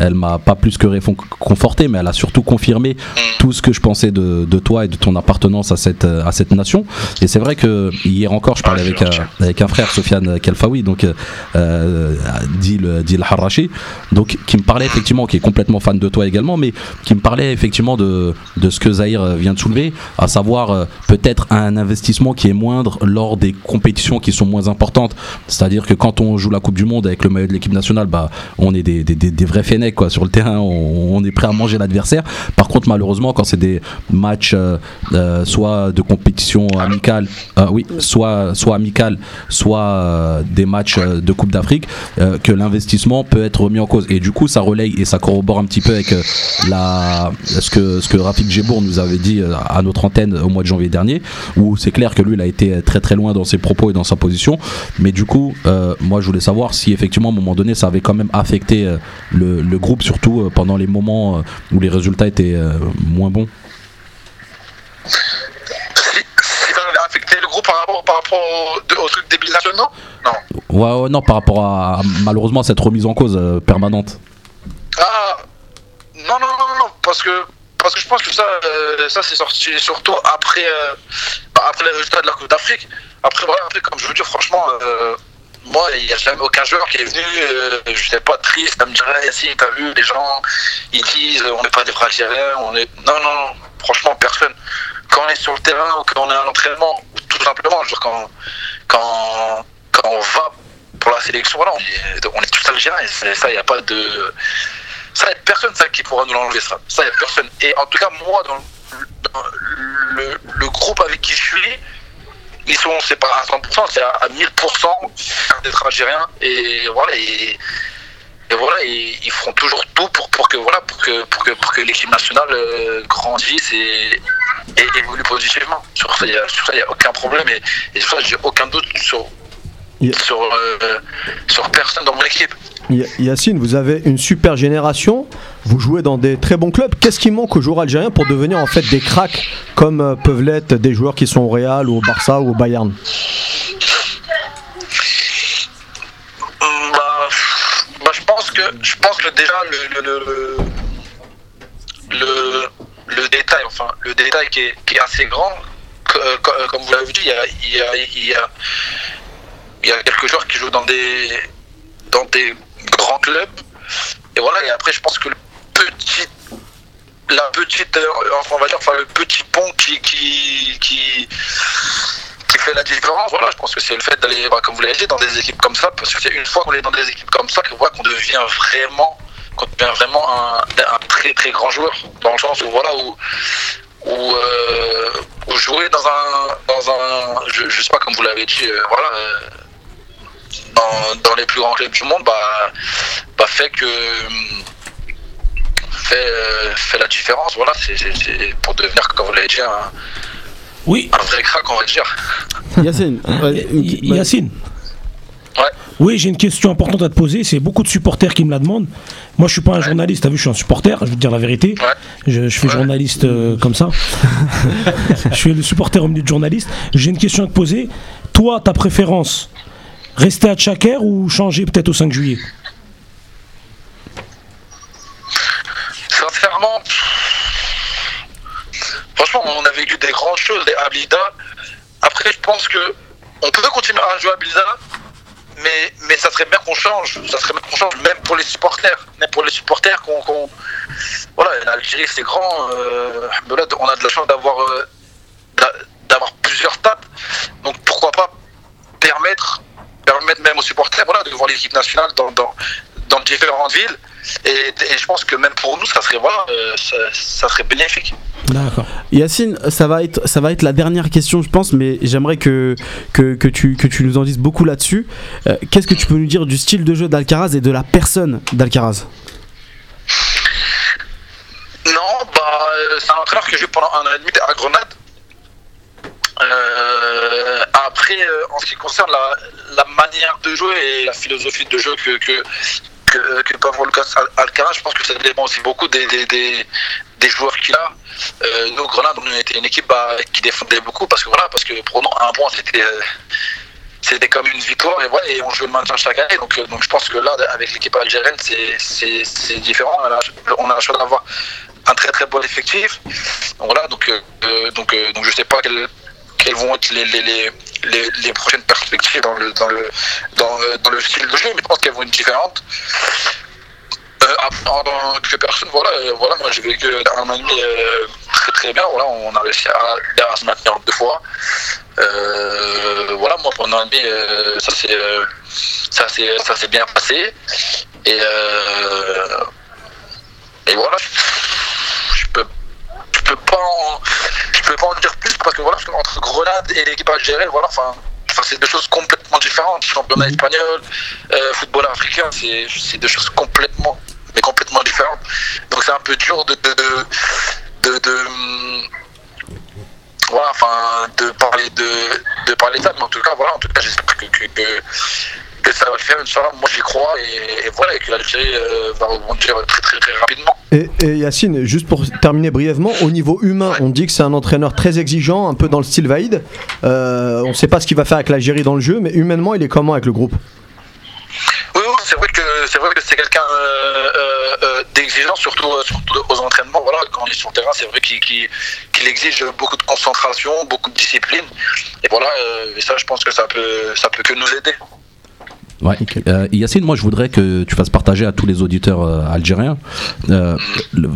elle, m'a pas plus que réfon- conforté, mais elle a surtout confirmé tout ce que je pensais de, de toi et de ton appartenance à cette, à cette nation. Et c'est vrai que hier encore, je parlais Ouais, avec, avec un frère, Sofiane Kelfaoui, donc euh, euh, dit le dit le Harachi, donc qui me parlait effectivement, qui est complètement fan de toi également, mais qui me parlait effectivement de, de ce que Zahir euh, vient de soulever, à savoir euh, peut-être un investissement qui est moindre lors des compétitions qui sont moins importantes. C'est-à-dire que quand on joue la Coupe du Monde avec le maillot de l'équipe nationale, bah, on est des, des, des, des vrais quoi, sur le terrain, on, est prêt à manger l'adversaire. Par contre, malheureusement, quand c'est des matchs euh, euh, soit de compétition amicale, euh, oui, soit, soit amicale, soit des matchs de Coupe d'Afrique, que l'investissement peut être remis en cause. Et du coup, ça relaye et ça corrobore un petit peu avec ce, que, ce que Rafik Gebour nous avait dit à notre antenne au mois de janvier dernier, où c'est clair que lui, il a été très très loin dans ses propos et dans sa position. Mais du coup, moi, je voulais savoir si effectivement, à un moment donné, ça avait quand même affecté le groupe, surtout euh, pendant les moments euh, où les résultats étaient euh, moins bons. Affecté le groupe par rapport, par rapport au, truc binationaux Non? Ouais, ouais, non, par rapport à, à, malheureusement cette remise en cause euh, permanente. Ah non, non, non, non, non, parce que, parce que je pense que ça, euh, ça c'est sorti surtout après, euh, bah, après les résultats de la Coupe d'Afrique. Après, voilà, après, comme je veux dire, franchement, euh, moi, il n'y a jamais aucun joueur qui est venu, euh, je n'étais pas triste, à me dire, Eh, si, t'as vu, les gens, ils disent, on n'est pas des vrais Algériens, on est. Non, non, non, franchement, personne. Quand on est sur le terrain ou quand on est à l'entraînement, ou tout simplement, dire, quand, quand, quand on va pour la sélection, voilà, on est, on est tous Algériens, et ça, il n'y a pas de. Ça, per- personne ça, qui pourra nous l'enlever, ça. Ça, il n'y a personne. Et en tout cas, moi, dans, dans le groupe avec qui je suis, ils sont, c'est pas à 100%, c'est à, à 1000% fiers d'être algériens. Et voilà, et, et voilà, et ils feront toujours tout pour, pour que voilà, pour que, pour que, pour que l'équipe nationale euh, grandisse et, et évolue positivement. Sur ça, il n'y a, aucun problème et, et sur ça, j'ai aucun doute sur, Yeah. sur, euh, sur personne dans mon équipe. Yacine, vous avez une super génération, vous jouez dans des très bons clubs. Qu'est-ce qui manque aux joueurs algériens pour devenir en fait des cracks comme euh, peuvent l'être des joueurs qui sont au Real ou au Barça ou au Bayern? Bah, bah, je pense que je pense que déjà le le, le, détail enfin le détail qui est, assez grand euh, euh, comme vous l'avez dit il y a y a, quelques joueurs qui jouent dans des dans des grands clubs et voilà et après je pense que petit la petite euh, enfin on va dire enfin le petit pont qui qui qui fait la différence, voilà, je pense que c'est le fait d'aller, bah, comme vous l'avez dit, dans des équipes comme ça, parce que c'est une fois qu'on est dans des équipes comme ça qu'on voit qu'on devient vraiment, qu'on devient vraiment un, très très grand joueur, dans le sens où voilà où où, euh, jouer dans un dans un je, je sais pas comme vous l'avez dit, euh, voilà. euh, dans, dans les plus grands clubs du monde, bah, bah fait que fait, euh, fait la différence. Voilà, c'est pour devenir, comme vous l'avez dit, un, Oui, un vrai crack, on va dire. Yacine, ouais, Y- Yacine. Ouais. Oui, j'ai une question importante à te poser. C'est beaucoup de supporters qui me la demandent. Moi, je suis pas un journaliste. T'as vu, je suis un supporter. Je vais te dire la vérité. Ouais. Je, je fais Ouais. journaliste euh, comme ça. je suis le supporter au milieu de journaliste. J'ai une question à te poser. Toi, ta préférence Rester à Tchaker ou changer peut-être au 5 juillet? Sincèrement, franchement, on a vécu des grandes choses, des Ablida. Après, je pense que on peut continuer à jouer à Ablida, mais, mais ça serait bien qu'on change. Ça serait qu'on change, même pour les supporters. Même pour les supporters, qu'on. Voilà, l'Algérie, c'est grand. euh, on a de la chance d'avoir euh, plusieurs stades. Donc, pourquoi pas permettre, permettre même aux supporters voilà, de voir l'équipe nationale dans, dans différentes villes. Et, et je pense que même pour nous, ça serait, voilà, euh, ça, ça serait bénéfique. D'accord. Yacine, ça va être, ça va être la dernière question, je pense, mais j'aimerais que, que, que tu, que tu nous en dises beaucoup là-dessus. Euh, Qu'est-ce que tu peux nous dire du style de jeu d'Alcaraz et de la personne d'Alcaraz? Non, bah, euh, c'est un entraîneur que j'ai eu pendant un an et demi à Grenade. Euh, après, euh, en ce qui concerne la, la manière de jouer et la philosophie de jeu que, que, que, que avoir Lucas Al- Alcaraz, je pense que ça dépend aussi beaucoup des, des, des, des joueurs qu'il a. Euh, nous, Grenade, on était une équipe bah, qui défendait beaucoup parce que voilà, parce que pour nous, un point, c'était. euh, c'était comme une victoire et, et on joue le maintien chaque année. Donc, euh, donc je pense que là, avec l'équipe algérienne, c'est- différent. On a, on a la chance d'avoir un très très bon effectif. Donc voilà, donc, euh, donc, donc je sais pas quelles, quelles vont être les, les, les prochaines perspectives dans le, dans, le, dans, euh, dans le style de jeu, mais je pense qu'elles vont être différentes. Euh, en tant que personne, voilà, euh, voilà moi j'ai vécu un an et demi très très bien. Voilà, on a réussi à, à se maintenir deux fois. Voilà, moi pendant un an et demi, ça s'est ça ça s'est bien passé. Et et voilà, je peux je peux pas en, peux pas en dire plus parce que voilà, entre Grenade et l'équipe algérienne, voilà, enfin. Enfin, c'est deux choses complètement différentes. Championnat espagnol, euh, football africain, c'est deux choses complètement, mais complètement différentes. Donc c'est un peu dur de, de, de, de, de, hum, voilà, enfin, de parler de, de parler de ça, mais en tout cas, voilà, en tout cas, j'espère que, que, que, que ça va le faire, Inch'Allah. Moi, j'y crois et, et voilà, et que l'Algérie euh, va rebondir très, très, très rapidement. Et, et Yacine, juste pour terminer brièvement, au niveau humain, on dit que c'est un entraîneur très exigeant, un peu dans le style Vaïd. Euh, on ne sait pas ce qu'il va faire avec l'Algérie dans le jeu, mais humainement, il est comment avec le groupe? Oui, oui, c'est vrai que c'est vrai que c'est quelqu'un euh, d'exigeant, surtout, surtout aux entraînements. Voilà, quand il est sur le terrain, c'est vrai qu'il exige beaucoup de concentration, beaucoup de discipline. Et voilà, euh, et ça, je pense que ça peut, ça peut que nous aider. Ouais. Euh, Yacine, moi je voudrais que tu fasses partager à tous les auditeurs euh, algériens euh, le-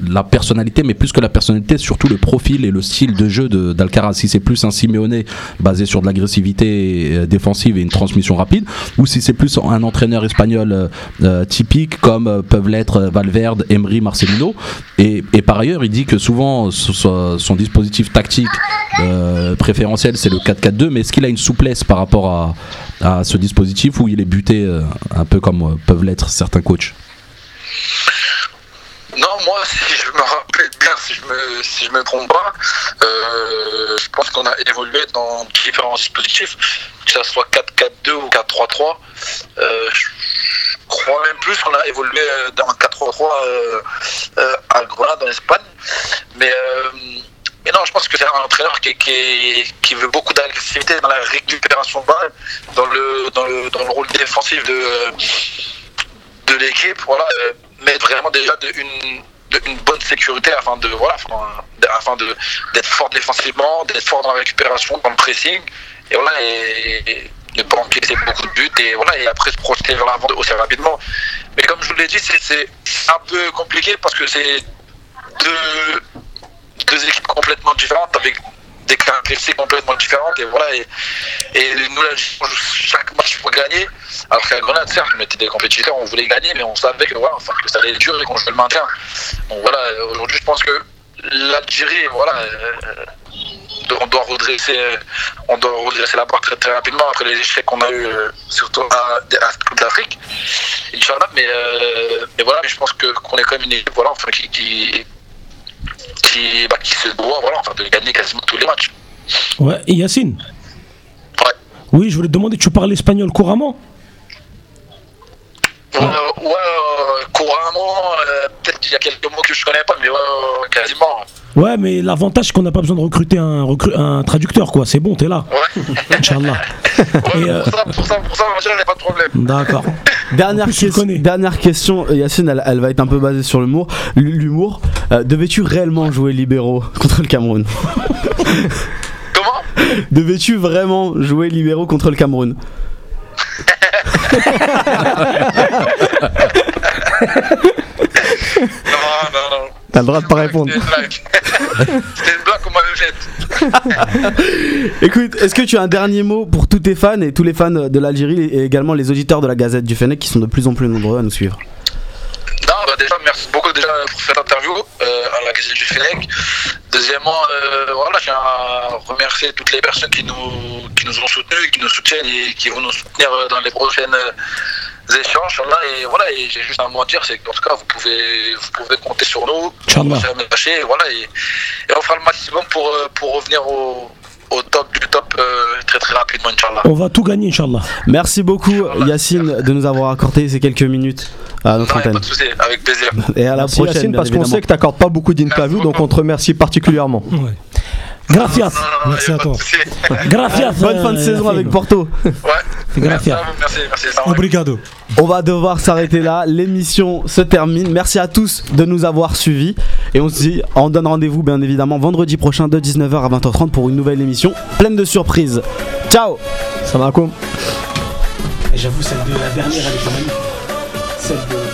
la personnalité, mais plus que la personnalité, surtout le profil et le style de jeu d'Alcaraz. Si c'est plus un Simeone basé sur de l'agressivité euh, défensive et une transmission rapide, ou si c'est plus un entraîneur espagnol euh, euh, typique comme peuvent l'être Valverde, Emery, Marcelino. Et, par ailleurs, il dit que souvent son dispositif tactique préférentiel c'est le 4-4-2, mais est-ce qu'il a une souplesse par rapport à, ce dispositif où il est buté un peu comme peuvent l'être certains coachs? Non, moi, si je me rappelle bien, si je me, si je me trompe pas, euh, je pense qu'on a évolué dans différents dispositifs, que ce soit 4-4-2 ou 4-3-3. Euh, je crois même plus qu'on a évolué euh, dans 4-3-3 euh, euh, à Grenade, en Espagne. Mais, mais non, je pense que c'est un entraîneur qui, qui, qui veut beaucoup d'agressivité dans la récupération de balle, dans le, dans le, dans le rôle défensif de, de l'équipe. Voilà, mettre vraiment déjà de, une, bonne sécurité afin de voilà afin, de- d'être fort défensivement, d'être fort dans la récupération, dans le pressing, et voilà et, ne pas encaisser beaucoup de buts et voilà et après se projeter vers l'avant aussi rapidement. Mais comme je vous l'ai dit, c'est un peu compliqué parce que c'est deux deux équipes complètement différentes avec des caractéristiques complètement différentes et voilà et, nous là chaque match pour gagner. Alors qu'à Grenade certes on était des compétiteurs on voulait gagner mais on savait que voilà que ça allait être dur et qu'on jouait le maintien. Donc voilà aujourd'hui je pense que l'Algérie voilà euh, on doit redresser euh, on doit redresser la barre très très rapidement après les échecs qu'on a eu euh, surtout à, à cette Coupe d'Afrique mais, mais voilà mais je pense qu'on est quand même une équipe voilà enfin qui, qui qui, bah, qui se doit voilà, enfin, de gagner quasiment tous les matchs. Ouais, et Yacine? Ouais. Oui, je voulais te demander, tu parles espagnol couramment? Euh, ouais, euh, couramment, euh, peut-être qu'il y a quelques mots que je connais pas, mais ouais, quasiment. Ouais, mais l'avantage, c'est qu'on n'a pas besoin de recruter un, recru- un traducteur, quoi. C'est bon, t'es là. Ouais. Inch'Allah. Ouais, euh, pour, ça, pour ça, pour ça, il n'y a pas de problème. D'accord. Dernière, plus, dernière question, Yacine, elle, elle va être un peu basée sur l'humour. L'humour, Euh, devais-tu réellement jouer libéraux contre le Cameroun? Comment? Devais-tu vraiment jouer libéraux contre le Cameroun? Non, non, non. T'as le droit de pas répondre. C'était une blague. C'était une blague qu'on m'avait faite. Écoute, est-ce que tu as un dernier mot pour tous tes fans et tous les fans de l'Algérie et également les auditeurs de la Gazette du Fennec qui sont de plus en plus nombreux à nous suivre? Bah déjà, merci beaucoup déjà pour cette interview euh, à la Gazette du Fennec. Deuxièmement, euh, voilà, je tiens à remercier toutes les personnes qui nous, qui nous ont soutenus, qui nous soutiennent et qui vont nous soutenir euh, dans les prochaines échanges. Là, et voilà, et j'ai juste un mot à dire, c'est qu'en tout cas, vous pouvez, vous pouvez compter sur nous. Jamais lâcher, voilà, et, et on fera le maximum pour, pour revenir au, au top du top euh, très très rapidement, Inch'Allah. On va tout gagner, Inch'Allah. Merci beaucoup Yacine de nous avoir accordé ces quelques minutes à notre Non, pas antenne. de souci, avec plaisir. Et à la Merci prochaine, Yacine, parce qu'on sait que t'accordes pas beaucoup d'interviews, donc on te remercie particulièrement. Ouais. Gracias. Non, non, non, Merci à toi. de. Gracias. Bonne fin de euh, saison avec. Porto. Ouais. Gracias. Merci, à vous, merci, merci. salam alaikum. Obrigado. On va devoir s'arrêter là. L'émission se termine. Merci à tous de nous avoir suivis. Et on se dit, on donne rendez-vous bien évidemment vendredi prochain de 19h à 20h30 pour une nouvelle émission pleine de surprises. Ciao Ça va, quoi J'avoue, celle de la dernière, elle est quand même.